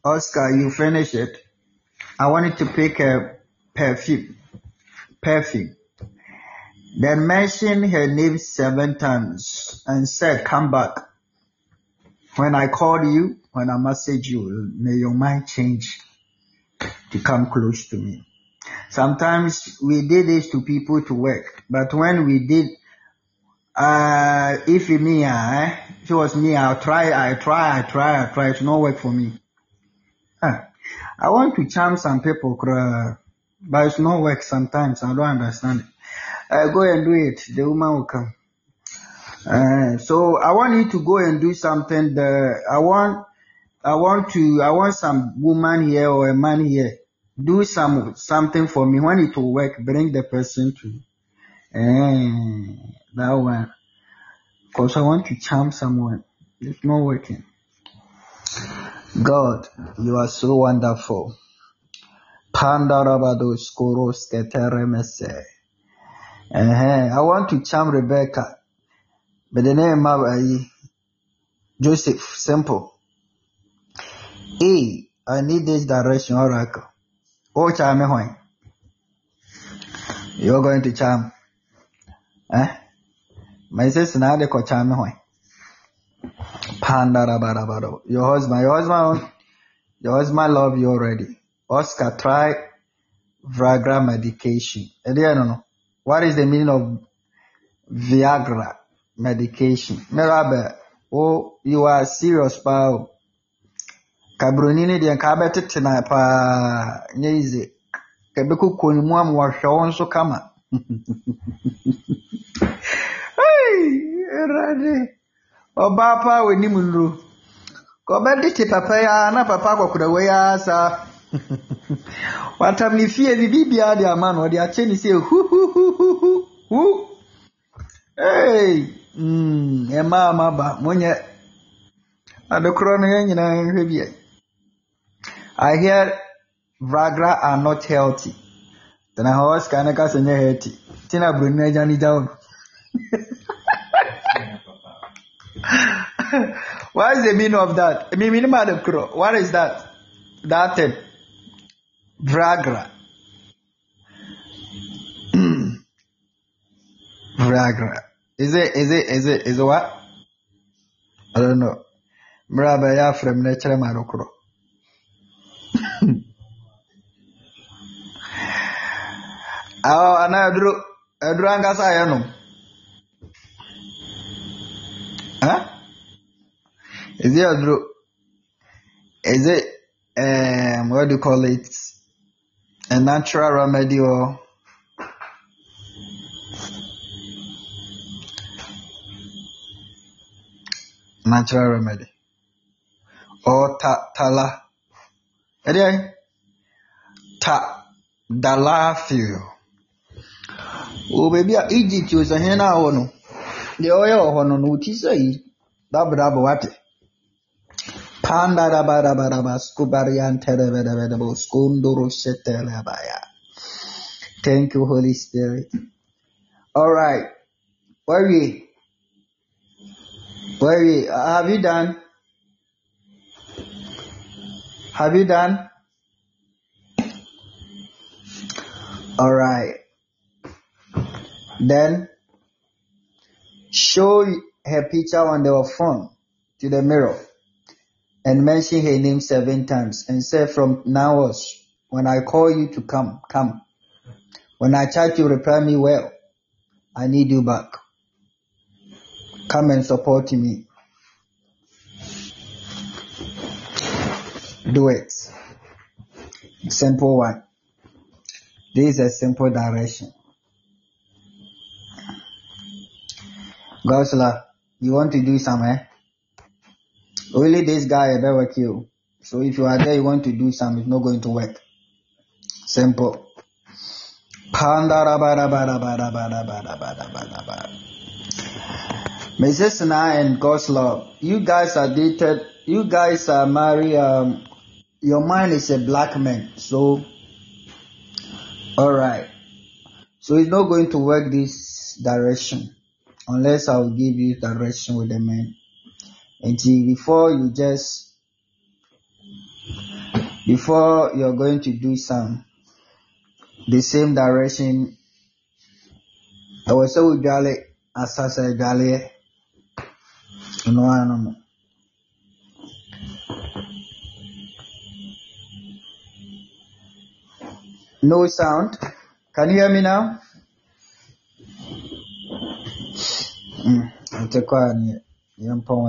Oscar, you finish it. I wanted to pick a perfume. Perfume. Then mention her name seven times and said, come back. When I call you, when I message you, may your mind change to come close to me. Sometimes we did this to people to work, but when we did, uh, if it me, uh, if it was me, I'll try, I try, I try, I try, It's not work for me. Huh. I want to charm some people, but it's not work sometimes. I don't understand it. Uh, go and do it. The woman will come. Uh, so I want you to go and do something. The I want, I want to, I want some woman here or a man here. Do some something for me. When it will work, bring the person to. Eh, that one. Cause I want to charm someone. It's not working. God, you are so wonderful. Pandarabado skoros keteremese. I want to charm Rebecca. But the name of Joseph, simple. Hey, I need this direction, oracle. Oh, charm me? You're going to charm. Eh? My call charm me? Pandarabadabado. Your husband, your husband, your husband love you already. Oscar, try Viagra medication. And then, no. What is the meaning of Viagra medication? Merabe, oh, you are serious, pal. Abɛtete na mu. Awurade. Ɔbaa paa wɔ anim nnuro. Ka ɔbɛde papa yi ara na papa akɔkora wɔ yi ara saa. Watam ne fie ne biara de ama no ɔde akyɛ ne sɛ huhuhuhuhu hu. Hey, mm, ɛmaa ma ba mo nyɛ adekorɔ no yɛn nyinaa nhwɛ bi. I hear Viagra are not healthy. Tena hɔ sika ne ka sɛ nyɛ healthy. Tina buroni agya ne gya wo no. What is the meaning of that? Me meaning ma adekorɔ. What is that? That thing. Viagra. Viagra. Is it, is it, is it, is it what? I don't know. Mmerɛ ya frɛ me na kyerɛ me adekorɔ. Awo ana aduro aduro ankasa ayɛ nom. Huh? Is it aduro? Is it um what do you call it? A natural remedy or natural remedy? Or ta tala? Ɛdeɛ? Ta dalafio. O baabi a Egypt osahene na awɔ no. deɛ wɔ no no woti sɛ yi dabrabɔ wate Pandarabarabara skubarianterebedebedebo skunduru shetelebaya. Thank you, Holy Spirit. All right. Where we? Where we? Uh, have you done? Have you done? All right. Then show her picture on the phone to the mirror and mention her name seven times and say from now on, when I call you to come, come. When I try to reply me well, I need you back. Come and support me. Do it. Simple one. This is a simple direction. Gosla, you want to do something? Eh? Only this guy ever work you. So if you are there, you want to do something, it's not going to work. Simple. Mrs. Na and God's love. You guys are dated. You guys are married. Um, your mind is a black man. So, all right. So it's not going to work this direction unless I will give you direction with the man. Until before you just before you're going to do some the same direction I sɛ wodwale asasa adwaleɛ no ano no no sound. Can you hear me now mm, ate kɔ a ne yɛmpɔn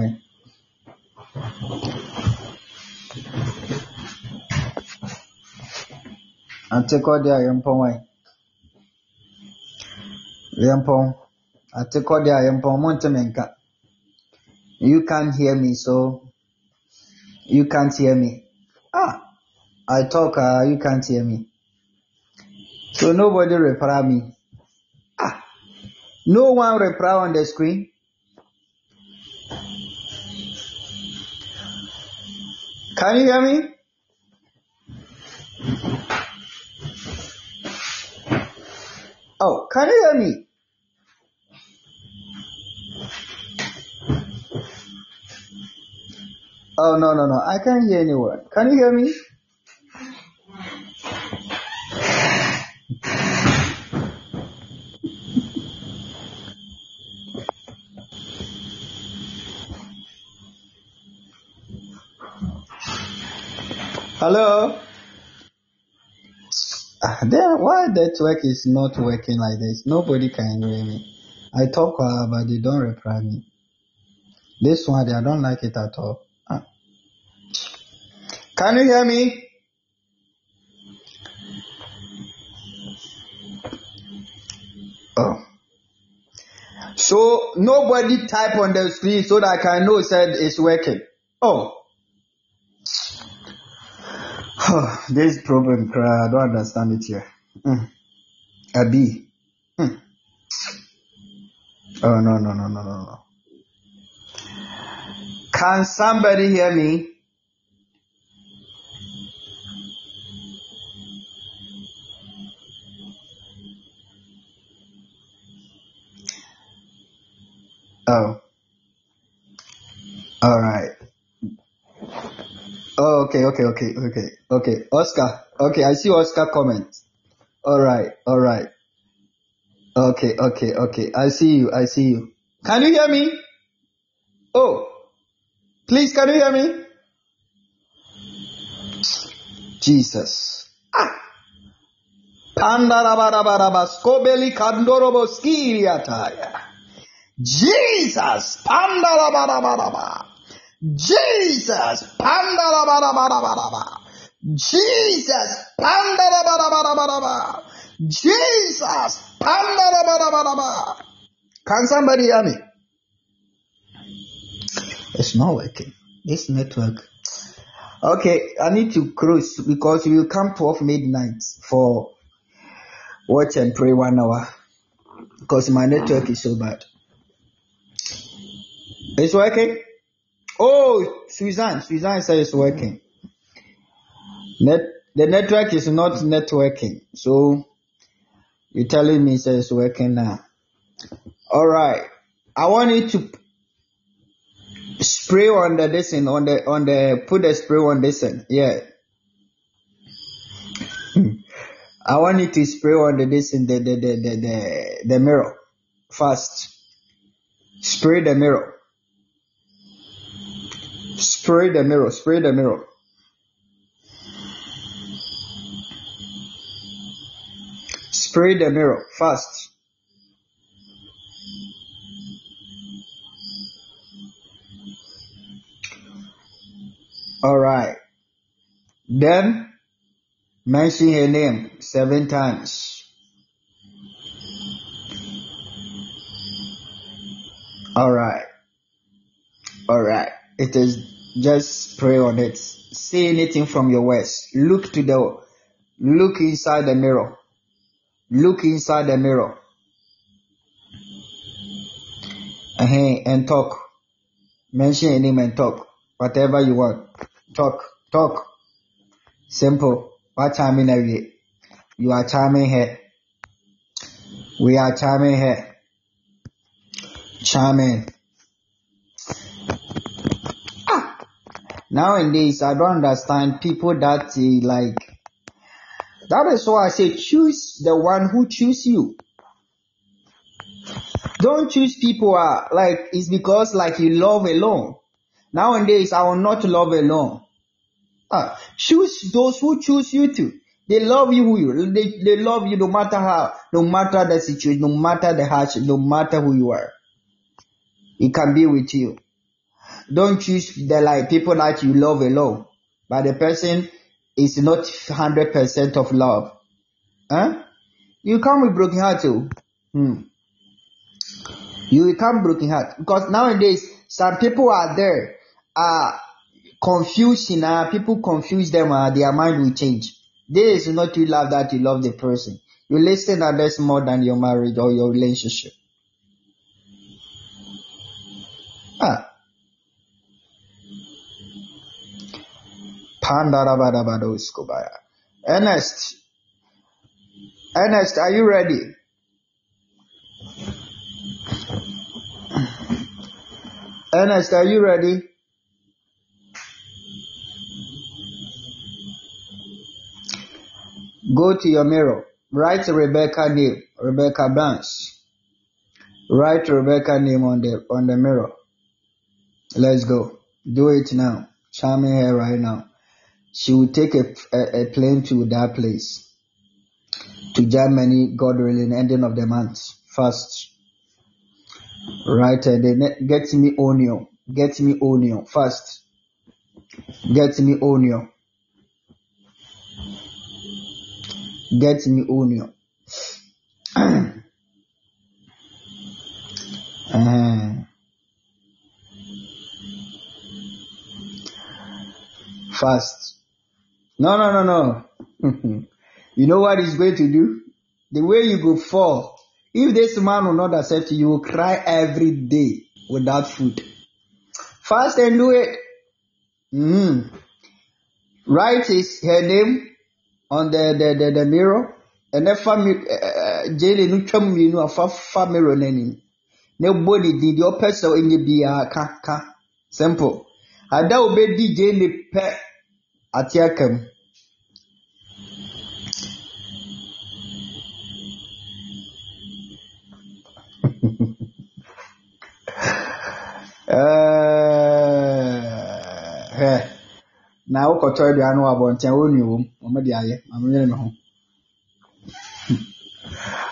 Antikɔdia yɛmpɔn ɛ yɛmpɔn atikɔdia yɛmpɔn monte me nka you can't hear me so. You can't hear me. Ah I talk uh, you can't hear me. So nobody reply me. ah no one reply on the screen Can you hear me? Oh, can you hear me? Oh, no, no, no. I can't hear anyone. Can you hear me? Hello? Ah, then why network is not working like this? Nobody can hear me. I talk uh, but they don't reply me. This one, I don't like it at all. Ah. Can you hear me? Oh. So nobody type on the screen so that I can know said it's working. Oh. this problem, I don't understand it here. Mm. Abi. Mm. Oh, no, no, no, no, no, no. Can somebody hear me? Oh. All right. Oh, okay, okay, okay, okay, okay. Oscar. Okay, I see Oscar comment. All right, all right. Okay, okay, okay. I see you. I see you. Can you hear me? Oh, please, can you hear me? Jesus. Ah. Jesus. Jesus. Jesus. Jesus. Can somebody hear me? It's not working. This network. Okay, I need to close because we will come 12 midnight for watch and pray one hour because my network is so bad. It's working. Oh, Suzanne, Suzanne said it's working. Net, the network is not networking, so you're telling me say it's working now. All right, I want you to spray on the this thing, on the on the put the spray on this thing. Yeah. I want you to spray on the this in the the, the the the the mirror fast. Spray the mirror. Spray the mirror. Spray the mirror. Spray the mirror fast. All right. Then mention her name seven times. All right. All right. It is just pray on it. Say anything from your words. Look to the look inside the mirror. Look inside the mirror. uh and talk. Mention name and talk. Whatever you want. Talk. Talk. Simple. What time in a You are charming here. We are charming here. Charming. Nowadays, I don't understand people that uh, like. That is why I say choose the one who choose you. Don't choose people uh, like it's because like you love alone. Nowadays, I will not love alone. Ah, choose those who choose you to. They love you they, they love you no matter how, no matter the situation, no matter the hardship, no matter who you are. It can be with you. Don't choose the like people that you love alone, but the person is not hundred percent of love. Huh? You come with broken heart too. Hmm. You will come broken heart because nowadays some people are there. Uh confusion, uh, people confuse them, uh, their mind will change. This is not you love that you love the person. You listen to others more than your marriage or your relationship. Ah. Pandarabadabadoskobaya. Ernest. Ernest, are you ready? Ernest, are you ready? Go to your mirror. Write Rebecca name, Rebecca Branch. Write Rebecca name on the on the mirror. Let's go. Do it now. Charming her right now. She will take a, a, a plane to that place. To Germany, God willing, ending of the month. First. Right, uh, get me onion. Get me onion. First. Get me onion. Get me onion. uh, fast. No, no, no, no. you know what he's going to do? The way you go fall. If this man will not accept you, you will cry every day without food. Fast and do it. Mm. Write his her name on the the the, the mirror ɛnɛ fa mi ɛɛ gyele no twam mmienu afa fa mirror n'anim na ebɔ ne din deɛ ɔpɛ sɛ ɔnyɛ biara ka ka simple ada obedi gyele pɛ ate aka mu. Ɛɛ na wokɔtɔ aduane wɔ abɔnten wɔn nua wɔm wɔn de ayɛ maame yɛrɛ ne ho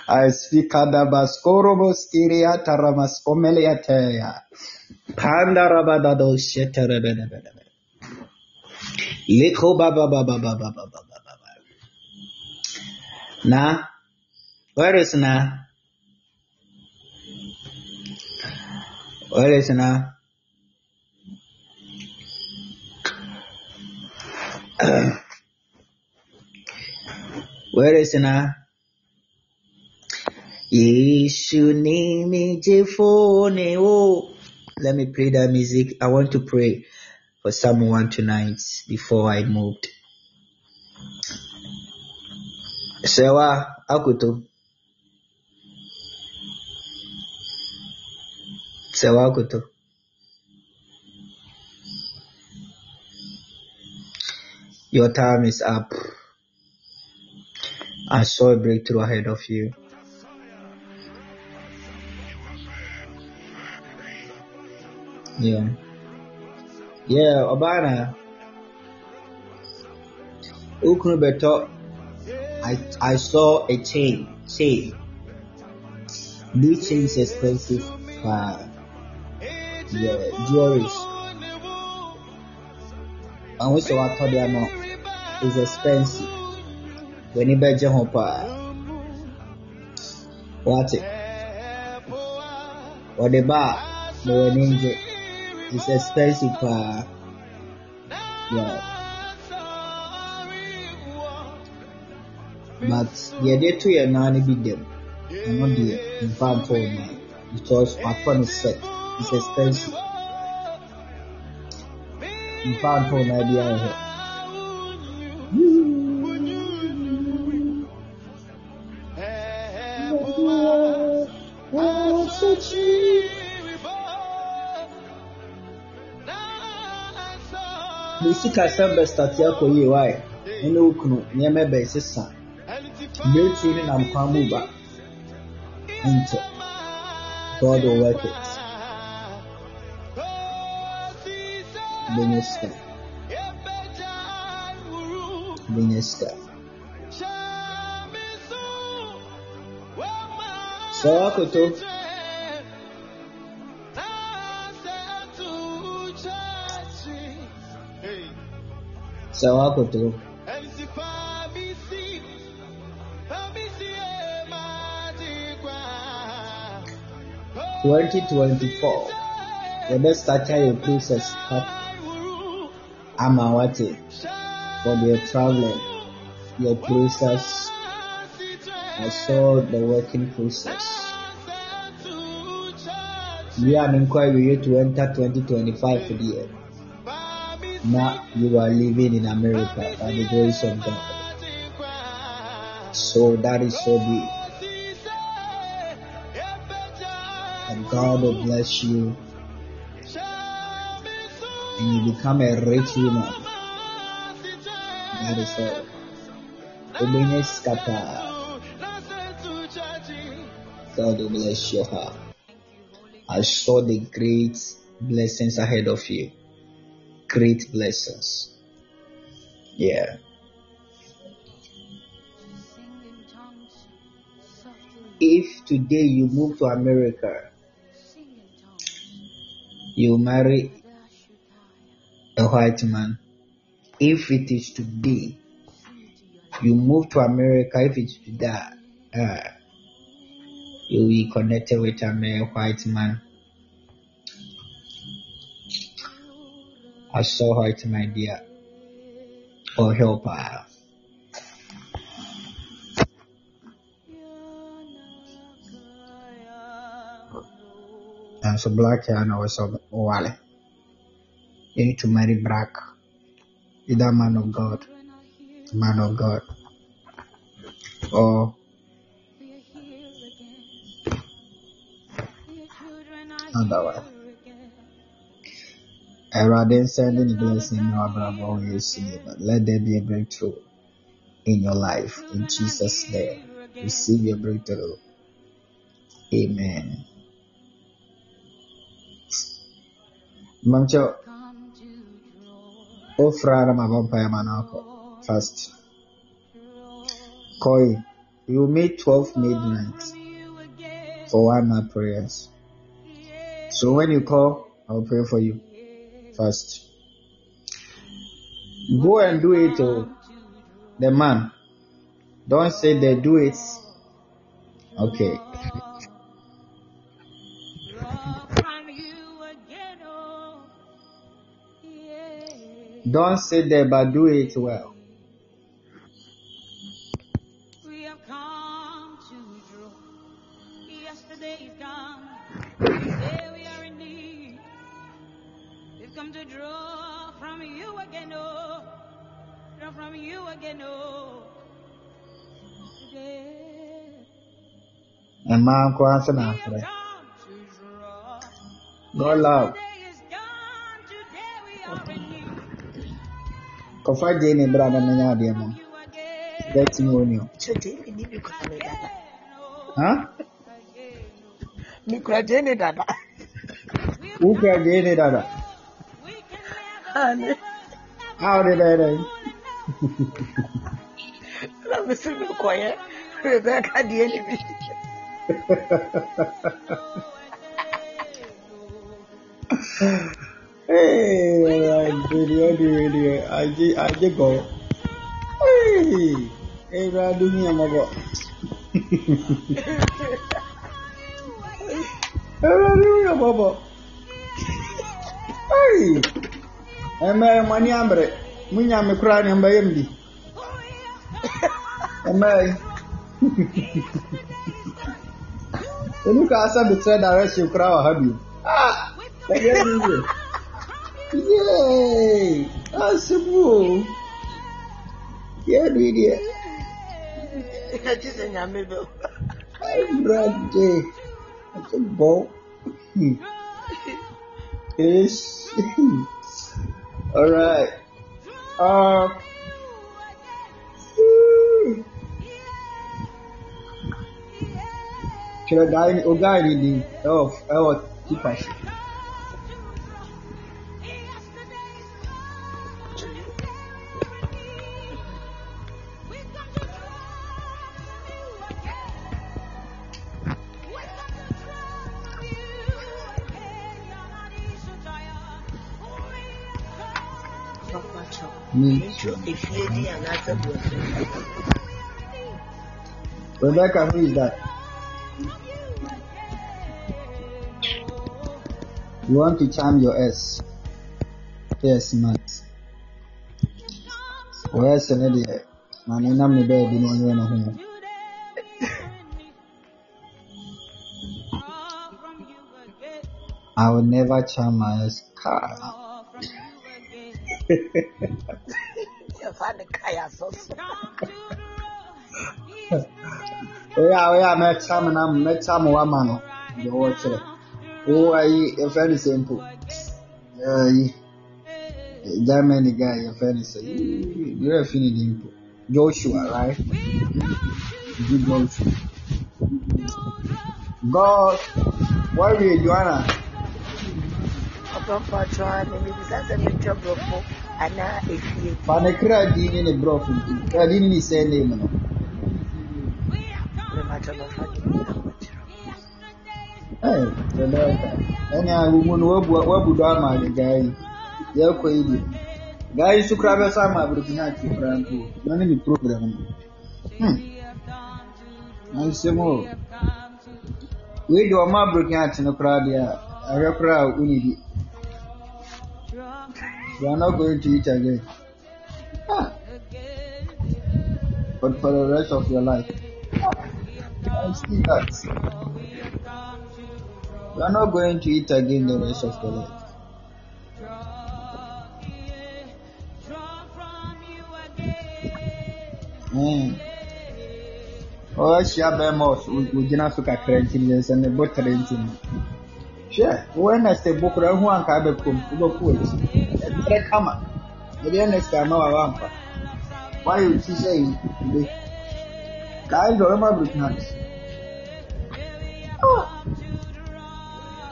I speak Adabaskorobo Skiria Taramas Omeliatea. Pandarabadado Sheterebedebede. Liko Baba Baba Baba Baba Baba. Na, where is Na? Where is Na? where is mijifone o let me play that music. I want to pray for someone tonight before I moved. Sewa Akuto. Akuto. Your time is up. I saw a breakthrough ahead of you. Yeah. Yeah, Obana. Ukunubeto. I I saw a chain. Chain. Blue chain is expensive. Uh, yeah, jewelry. And we saw what no is expensive. When you bet your home What it? What the bar? No ninja. It's expensive. Uh, yeah. But the idea to your nanny be them. I'm not the in fact for me because my phone is set. It's expensive. In fact for my idea. ne sika sɛ bɛstate akɔ yie wae ɛne wo kunu nneɛma bɛsesa mmerɛtuo ne nam kwan mu ba nkyɛ God will work it bɛnyɛ sika bɛnyɛ sika sɛ wakoto sɛ wakoto 2024 yɛbɛstarta yɛ process up ama wate for the traveling your process. I saw the working process. We are inquiry to enter 2025 deɛ now you are living in America by the grace of God. So that is so big and God will bless you you become a rich woman. That is all. Obedience scatter. God will bless your heart. I saw the great blessings ahead of you. Great blessings. Yeah. If today you move to America, you marry a white man. If it is to be, you move to America. If it's to that, uh, you will be connected with a male white man. I saw white my dear or helper. And so black hair and also wale. You need to marry black. Either man of God, man of God, or otherwise. Erade sending blessing in our but let there be a breakthrough in your life in Jesus' name. Receive your breakthrough. Amen. Mancho, ofra na mabampa ya manako fast. Koi, you meet 12 midnight for one night prayers. So when you call, I'll pray for you first. Go and do it, oh, the man. Don't say they do it. Okay. Don't say that, but do it well. We have come to draw. Yesterday is gone. Today we are in need. to draw from you again, oh, draw from you again, oh. Today, mmaa nko ase na we have afrɛ come to draw. god love kura ne dada. ha again. Mi kura gye ne dada. wokura gye ne dada We can never, Ane. a wode dɛ dɛ Na mi si mi kɔyɛ. Rebecca deɛ ni bi. Hey, rere ọdún rere ajé gọ̀ọ́ ẹ̀rọ adúmí ọmọbọ. ẹ̀rọ adúmí ọmọbọ. ẹ̀mẹ́ mọ ní àmìrẹ̀ mú nyà mí kúrò ní ẹ̀mẹ́ yẹn bi. ẹ̀mẹ́ ẹnu ká sábẹ̀ tẹ́ dàrẹ́ ṣe kúrò wà hábì. ah ẹ̀yẹ́ mi yẹ. Yay! Asibu! Yeah, idiot. Ɛkyi sɛ nyame bɛ. That's a ball. Ish. Alright. Uh, Kira guy ni oga ni di ɛwɔ ɛwɔ tipa so. Efie di anaasɛ burofi. Rebecca, who is that? You want to charm your S? Yes, Matt. Where is eh, the man? I'm not baby. No, no. I will never charm my S car. Yɛfa ne kaya sɔsɔ. Oh yeah, oh yeah, me charm na me charm wa man no. The watch it. Oh, I a very simple. Yeah, yi. Germany guy, a very say. You're feeling simple. Joshua, right? Good Joshua. God, why we Joanna? Ɔkwakyɛ a ne mi bisa sɛ mi twɛ burofo anaa efie. Fa ne kra di ne ne brɔfo nti. Kra di ne ne sɛ name no. Rebecca bɛfa ne akwakyerɛ. Hey, Rebecca. Ɛne a wo mu no wabu wabu do ama ne guy yi. Yɛkɔ yi di. Guy yi so kra bɛsa ama Burkina ati kra nko. Na ne ne program no. Hmm. Ansɛm o. Wei de ɔma Burkina ati no kra deɛ a, ahwɛ kra a wonni di. You are not going to eat again. But for the rest of your life. I see that. You are not going to eat again the rest of your life. Mm. ɔhyia bɛrima a ɔs- ogyina so kakra nti ne sɛ ne bo tere nti no hwɛ wo ɛnɛsɛ bo koraa hu anka abɛkom wobɛko akyi ɛtrɛ kama mede ɛnɛsɛ ama wa wampa woayɛ oti sɛ yi be kae dɛ ɔrɛma burukina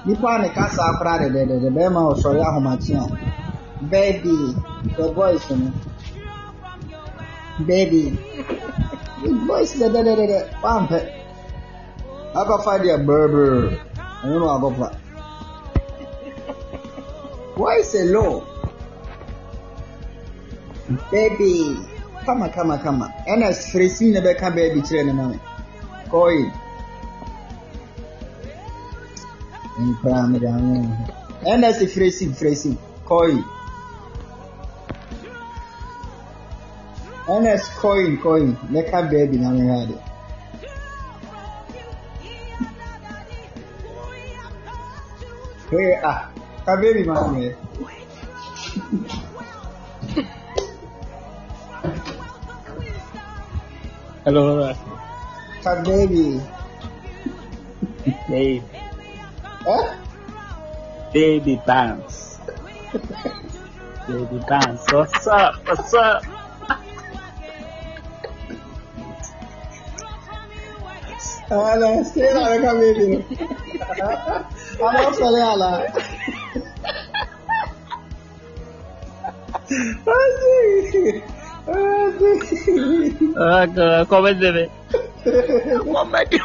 nipa a ne kasa koraa dɛdɛdɛdɛ bɛrima a ɔsɔre ahomakye a baby the boys no baby big boys dɛdɛdɛdɛ wampɛ akɔfa deɛ brɛbrɛ ɛno na wakɔfa voice alone baby kama kama kama ɛna frɛsi na bɛka baby kyerɛ ne ma me kɔyi nkraa mede awo ho. Ɛna sɛ frɛsi frɛsi kɔyi ɛna sɛ kɔyi kɔyi bɛka baby na me hɛ de Hey, ah, Kaveri Mami. Hello. Kaveri. Baby. Huh? Eh? Baby Bounce. Baby Bounce. What's up? What's up? Ala, say la ka baby. Ala sale ala. Aji. Aji. Uh, come and do it. Come and do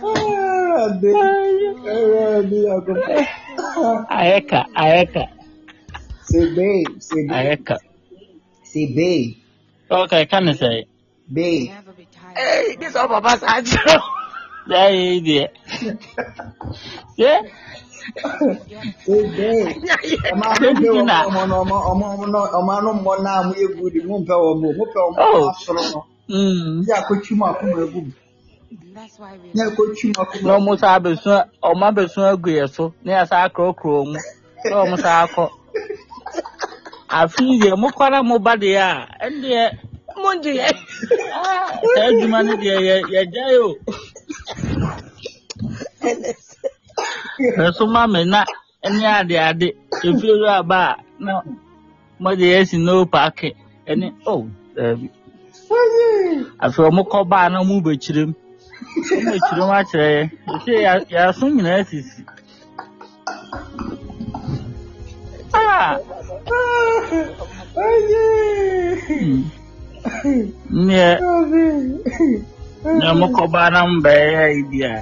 Ah, Ade. Eh, Ade, ako. Aeka, aeka, Say babe, say babe, aeka. say babe, Okay, can I say? babe. Hey, this is Papa Sancho. Yeah, yeah, yeah. Say babe. Ọmọ anụ mpe wọ ọmọ na ọmọ ọmọ ọmọ na- ọmọ anụ mmụọ na amụ egwu dị mụ mpe wọ mụ mụ pẹ ọmọ Oh. asọrọ nọ. Mm. Ndị akọchi mụ akụ mụ egwu m. Ndị akọchi mụ akụ mụ na ọmụ saa besu ọmụ abesu egu yɛ so na yɛ saa kurokuro mu na ɔmụ saa akɔ afi deɛ mo kɔra mo ba deɛ a ɛndeɛ mo ngye yɛ Ah, saa adwuma no deɛ yɛ yɛgya yi o ɛso ma me na ɛne ade ade ru aba a na mo de yɛ si no paaki ɛne o daabi afei ɔmo kɔ baa na ɔmo bɛkyerɛ mu ɔmo bɛkyerɛ akyerɛ yɛ ɛsɛ yɛaso nyinaa sisi ah hmm. neɛ neɛ ɔmo kɔ baa na ɔmo bɛyɛ yi bi a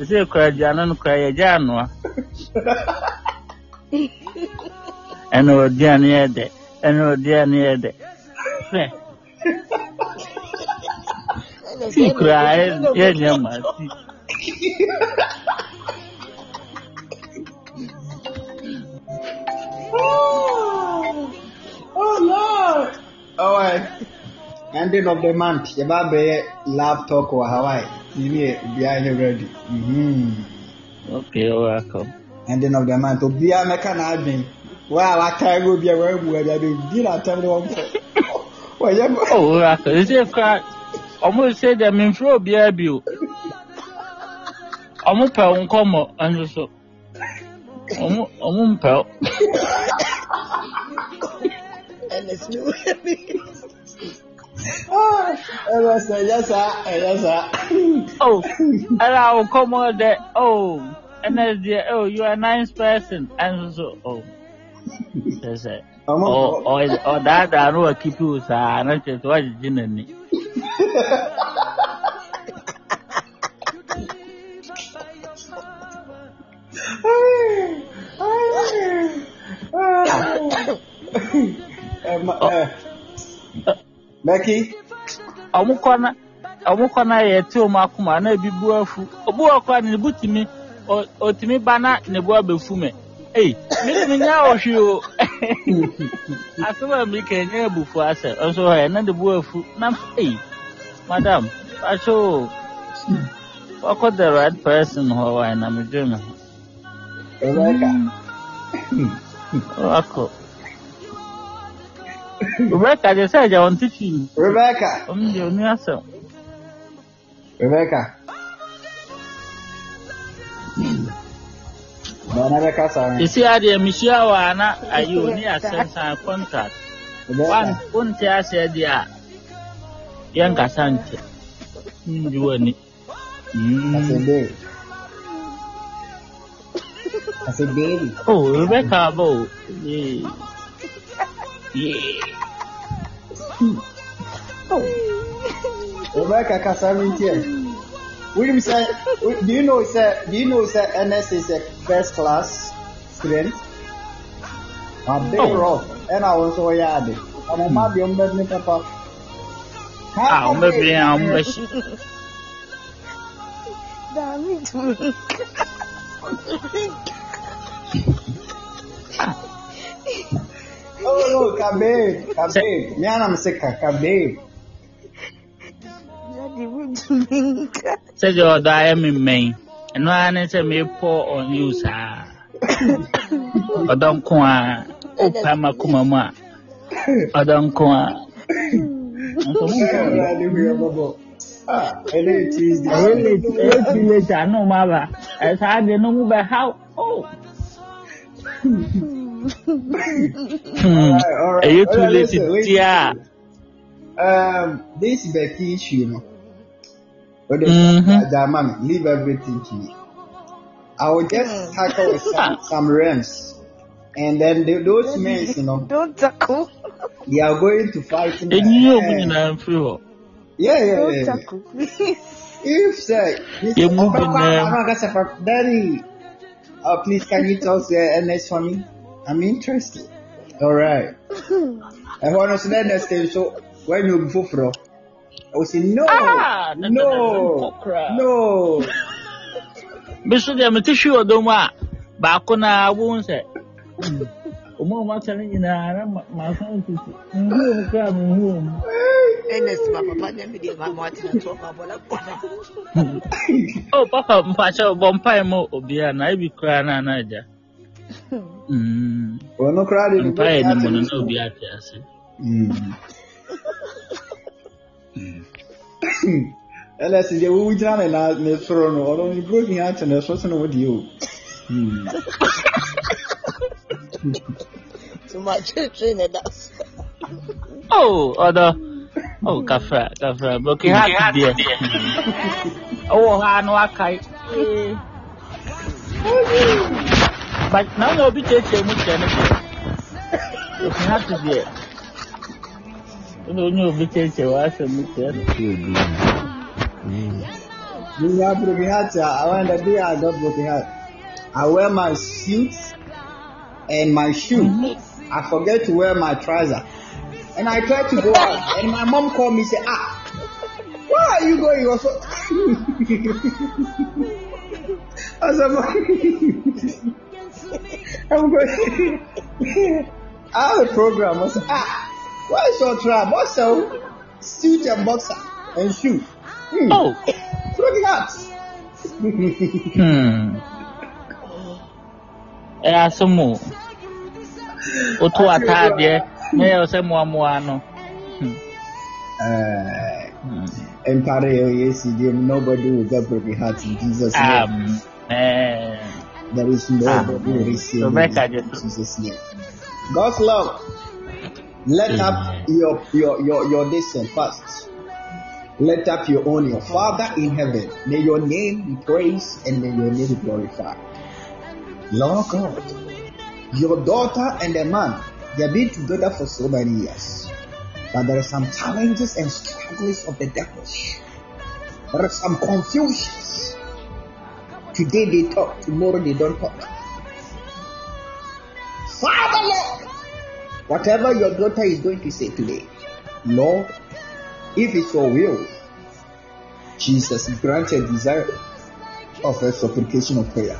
ɛsɛ kora aduane no kora yɛgya anoa ɛna ɔduane yɛ dɛ ɛna ɔduane yɛ dɛ hwɛ tii koraa yɛ- yɛnyɛ ma tii Oh Lord. Alright. Ending of the month. Yaba bɛyɛ love talk wɔ Hawaii. Nini yɛ obiara nyɛ ready. Mhm. okay welcome Ending of the month. Obiara mɛka n'adwen. Wa a waka ego obiara wa emu ɛdi adi di na atam de wɔn fɛ. Wɔyɛ bɔ. oh welcome ɛsɛ koraa ɔmo sɛ deɛ memfrɛ obiara bio ɔmo pɛ wo nkɔmmɔ ɛno so ɔmo ɔmo mpɛ wo Ah, Ɛyɛ sɛ ɛyɛ saa ɛyɛ saa. oh ɛna wo nkɔmmɔ dɛ oh ɛna deɛ oh you are a nice person ɛno so oh sɛ sɛ Ɔmo ɔ- ɔ- ɔdaadaa no wakipi wo saa na kyerɛ sɛ woagyegye n'ani akoma na ebi bu afu obi wɔ kɔ a ne bu tumi ɔ- ɔtumi ba na ne bu abɛfu mɛ ei mi de mi nya ɔhwe o. Asɛm a mi ka nyɛ abufu asɛ ɔnso hɔ yɛ na de bu afu na ei madam akyɛ o wakɔ the right person hɔ wa na mi dwe mi ho Rebecca. wakɔ rebecca de sɛ ɛgya wɔn ti fi Rebecca. ɔmo de oni asɛm Rebecca. Bana bɛka saa. Esi adeɛ mehyia wɔ a na ayɛ oni asɛm san contract. Wan Rebecca. wonte aseɛ deɛ a yɛnkasa nkyɛ. Ngye w'ani. I Mm. said, babe. I said, baby. Oh, Rebecca aba o. Rebecca Casavintier. William said, do you know, sir, do you know, sir, NS is a first class student? A big Oh. rock. And I was so yard. I'm a mad young man, papa. Ah, bɛbɛn a ɔmo bɛhyɛ. Oh, no, Kabe, Kabe. Me and I'm sick, Kabe. Sɛdeɛ ɔdɔ ayɛ me mmɛn. Ɛno ara ne sɛ mepɔ on you saa. ɔdɔ nko a wopɛ ma kuma mu a ɔdɔ nko a nso monkɔ ɔdɔ Awurade hu yɛ mmɔbɔ. Ah, ɛnɛ yɛ Tuesday. ɛyɛ late ɛyɛ too late a no mu aba ɛsaa de no mu bɛhaw Alright, alright. ɛyɛ too Alright, late listen, wait. tia Um, this Becky issue, you know. But Mhm. German, leave everything to me. I will just tackle with some, some realms. And then the, those men, you know, Don't tackle. they are going to fight in ɛnyi yɛ ɔmu nyinaa mfiri hɔ Yeah, yeah, Don't tackle, please. If, say, this Yeah, move Papa, in there. I'm not gonna say, Papa, Daddy, oh, please, can you tell us the NS for me? I'm interested. All right. And when I said that, next day, so when you before, bro, I will say, no, Ah, na- na- na- no, na- na- no. bi so deɛ mete hwi ɔdɔ mu a baako na wohu sɛ ɔma ɔma aka no nyinaa na ma- mafa nsusu nhuo mu koraa menhuo mu Ernest, my papa, never did my Martin and talk about o papa mpakyɛ bɔ mpae ma obiaa na ebi koraa na ana agya Mm, Well, no crowd in the mpaeɛ no mu no na obiaa te ase Mm. ɛnɛ sɛ deɛ wowu gyina ne na ne soro no ɔno ne broken heart na ɛso so na wode o Hmm. to my children and us. o ɔdɔ o kafra kafra broken heart deɛ ɔwɔ hɔ a na wakae Eh. but na na obi kyerɛkyerɛ mu kyerɛ no deɛ broken heart deɛ ɛna onye obi kyerɛkyerɛ w'asɛm mu kyerɛ no You have broken heart. uh, I when the day I got broken heart, I wear my suit and my shoe. I forget to wear my trouser. And I try to go out. And my mom called me say, ah, why are you going? Also I said, "Mom, I'm going. I have a program. I said, ah, why is your? What's your suit and boxer and shoe? Hmm. oh Broken heart. hmm ɛyɛ asɛm o woto ataadeɛ na ɛyɛ sɛ mmoamoa no Hmm. Uh, Hmm. Empire yes, nobody will get broken heart in Jesus' name. amen There is nobody who will receive Rebecca in Jesus' name. God's love. Let up your your your your distance first. Let up your own your Father in heaven. May your name be praised and may your name be glorified. Lord God, your daughter and the man, they have been together for so many years. But there are some challenges and struggles of the devil. There are some confusions. Today they talk, tomorrow they don't talk. Father Lord, whatever your daughter is going to say today, Lord, if it's your will, Jesus grant a desire of a supplication of prayer.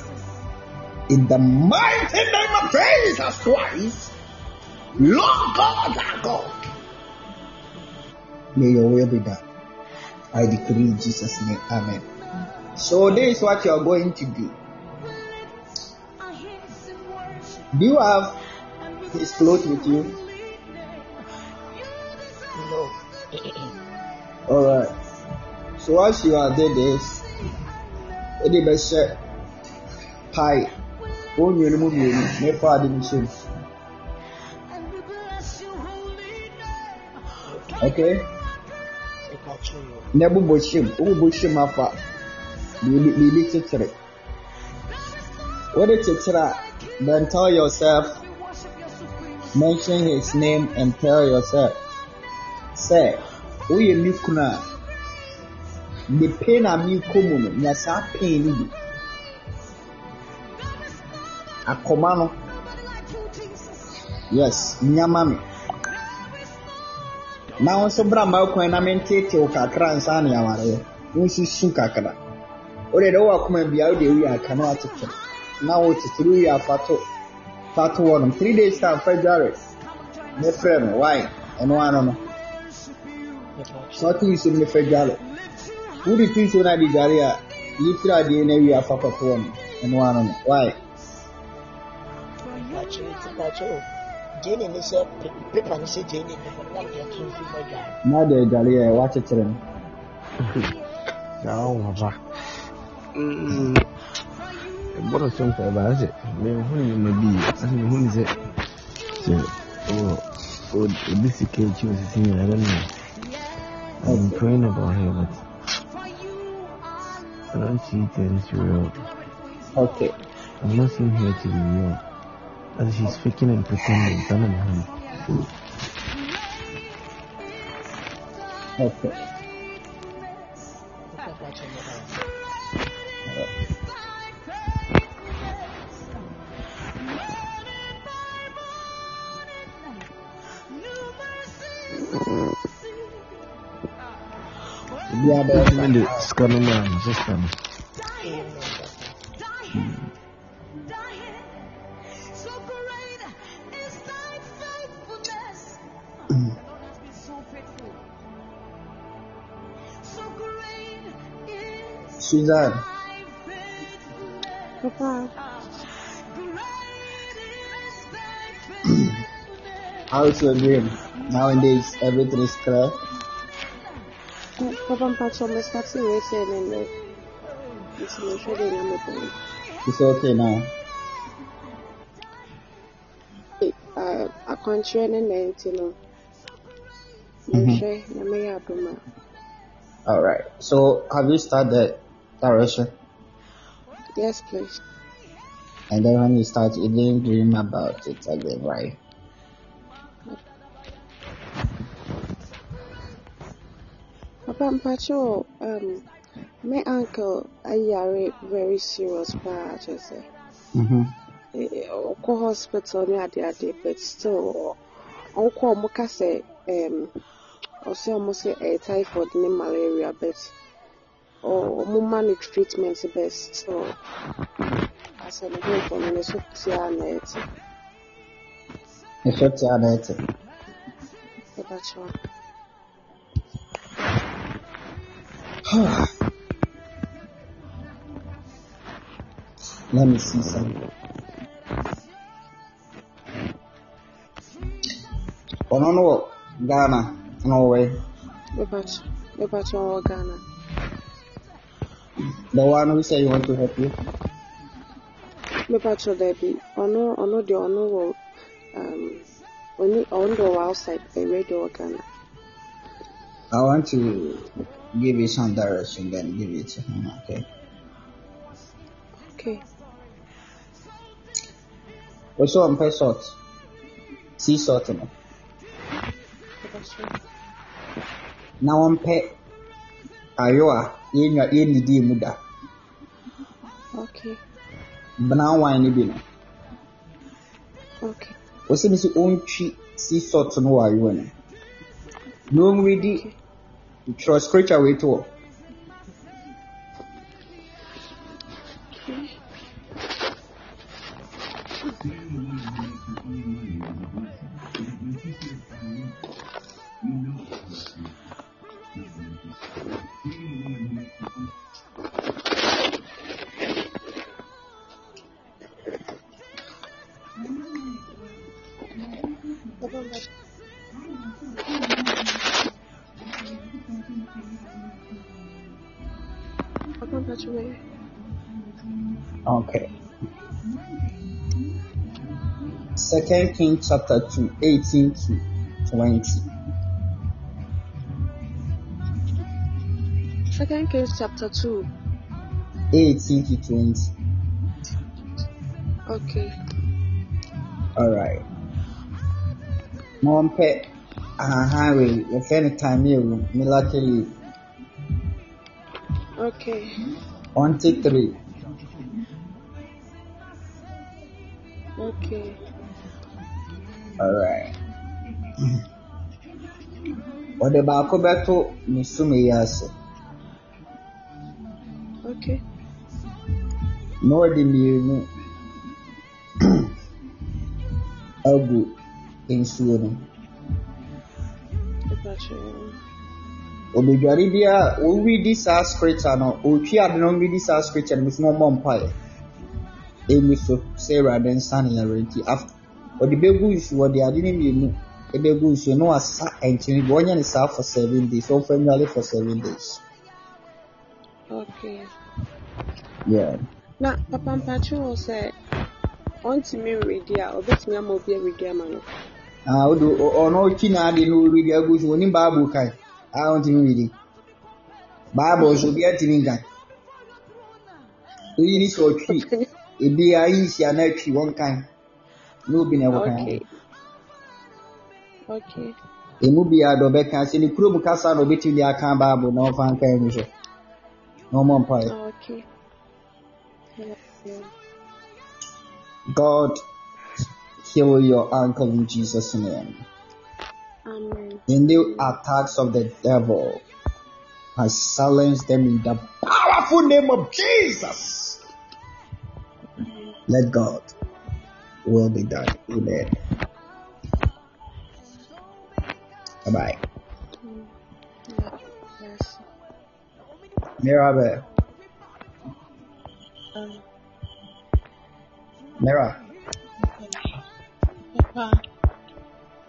In the mighty name of Jesus Christ, Lord God our God, may your will be done. I decree in Jesus' name, Amen. So this is what you are going to do. Do you have his clothes with you? No. Alright. So as you are there, this, ɛde bɛhyɛ pie. Wɔn mmienu mu mmienu na ɛfa ade no mu. Okay? Na ɛbobɔ hyɛ mu. Wobobɔ hyɛ mu afa biribi kyekyere. Wode kyekyere a, then tell yourself, mention his name and tell yourself, sɛ woyɛ me kunu a the pain a merekɔ mu no nya pain no bi akɔma no? Yes nyama me. Na wo bra ma kwan na menteetew kakra nsa ne awareɛ wonsusu kakra. Wode dɛ wowɔ akoma bia wode wi aka na watetere na wotetere wi afato fato wɔ nom. Three days time dware. Ne frɛ no wine ɛno ano no. Wato nsuom ne dware. Wode tu nsuo no ade dware a yɛfiri adeɛ no awie afa kɔto wɔ no ɛno ano no. Why? Mpakyɛ nti mpakyɛ o gyeni ne sɛ pe- pepa ne sɛ gyeni ne hɔ nam deɛ to mfi mu adwane na de adware yɛ wakyekyere no saa wo papa ɛbɔrɔ so mpa ɛbaa sɛ mehu ne bi yie ase mehu ne sɛ sɛ wɔ obi sika akyi wɔ sisi nyina ɛbɛ no I'm praying about her but I don't see it as real okay. I'm not seeing her to be real as she's faking and pretending. Sana mahali okay Pepa mpakyɛ ne hɔ obiara bɛyɛ Wotumi de sika no maa no sister no amen papa Suzanne Papa, how's your dream nowadays? Everything is clear? Papa mpakyɛ mo start wei sɛ ne nnɛ nti mehwɛ dɛ nyame bɔne it's okay now. Akwankyerɛ ne nnɛ nti no Mhm. mehwɛ nyame yɛ adom a all right. So have you started direction yes please. And then when you start you didn't dream about it again right? Papa mpakyɛ um, me uncle ayare very serious paa kyerɛ sɛ mm-hmm. eh, eh, ɔkɔ hospital ne ade ade but still ɔnkɔ ɔmo ka sɛ um, ɔsɛ ɔmo sɛ ɛyɛ typhoid ne malaria but ɔmo ma no treatment but still asɛ ne ho mfɔ no ne so tia na ɛte ɛhwɛ te ana ɛte ɛbakyɛw let me see something ɔno no wɔ ghana. Na ɔwɔ ɛbakyɛw ɛbakyɛw wɔ ghana the one who say you want to help you. Mepakyɛw daabi ɔno ɔno deɛ ɔno wɔ um, ɔni ɔno deɛ ɔwɔ outside ɛwɛ deɛ ɔwɔ ghana I want to give you some direction, then give it to him, okay? okay. On pay salt, sea salt, no. Now, on pay ayoa, yenya yeni di muda, okay brown wine, ni bi no. okay Wɔsɛ mi sɛ ɔntwi sea salt no wɔ ayoa no. Na ɔnwedi twerɛ scripture wei to hɔ. Okay. Second King chapter 2, 18 to 20. second kings chapter two 18 to 20. okay Alright. Ahahan wei, yɛfrɛ no Tamil room, military. okay Ɔnte three. okay Alright. Ɔde baako bɛto ne sum yi ase. okay Na ɔde mmienu agu nsuo no. Obedware biara ɔredi saa scripture no, ɔretwi ade no ɔredi saa scripture no, nso na ɔmmɔ mpaeɛ. ɛngu so sɛ awurade nsa ne yɛwerɛ nti ɔde bɛgu nsu wɔde ade no mmienu ɛbɛgu nsu na wasa nkyene bi ɔnyɛ ne saa for seven days ɔmfa nnwale for seven days Okay. yeah. Na papa mpakyɛ wɔ sɛ ɔntumi nredi a ɔbɛtumi ama obi aredi ama no. Ah, wode ɔno ɔtwi n'ade no ɔredi agu so onim bible kae a ɔntumi redi bible so obi atumi nkan oyi ni sɛ ɔtwi ebi ayi hyia na atwi wɔn kan na obi na ɛwɔ kan Okay. Okay. emu biara dɛ ɔbɛka sɛ ne kurom kasa na ɔbɛtumi de aka bible na ɔfa nkan mu so na ɔmɔ mpaeɛ Okay. Yeah, yeah. god heal your ankle in jesus name Amen. any attacks of the devil I silence them in the powerful name of Jesus. Let God will be done. Amen. Bye bye. Mira, papa.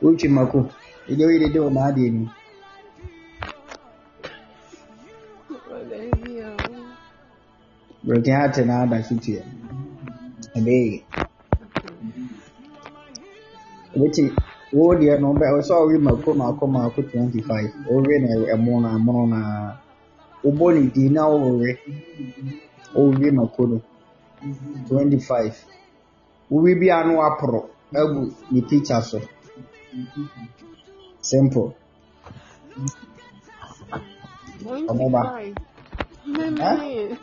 Uchi Maku. You know what they do now, didn't Baby, um, Broken heart and all that shit here. And they. Which wo deɛ no bɛ ɔsɛ ɔwe mako mako mako twenty five ɔwe na. Ɛmo na ɛmono na wobɔ ne din na ɔwe ɔwe mako no twenty five wowe bi ano aporo agu ne picture so simple ɔmo ba twenty-five. Mimi.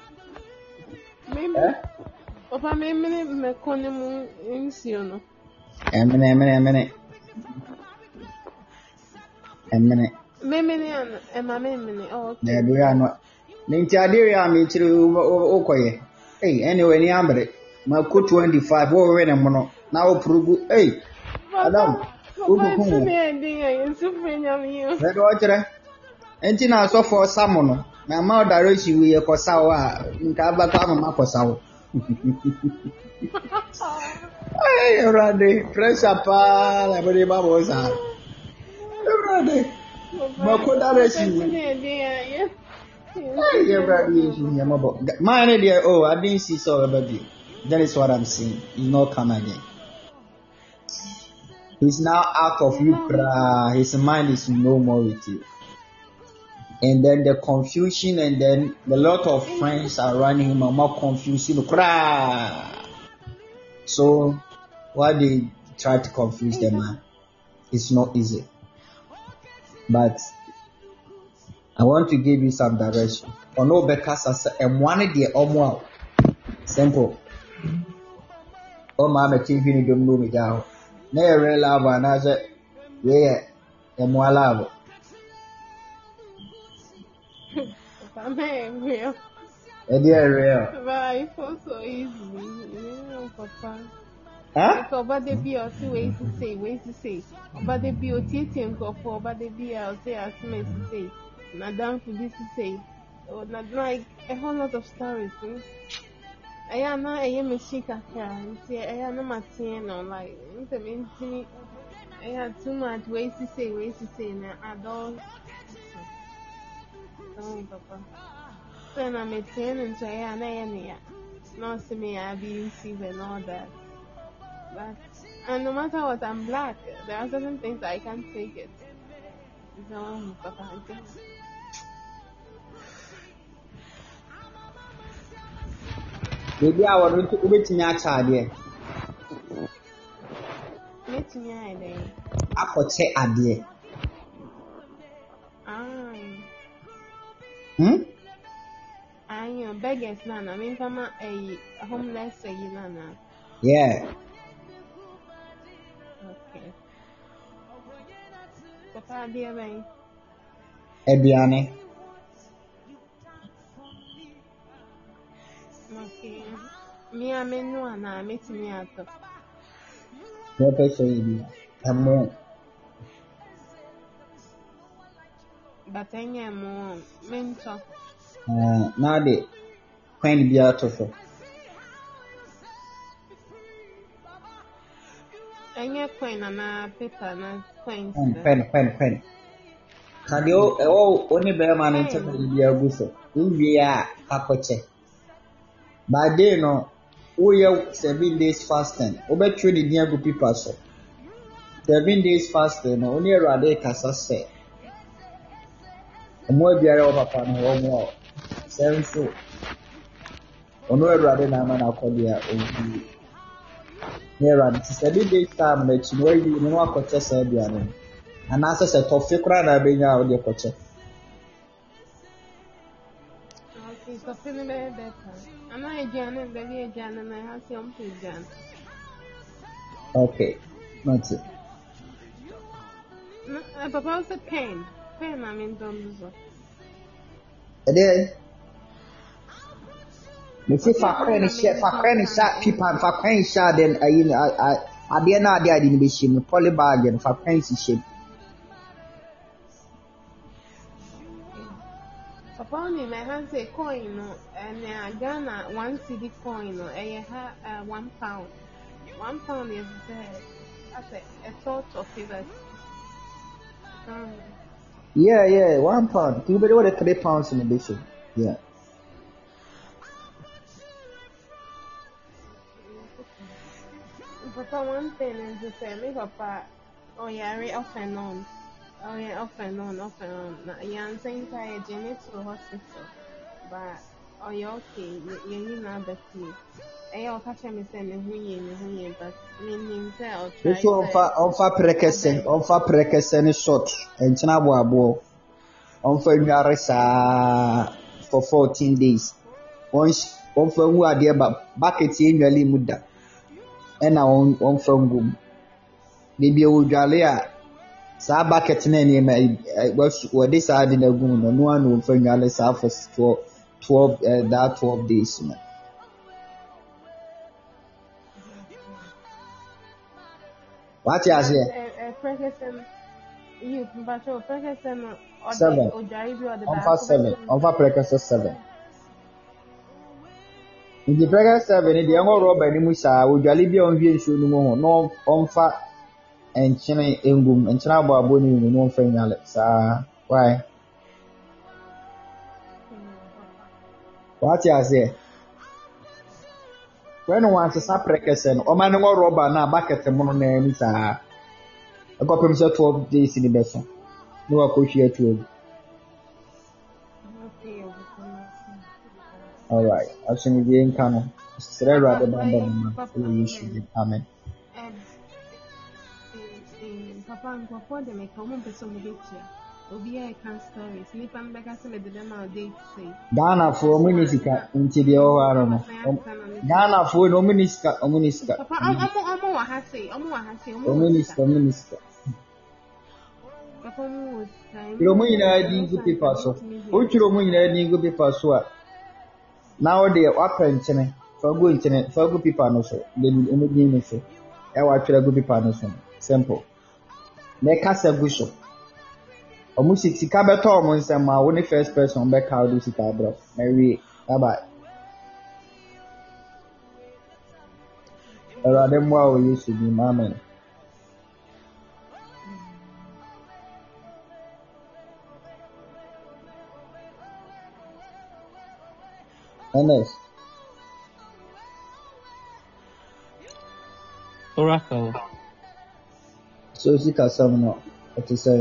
Mimi. ɛ Papa, mimi mmeko ne mu nsuo no. ɛmene ɛmene ɛmene ɛmene Mimi ne ano, ɛma mimi ne. Oh, na okay. ɛde ano ne nti adeɛ wei a mekyerɛ wokɔyɛ ei ɛne w'ani abere mako twenty five wɔwewe ne mono na woporo gu ei adam Papa, wokuku nsu wo ne yɛ den a nsu firi nyame yi. bɛde ɔkyerɛ nti na asɔfoɔ sa mo no na ma ɔdare hyi wo yɛ kɔsa wo a nka abɛkɔ amama kɔsa wo Ei, awurade pressure paa na mede ma mo saa awurade mako dare hyi wo Nsu ne yɛ den a yɛ. Hey, everybody is in Yamabo. My idea, oh, I didn't see so everybody. That is what I'm saying. He's not come again. He's now out of you. cry. His mind is no more with you. And then the confusion, and then a lot of friends are running him and more confusing. Cry. So, why they try to confuse the man? It's not easy. But I want to give you some direction. Ɔno bɛkasa sɛ ɛmoa no deɛ ɔmo a simple. Ɔma amɛte hwi ne dom no omegya hɔ. Na yɛ real love anaasɛ wei yɛ ɛmoa love. Papa, na yɛ real. Ɛde yɛ real. Papa, I feel so easy. You know, Papa. Huh? Sɛ ɔba da bi a ɔse wei sisei, wei sisei. Ɔba da bi a otietie nkurɔfoɔ, ɔba da bi a ɔse asɛm sisei. N'adamfo bi sisei. Oh, na like a whole lot of stories. hmm. Ɛyɛ a na ɛyɛ m'akyi kakra nti ɛyɛ a na mateɛ no like ntɛm ntini ɛyɛ a too much wei sisei, wei sisei na adɔl. Oh, papa. Sɛ na metie no nso ɛyɛ a na ɛyɛ ne ya. Na ɔse me ya be received and all that. But and no matter what, I'm black. There are certain things I can't take it. So, Papa, I Beebi a wɔde nto wobɛtumi akyɛ adeɛ. Metumi ayɛ dɛn? Akɔkyɛ adeɛ. Ah, Hmm? ayɛ beggars na na memfa ma ɛyi homeless ɛyi na na. Yeah. Okay. Papa, adeɛ bɛn? Aduane. Okay. Me a menu anaa metumi atɔ. Wɔpɛ sɛ yɛ bi. Ɛmo. But ɛnyɛ mo mentɔ. ɛɛ, Na de kwan bi ato so. ɛnyɛ coin anaa paper na coins pen dɛ. pen pen pen ka deɛ ɔ- ɛwɔ wo ne bɛrima no nkyɛn na biribi agu so wowie a akɔkyɛ by day no woyɛ seven days fasting. Wobɛtwerɛ ne din agu pipa so. Seven days fasting no wo ne awurade kasa sɛ mmoa biara wɔ papa no mmoa wo sɛ nso ɔno awurade na ama no akɔdeɛ a ɔwuwie ne awurade nti seven days time no akyi no wawie no na wakɔkyɛ saa aduane no anaasɛ sɛ tɔfe koraa na abɛnya a wode kɔkyɛ Okay, kɔfe no bɛyɛ bɛta. Anaa aduane baabi aduane na sɛ ɔmpɛ aduane. okay mate Na ɛ, papa wo sɛ pen. Pen na mentɔ no so. ɛdeɛ mese fa kwan no hyɛ fa kwan no hyɛ pipa fa kwan hyɛ ade no ayi no a- a- adeɛ no a ade ade no bɛhyɛ mu poly bag no fa kwan si hyɛ mu Papa wo nim ɛha sɛ coin no ɛnea Ghana one cedi coin no ɛyɛ ha ɛ, one pound. One pound yɛ te sɛ asɛ a sort of favours. Um, yeah yeah one pound nti wobɛde wɔde three pounds in bɛhyɛ mu yeah Papa, one thing is the same. Me papa, oh yeah, off and on. Oh yeah, off and on, off and on. Na yeah, I'm saying that you need to hospital, but oh yeah, okay, you you need na better. Eh, I'll catch me say me hu ye, me hu ye, but me nim say I'll try. nso ɔmfa ɔmfa prɛkɛsɛ ɔmfa prɛkɛsɛ ne short. Nkyɛn aboaboɔ ɔmfa nware saa for fourteen days. Ɔnhy- ɔmfa ngu adeɛ ba bucket yɛ nwale mu da ɛna ɔn- ɔmfa ngu mu beebi a wɔdwale a saa bucket na nneɛma yi- ɛ- wɔs- wɔde saa ade no agu mu no ɛno ara na ɔmfa nwale saa for s- twelve twelve ɛɛ that twelve days no. wate aseɛ? Eh, pregnancy, you, but your pregnancy no, or Seven. the or jari bi or the ɔmfa seven. ɔmfa prɛkɛsɛ seven. Nti prɛkɛsɛ seven no deɛ ɛwɔ rɔba no mu saa. Odwale bi a ɔnhwie nsuo no mu ho na ɔm- ɔmfa nkyene ngum nkyene aboabo no mu na ɔmfa nwale saa wae wate aseɛ wɛne wansesa prɛkɛsɛ no ɔma ne wɔ rɔba no a mu no naa ni saa ɛkɔpem sɛ twelve days no bɛso na wakɔhwie atu agu alright asomdwie nka no srɛ awurade bamba no ma ɛwɔ yesu amen papa nkurɔfoɔ de meka ɔmo mpɛ sɛ ɔmo bɛtua obiara ɛka stories. Nnipa no bɛka sɛ mede bɛma wo date sei ghanafoɔ ɔmo ne sika. Nti deɛ hɔ ara no ghanafoɔ no ɔmo ne sika ɔmo ne sika. Papa ɔmo ɔmo wɔ ha sei. Ɔmo wɔ ha sei. Ɔmo ne sika. ɔmo ne sika. Papa ɔmo wɔ sika. Twerɛ ɔmo nyinaa din gu pepa so. wotwerɛ ɔmo nyinaa din gu pepa so a na wode wapɛ nkyene fa gu nkyene fa gu pepa no so. De ɔmo din no so. Ɛwɔ atwerɛ gu pepa no so. Simple na ɛkasa gu so. Ɔmo si sika bɛtɔ ɔmo nsɛm a wo ne first person bɛka wode sika abrɛ na wie. Bye awurade mmoa wɔ yesu din mu amen. Ernest, Oracle. So si kasam no ɛte sɛ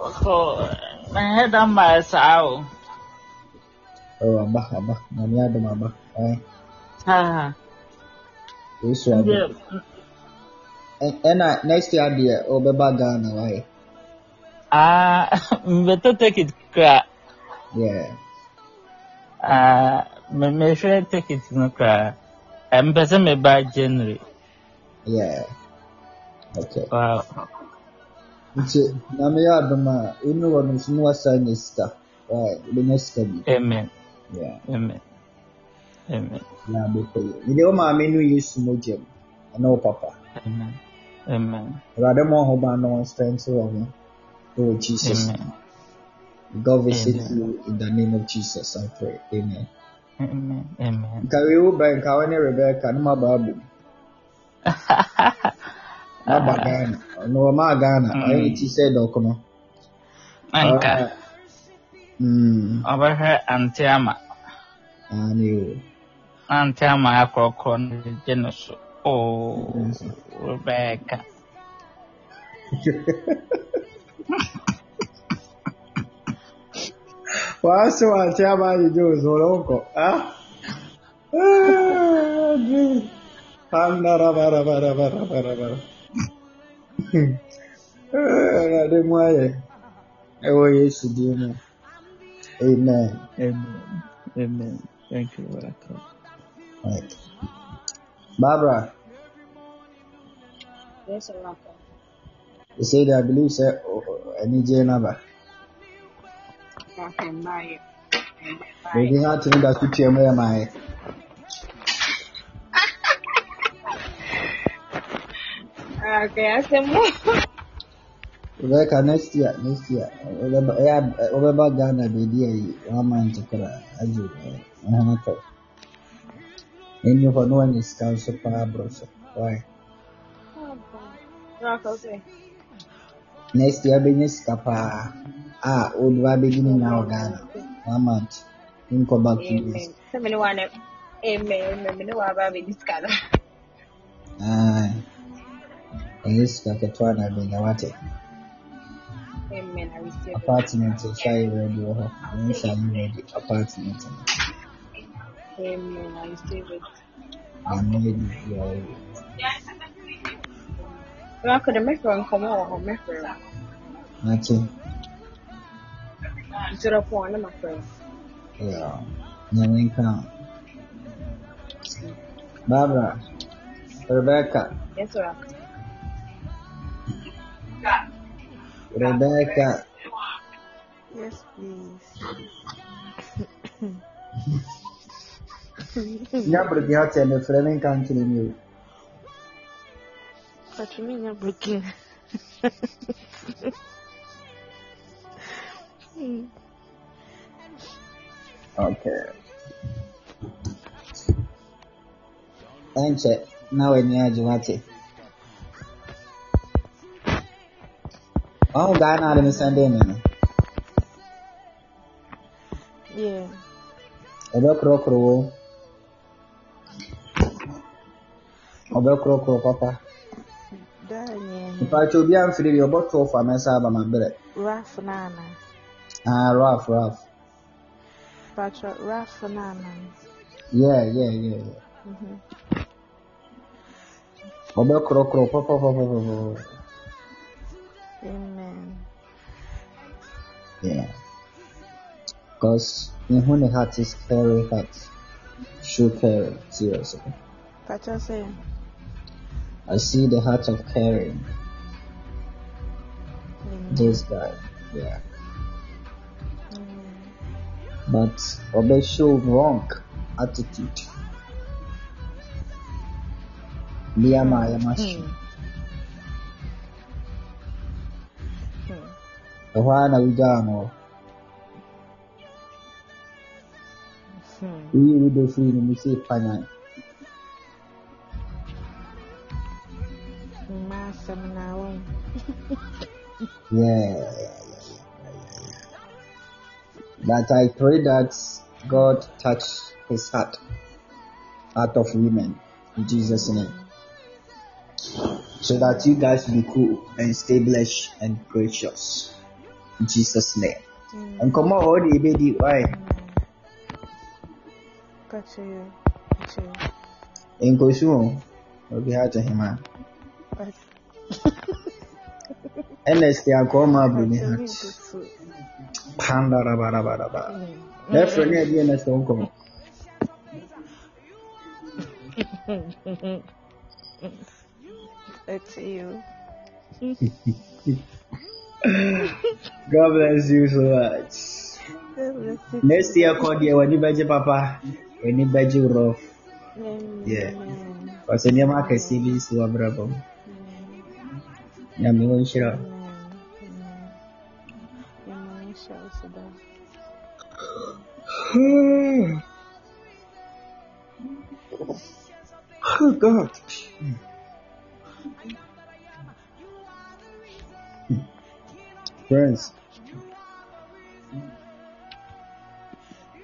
Oh, my head on my sow. ɛwɔ aba aba nyame adom aba ɛn Ah, yesu adom yeah. Ɛ- ɛna next year deɛ ɔbɛba ghana wayɛ Ah, better take it cra. yeah Ah, me me sure take it no cra. I'm person me by January. Yeah okay Wow. nti nyame yɛ adom a ɛnu wɔ no na wasa nya sika right wobɛnya sika bi Amen. yeah Amen. Amen. na abɛkɔ yie mede wo maame no yesu mogya mu ɛne wo papa Amen. Amen. awurade ma ɔho ban na wɔnstrɛnte wɔ ho ɛwɔ jesus Amen. God visit Amen. you in the name of Jesus, I pray. Amen. Amen. Amen. nka wei wo bɛn nka wo ne ne abɔ mu maba ghana ɔno ɔmaa ghana Mm. ɔyɛ ne ti sɛ dɔkono Anka. Mm, Ɔbɛhwɛ ante ama. ane o Ante ama akorɔkorɔ no gye no so. Oh, Rebecca. wàásù àti àbáyéjọ òṣòro ọkọ pandarabarabarabara ẹ̀rọ̀dé mú ayẹ ẹwọ yéésù dì mú amen. Amen. Amen. Thank you, welcome. Right. Barbara, Yes, Raka. you said I believe sir, any J number. Raka, my. Maybe not to that to tell me my. Okay, I said more. Rebecca next year, next year. Obeba Ghana be dear one man to cry. As you know, and you for no one is council power bros. Why? Raka, okay. Next year be next kapa. Ah, old rabbit in now Ghana. One month. Then come back to this. Amen. Sɛ mene wa ne amen amen mene wa aba abɛdi sika no Ah, ɛyɛ sika ketewa na bɛnya wate. amen I receive apartment nso ready wɔ hɔ ɛno ready apartment amen I receive it. nyame yɛ biribiara yɛ Raka, de mɛfrɛ nkɔmmɔ wɔ hɔ mɛfrɛ wo. nakye Nkyerɛ pɔn ne mafrɛ wo. yeah. nyame nka barbara rebecca Yes, Raka. Rebecca Yes, please. nya biribi atɛ mefrɛ ne nka nkyerɛ mi o Patro minha porque. okay ɛnkyɛ na w'ani agye wate ɔho ghana ade ne sɛnde me no Yeah. ɔbɛkorɔkorɔ wo ɔbɛkorɔkorɔ papa Daniel. mpakyɛ obi amfiri deɛ ɔbɔtoɔ fa mɛsa aba maberɛ Raf Nana. ah raf raf Patro Raf Nana. yeah yeah yeah yeah. Mm-hmm. ɔbɛkorɔkorɔ papapapapapa Amen. Yeah. Because mehu ne heart is very heart show caring seriously Patro say. I see the heart of caring Amen. this guy yeah. Amen. but ɔbɛ show wrong attitude. Bi ama a yɛma no mu sɛ panyan Mmaa asɛm na wɔn. Yeah, yeah, yeah, yeah, yeah. But I pray that God touch his heart, heart of women, in Jesus' name, so that you guys be cool and stay blessed and gracious, in Jesus' name. And come on, all the baby, why? Patro you. Patro you. In Kosu, will be hard to him, I call my baby Patro heart. me. Panda, raba, raba, raba. That's for me, again, Ernest, don't come. It's you. God bless you so much. God bless you. Next year, call the when you budget, Papa. When you budget rough. Amen. Yeah. Kasi nneɛma akɛseɛ bi si w'abrabɔ mu. Nyame wɔnhyira wo. Amen. Shall we sit down? Oh God. Prince.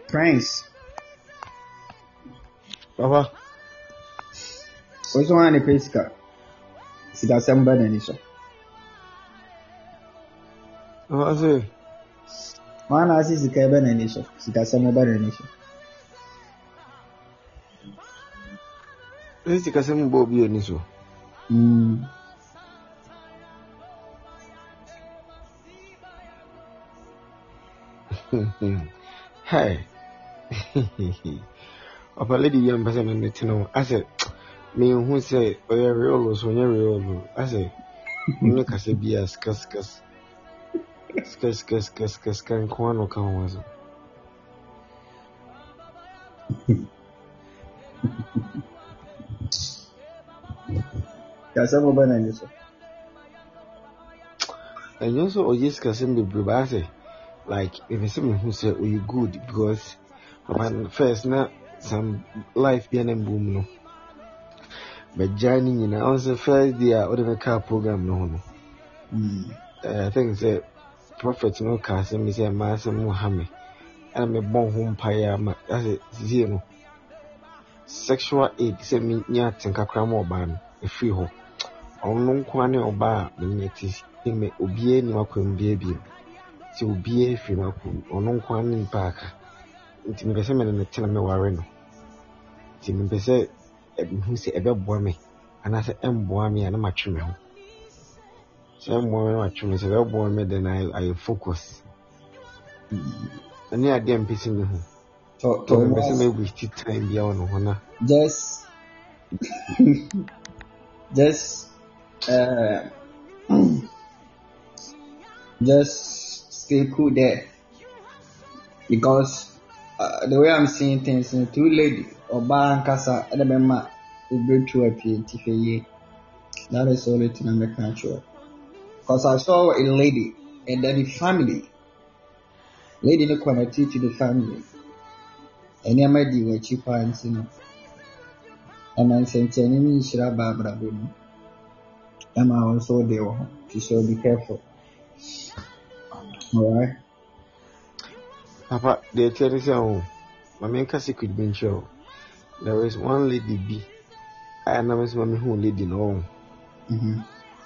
Prince. Papa. What's one the pay sika? Sika sɛm bɛ n'ani so. Papa sɛ. Wɔn na ase sika bɛ n'ani so. Sika sɛm bɛ n'ani so. Ɛyɛ sika sɛm bɔ obi ani so. Hi. Papa lady yi a mpɛ sɛ me ne tena ho asɛ menhu sɛ ɔyɛ real o so ɔnyɛ real o asɛ ne kasa bi a sika sika sika sika sika sika sika nko ara na ɔka ho so. Sika sɛm bɛ n'ani so. ɛnyɛ nso ɔyɛ sikasɛm bebree baa sɛ like ɛfɛ sɛ mehu sɛ ɔyɛ good? Because papa no first na some life bi a na mbɔ mu no bɛgyae no nyinaa ɔn sɛ first day a wode bɛkaa program no ho no. Mm. eh, i think sɛ prophet no ka asɛm bi sɛ mmaa asɛm no ha me. Ɛna mebɔ ho mpaeɛ ama asɛ sisie no sexual aid sɛ menya atenka koraa ma ɔbaa no ɛfiri hɔ ɔno no nko ara ne ɔbaa a menyɛ te me obiara nim akwam bia bio sɛ obiara firi m'akwam ɔno nko ara ne nipa aka. Nti mepɛ sɛ mene ne tena meware no. Nti mepɛ sɛ mehu sɛ ɛbɛboa me anaasɛ ɛmboa me a na matwe me ho. Sɛ ɛmboa me na matwe me sɛ ɛbɛboa me then I focus. Ɛne adeɛ mpɛ sɛ mehu. To mepɛ sɛ was mɛwasti time bia wɔ ne ho na. Just just uh just stay cool there. Because uh, the way I'm seeing things, no, two lady ɔbaa nkasa ɛde bɛma ebretu apie nti hwɛ yie that is all it na mɛka akyerɛ because I saw a lady and then the family. Lady no connected to the family. Nneɛma di wɔn akyi paa nti no ɛna nsɛnkyerɛnne ne nhyira ba abrabɔ mu ɛma wɔn nso de wɔ ho nti so be careful alright. Papa deɛ ɛkyerɛ ne sɛ ho ma menka secret bi nkyerɛ wo there is one lady bi a na me sɛ ma mehu lady no. Ɔho mm-hmm.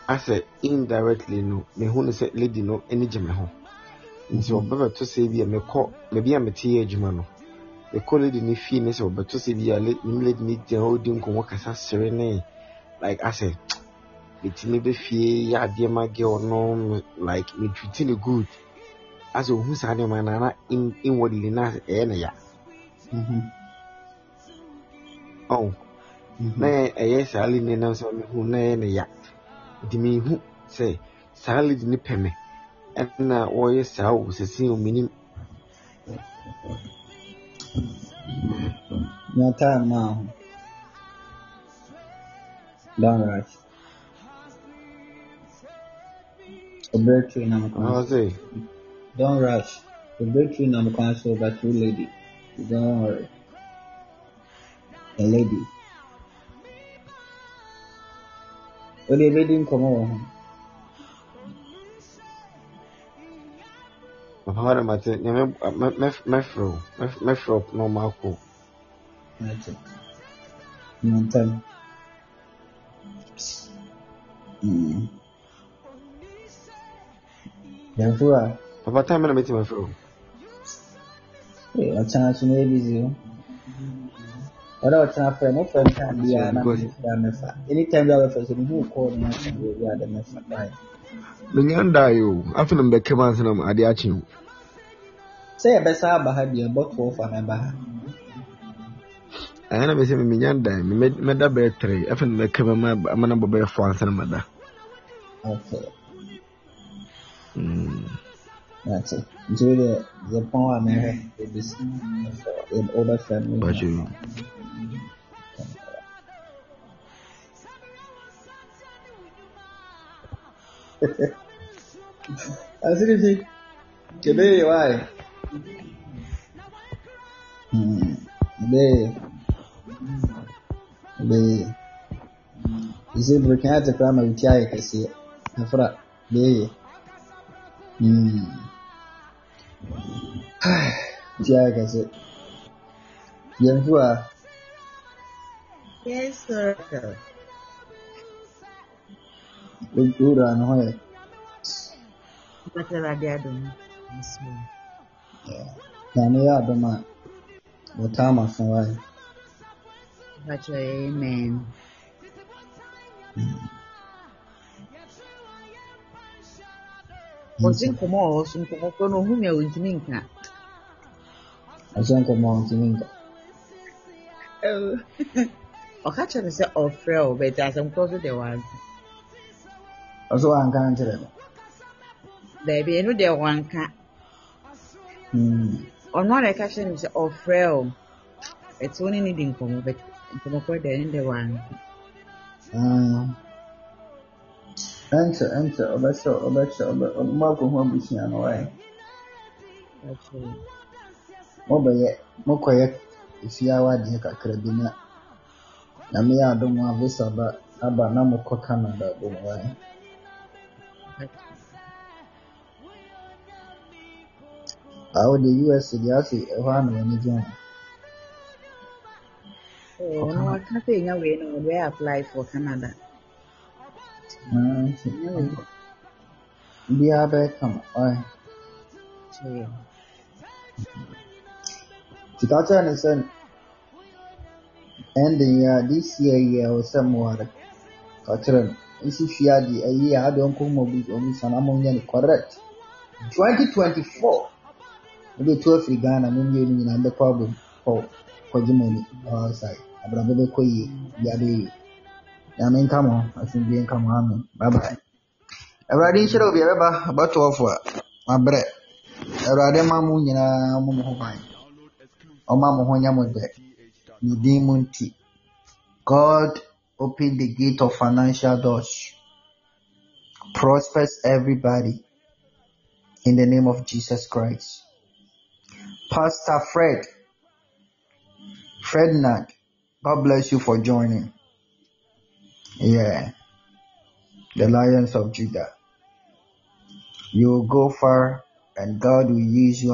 asɛ indirectly no. Mehu no sɛ lady no ani gye me ho nti Mhm. ɔbɛbɛto sɛ bi a mekɔ baabi a mete yɛ adwuma no mekɔ lady no fie ne sɛ ɔbɛto sɛ bi a le- ne lady no gyina hɔ di nkɔmmɔ kasa sere ne like asɛ metumi bɛfie yɛ adeɛ ma girl no me- like metreati no good asɛ ohu saa nneɛma no ana in- inwardly na asɛ ɛyɛ ne ya Mm-hmm. ɔho na ɛ- ɛyɛ saa lady no nam sɛ mehu na ɛyɛ ne ya nti mehu sɛ saa lady no pɛ me ɛna wɔyɛ saa wɔ sɛsi omenim Your time now. Don't rush. A breakthrough in our ɔhɔ country. Don't rush. A breakthrough in our country over two lady. Don't worry. A lady. Hmm. What are you come on? papa hɔ de mate nyame mɛ- mɛ- mɛfrɛ wo Mɛf- mɛfrɛ wo na ɔma akɔ That's it. Your time. Mm. Therefore, papa time na mɛtumi afrɛ wo Hey, ɔkyena so na busy o. Ɔdɛ ɔkyena frɛ no frɛ time biara na Because- mefrɛ a mɛfa. Anytime bi a wobɛfrɛ sɛ mehu call no na sɛ baabi a dɛ mɛfa. Bye. menya ndae o afei na mbɛka mu ansa na ade akye wo Sɛ yɛbɛsa aba ha deɛ bɔtoɔ fa na ɛba ha. ɛyɛ na mesɛ memenya ndae Me- mɛ- mɛda bɛyɛ tere afei na mɛka mu ama ama na bɔ bɛyɛ fo ansa na mada Okay, Mm. That's it. Nti wo deɛ yɛpɔn a mɛhwɛ yɛbɛsi. Yɛ- Wobɛfrɛ no. Bakyɛ yi. Asirifi. Kebe why? Hmm. Kebe. bɛyɛ ɛsɛ burukina ate koraa ma wɔti ayɛ kɛseɛ afra bɛyɛ Hmm. ti ayɛ kɛseɛ yɛmfu a Yes, sir. wowura ne ho yɛ Mpata Awurade adom. Yes, ma'am. nyame yɛ adom a wɔtaa ama so wae Mpacha, amen. Wɔsi nkɔmɔ a ɔwɔ so nkɔmɔ korɔ no ohun mi a wɔntumi nka. ɛhyɛ nkɔmmɔ a ɔntumi nka Ɔka kyerɛ me sɛ ɔfrɛ wo bɛti asɛm korɔ so deɛ wanka. ɔso wanka nkyerɛ no Baabi ɛno deɛ wanka. Hmm. Ɔno ara ɛka kyerɛ me sɛ ɔfrɛ wo. Ɛte wo ne ne di nkɔmɔ bɛti nkɔmɔ korɔ deɛ ɛno deɛ wanka. Ɛnkyɛ ɛnkyɛ ɔbɛhyɛ ɔbɛhyɛ ɔbɛ ɔmo akɔhu abusua no Mpacha. mobɛyɛ mokɔyɛ efie awadeɛ kakra bi na nyame yɛ adom a visa ba aba na mokɔ canada bom wae a wode us deɛ ase ɛhɔ a na w'ani gye ho Ɔno waka sɛ ɛnya wei no ɔde bɛyɛ apply for Canada. Kyerɛ. nti ka kyerɛ ne sɛ ending yi a this year yi a ɛwɔ sɛ moware ka kyerɛ no nsi fie adeɛ ɛyi a ade ɔnkɔ mu ɔbi ɔbi sa na monyɛ no correct 2024 wobɛtu afiri ghana mo mmienu nyinaa bɛkɔ abom kɔ kɔgye mo ani ɛwɔ outside abrabɔ bɛkɔ yie biara bɛyɛ yie nyame nka mo ho. Asomdwie nka mo amen. Bye bye awurade nhyerɛ obi a bɛba. Bɛtoɔfo a mabrɛ. Awurade ma mo nyinaa mo mo ho ban. Ɔma mo ho nyɛ mo dɛ. Ne din god open the gate of financial doors. Prospers everybody. In the name of jesus christ. Pastor fred. Ferdinand god bless you for joining yeah the lions of judah you will go far and god will use you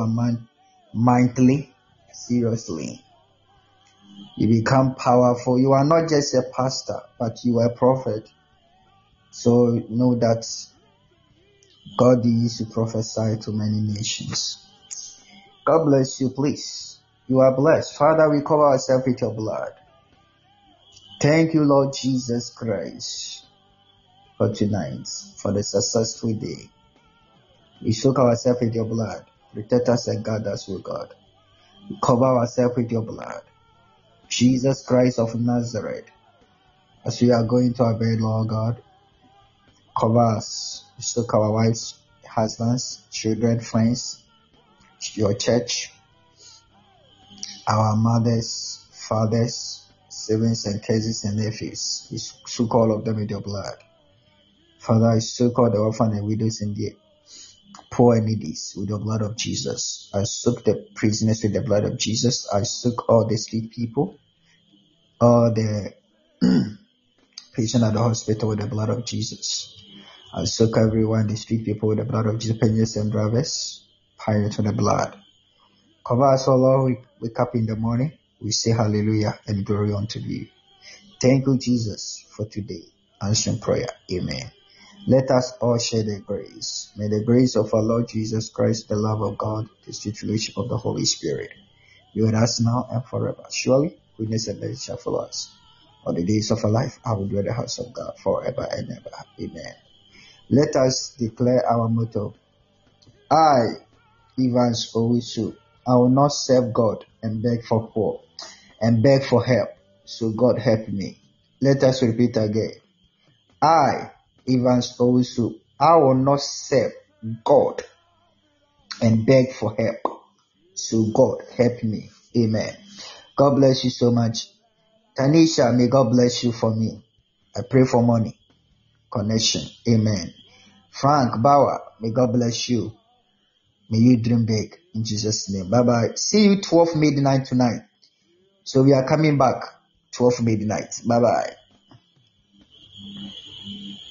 mightily seriously you become powerful. You are not just a pastor, but you are a prophet. So know that God used to prophesy to many nations. God bless you, please. You are blessed. Father, we cover ourselves with your blood. Thank you, Lord Jesus Christ, for tonight, for the successful day. We soak ourselves with your blood. Protect us and guard us, O God. We cover ourselves with your blood. Jesus Christ of Nazareth. As we are going to our bed, Lord God, cover us, soak our wives, husbands, children, friends, your church, our mothers, fathers, siblings, and cousins and nephews. We soak all of them with your blood. Father, I soak all the orphan and widows in the poor and needy with the blood of Jesus. I soak the prisoners with the blood of Jesus. I soak all the sick people, all the patient at the hospital with the blood of Jesus. I soak everyone, the street people with the blood of Jesus, and drivers, pirates with the blood. Cover us, all, Lord, we wake up in the morning. We say hallelujah and glory unto you. Thank you, Jesus, for today. Answering prayer. Amen. Let us all share the grace. May the grace of our Lord Jesus Christ, the love of God, the sweet fellowship of the Holy Spirit be with us now and forever. Surely, goodness and mercy shall follow us. All the days of our life, I will dwell in the house of God forever and ever. Amen. Let us declare our motto. I, Evans Owusu, I will not serve God and beg for poor and beg for help. So God help me. Let us repeat again. I, Evans Owusu, I will not serve God and beg for help. So God help me. Amen. God bless you so much. Tanisha, may God bless you for me. I pray for money, connection. Amen. Frank Bauer, may God bless you. May you dream big in Jesus' name. Bye bye. See you 12 midnight tonight. So we are coming back 12 midnight. Bye bye